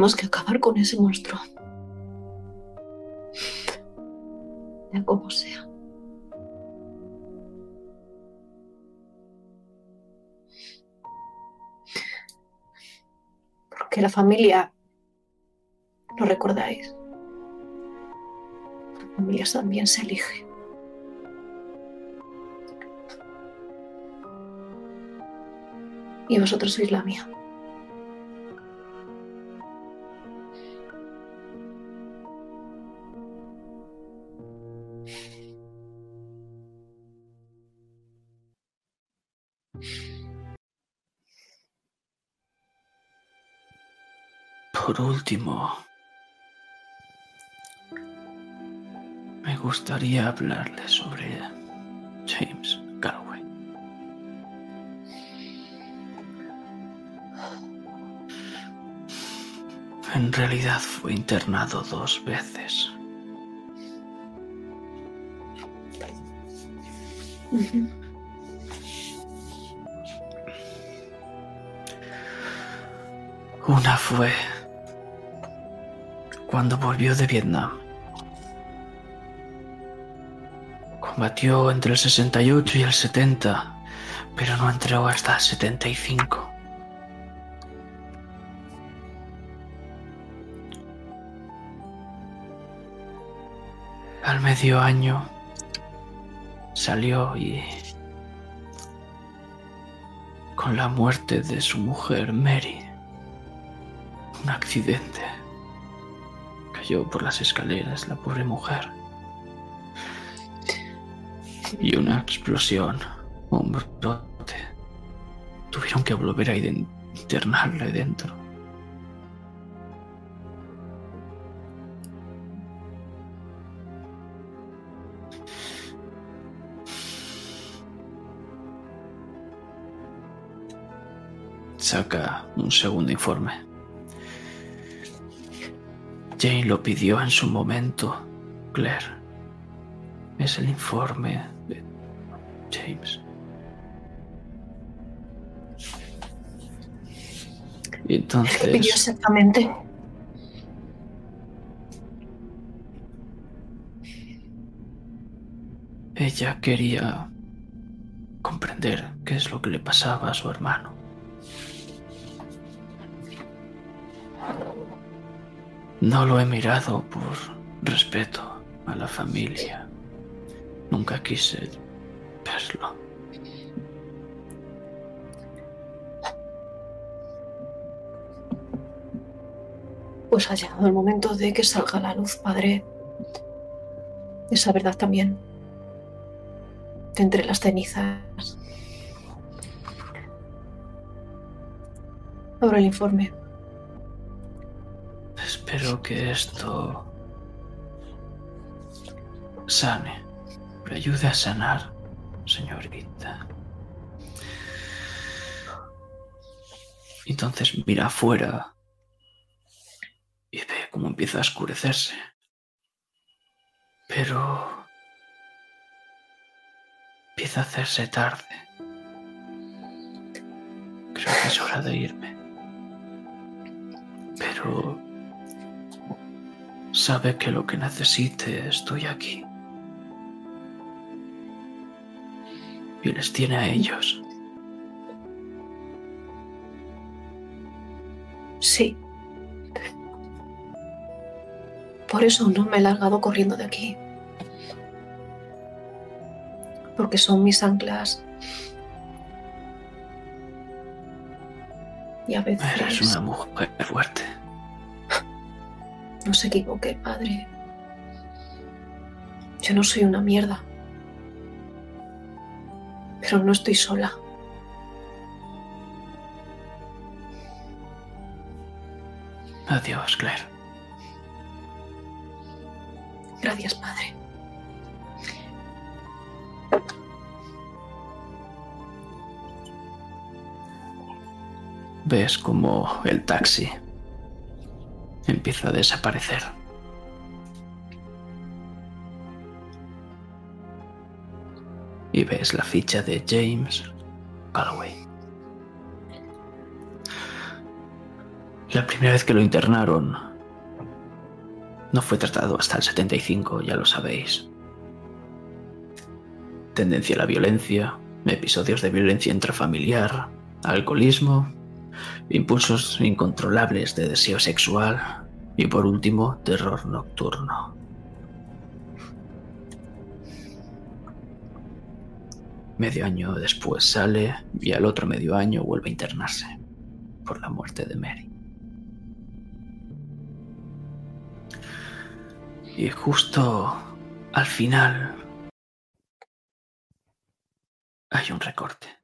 Tenemos que acabar con ese monstruo. Ya como sea. Porque la familia, ¿lo recordáis? La familia también se elige. Y vosotros sois la mía. Por último, me gustaría hablarle sobre James Galway. En realidad fue internado dos veces. Una fue cuando volvió de Vietnam. Combatió entre el 68 y el 70, pero no entró hasta el 75. Al medio año salió y con la muerte de su mujer Mary, un accidente por las escaleras la pobre mujer. Y una explosión, un brote. Tuvieron que volver a internarle dentro. Saca un segundo informe. Jane lo pidió en su momento, Claire. Es el informe de James. Y ¿Qué pidió entonces exactamente? ella quería comprender qué es lo que le pasaba a su hermano. No lo he mirado por respeto a la familia. Nunca quise verlo. Pues ha llegado el momento de que salga la luz, padre. Esa verdad también. De entre las cenizas. Abro el informe. Espero que esto sane, le ayude a sanar, señorita. Entonces mira afuera y ve cómo empieza a oscurecerse. Pero empieza a hacerse tarde. Creo que es hora de irme. Pero sabe que lo que necesite estoy aquí. y les tiene a ellos. Sí. Por eso no me he largado corriendo de aquí. Porque son mis anclas. Y a veces... Eres una mujer fuerte. No se equivoque, padre. Yo no soy una mierda. Pero no estoy sola. Adiós, Claire. Gracias, padre. Ves como el taxi empieza a desaparecer. Y ves la ficha de James Galloway. La primera vez que lo internaron no fue tratado hasta el 75, ya lo sabéis. Tendencia a la violencia, episodios de violencia intrafamiliar, alcoholismo, impulsos incontrolables de deseo sexual y por último terror nocturno. Medio año después sale y al otro medio año vuelve a internarse por la muerte de Mary. Y justo al final hay un recorte.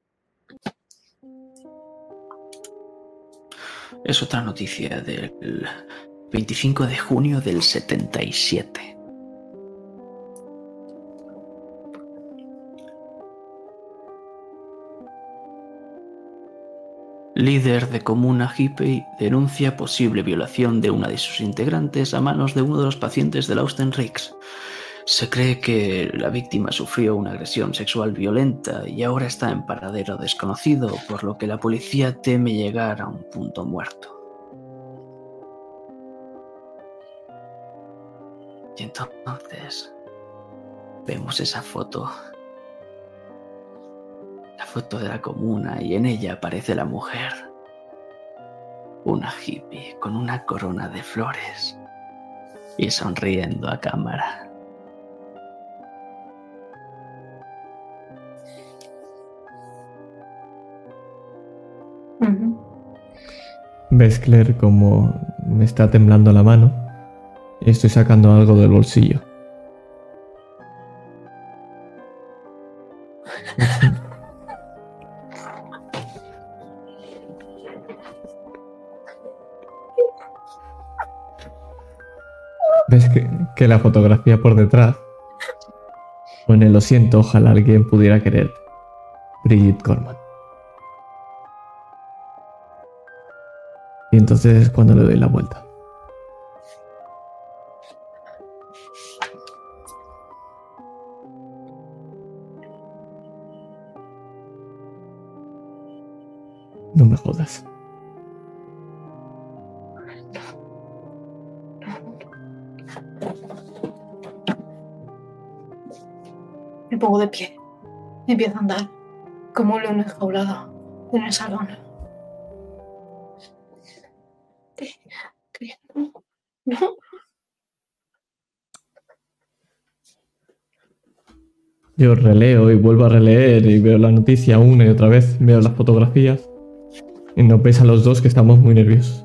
Es otra noticia del 25 de junio del 77. Líder de comuna hippie denuncia posible violación de una de sus integrantes a manos de uno de los pacientes del Austen Riggs. Se cree que la víctima sufrió una agresión sexual violenta y ahora está en paradero desconocido, por lo que la policía teme llegar a un punto muerto. Y entonces vemos esa foto la foto de la comuna y en ella aparece la mujer. Una hippie con una corona de flores y sonriendo a cámara. Ves, Claire, como me está temblando la mano y estoy sacando algo del bolsillo. Ves que, la fotografía por detrás pone lo siento, ojalá alguien pudiera querer. Bridget Corman. Entonces es cuando le doy la vuelta. No me jodas. Me pongo de pie. Empiezo a andar como un león enjaulado en el salón. Yo releo y vuelvo a releer y veo la noticia una y otra vez, veo las fotografías y nos ves a los dos que estamos muy nerviosos.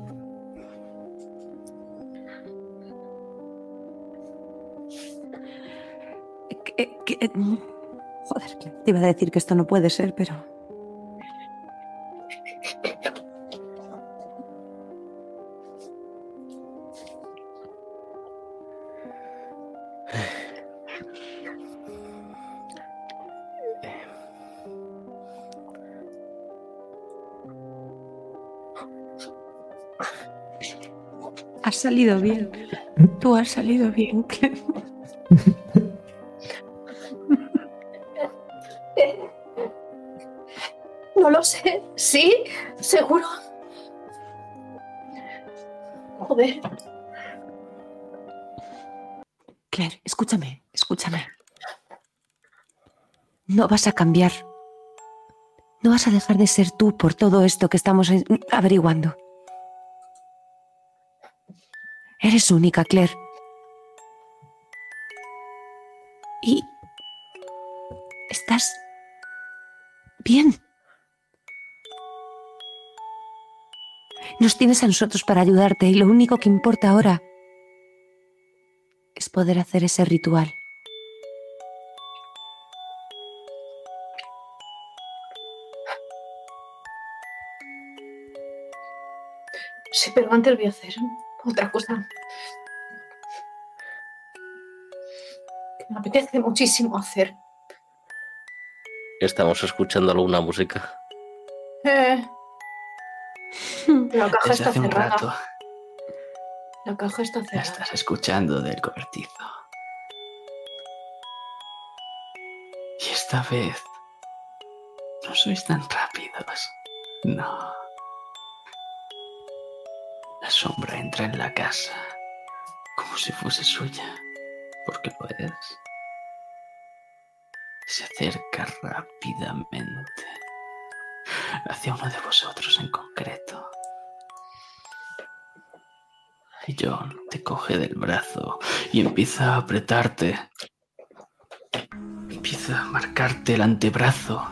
Que- que- Joder, te iba a decir que esto no puede ser, pero... salido bien. Tú has salido bien, Clem. No lo sé. ¿Sí? ¿Seguro? Joder. Claire, escúchame, escúchame. No vas a cambiar No vas a dejar de ser tú por todo esto que estamos averiguando. Eres única, Claire. Y... Estás... bien. Nos tienes a nosotros para ayudarte y lo único que importa ahora es poder hacer ese ritual. Sí, pero antes voy a hacer otra cosa. Que me apetece muchísimo hacer. Estamos escuchando alguna música. Eh, la caja Desde está hace un cerrada. rato La caja está la cerrada. estás escuchando del cobertizo. Y esta vez no sois tan rápidos. No. La sombra entra en la casa como si fuese suya, porque lo. Se acerca rápidamente hacia uno de vosotros en concreto. Y John te coge del brazo y empieza a apretarte. Empieza a marcarte el antebrazo.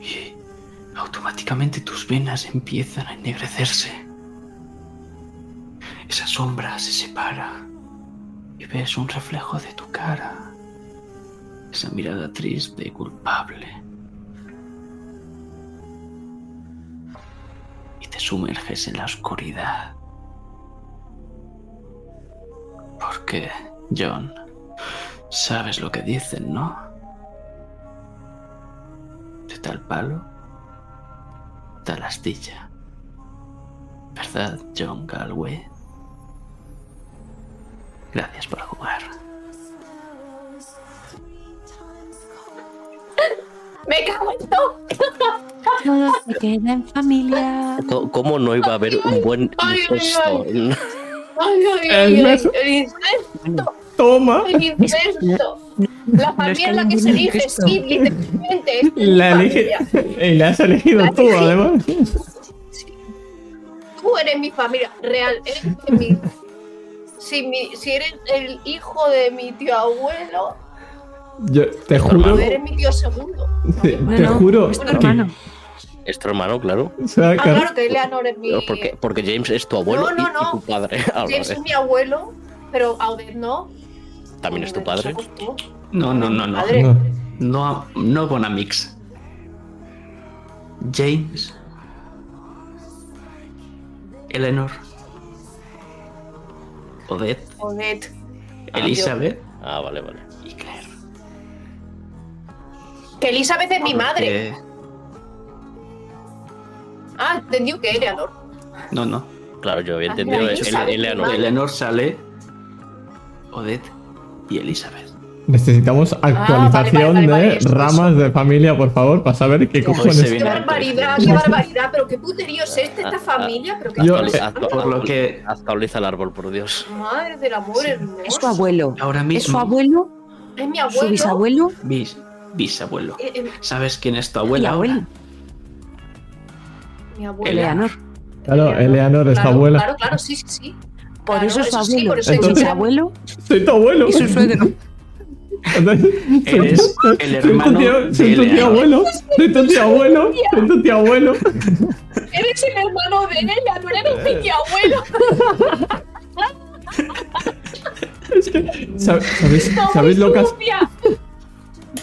Y automáticamente tus venas empiezan a ennegrecerse. Sombra se separa y ves un reflejo de tu cara. Esa mirada triste y culpable. Y te sumerges en la oscuridad. Porque, John, sabes lo que dicen, ¿no? De tal palo, tal astilla. ¿Verdad, John Galway? Gracias por jugar. ¡Me cago en todo! Todo se queda en familia. ¿Cómo no iba a haber un buen incesto? ¡Ay, ay, El ay! beso. El incesto, Toma. el incesto. La es familia en la que se elige, sí, literalmente. es La familia. elige. Y la has elegido tú, además. Tú eres mi familia real, eres mi... Si, mi, si eres el hijo de mi tío abuelo, Yo te juro. eres mi tío segundo. Te, No, te no, juro. es tu que- hermano. Es tu hermano, claro. o sea, Ah, que- claro que Eleanor es mi... Porque, porque James es tu abuelo No, no, y- no. y, tu padre. James es mi abuelo, pero Audette no. También es tu padre. No, no, no. No. No, no Bonamix. James. Eleanor. Odette. Odette. Elizabeth. Ah, vale, vale. Y Claire. Que Elizabeth es mi madre. Ah, entendió que Eleanor. No, no. Claro, yo había Ah, entendido Eleanor. Eleanor sale. Odette y Elizabeth. Necesitamos actualización vale, vale, de eso, ramas de familia, por favor, para saber qué cojones. Qué barbaridad, qué barbaridad, pero qué puterío es este, esta Ah, ah, familia, pero qué Yo- eh? Por lo que Actualiza el árbol, por Dios. Madre del amor hermoso. Es su abuelo. ahora Es su mismo. abuelo, Es mi su abuelo. bisabuelo Bis, bisabuelo. Eh, eh, ¿Sabes quién es tu abuela abuelo. ahora? mi abuelo. Eleanor. Claro, Eleanor es tu Claro, abuela. Claro, claro, sí, sí, sí. Por Claro, eso es su eso sí, abuelo. por eso y es su su- bisabuelo Soy tu abuelo. y su suegro. Eres el Soy tu hermano tío, soy de tu tío abuelo. Soy tu tío abuelo. Soy tu tío abuelo. Eres el hermano de Eleanor, eres mi tío abuelo. Es que, ¿sab- ¿sabéis, ¿sabéis lo que.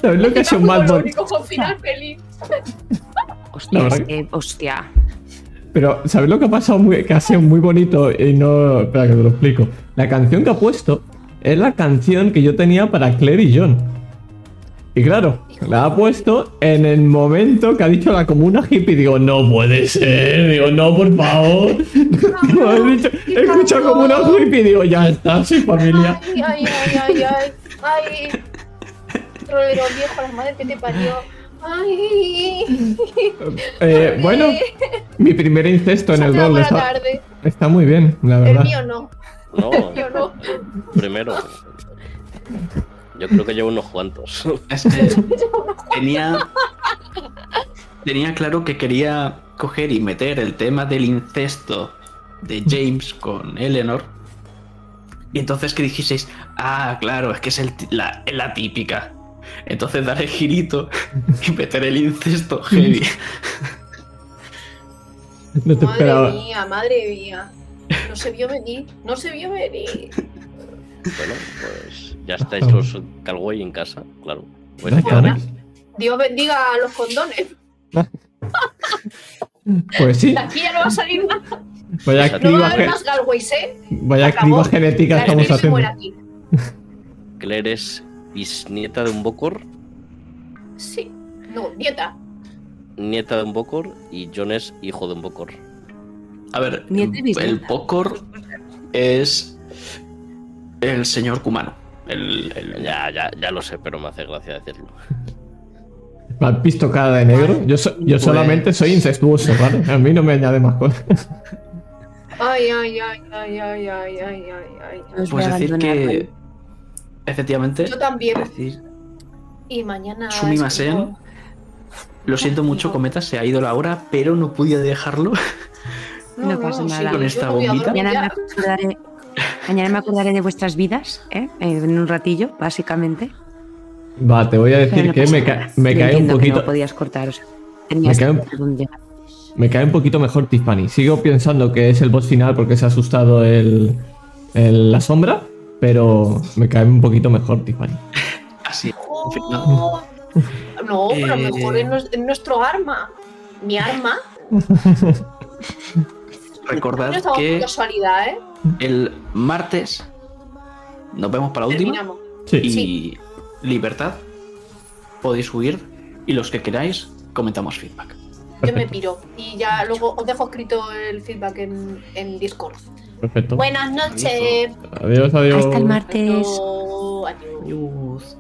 ¿sabéis lo que ha sido más Lo bonito? único con final feliz. Hostia, es que, hostia. Pero, ¿sabéis lo que ha pasado? Muy, que ha sido muy bonito y no... Espera, que te lo explico. La canción que ha puesto es la canción que yo tenía para Claire y John. Y claro, la ha puesto en el momento que ha dicho la comuna hippie. Digo, no puede ser. Digo, no, por favor. He, dicho, he escuchado comuna hippie. Digo, ya está, soy familia. Ay, ay, ay, ay, ay. Ay. Rolero viejo, la madre que te parió. Ay. Eh, bueno, mi primer incesto en el rol está, está muy bien, la El verdad. mío no. No, Yo no. primero. Yo creo que llevo unos cuantos. Es que tenía, tenía claro que quería coger y meter el tema del incesto de James con Eleanor. Y entonces que dijisteis, ah, claro, es que es el la, la típica. Entonces dar el girito y meter el incesto heavy. No te Madre esperaba. mía, madre mía. No se vio venir, no se vio venir. Bueno, pues ya estáis los Calway en casa, claro. Pues. Dios bendiga a los condones. Pues sí, De aquí ya no va a salir nada. vaya No No va a haber más Galways, ¿eh? vaya criba genética estamos haciendo. aquí. Claire es bisnieta de un Bokor, Sí. No, nieta. nieta de un Bokor y John es hijo de un Bokor. A ver, el Pocor es el señor Kumano. El, el- Ya, ya, ya lo sé, pero me hace gracia decirlo. ¿Me has visto cara de negro? Yo, so- yo Pues- solamente soy incestuoso, ¿vale? A mí no me añade más cosas. Ay, ay, ay, ay, ay, ay, ay, ay, ay. Pues decir que efectivamente Yo también. decir, Y mañana. Sumimasen. lo siento mucho, Cometa, se ha ido la hora, pero no podía dejarlo. No pasa nada. Con esta no bombita. Mañana me, acordaré, mañana me acordaré de vuestras vidas, ¿eh? En un ratillo, básicamente. Va, te voy a decir no que me, ca- cae un entiendo que poquito. No podías cortar, o sea, tenías Me cae un- que hacer un día. Me cae un poquito mejor Tiffany. Sigo pensando que es el boss final porque se ha asustado el, el- la sombra, pero me cae un poquito mejor Tiffany. Así. Oh. No, pero Eh. mejor es nuestro arma. Mi arma. Recordad No que casualidad, ¿eh? el martes nos vemos para la última. Sí. y Sí. libertad. Podéis huir y los que queráis comentamos feedback. Yo me piro. Y ya luego os dejo escrito el feedback en, en Discord. Perfecto. Buenas noches. Adiós, adiós. Hasta el martes. Adiós. Adiós. Adiós.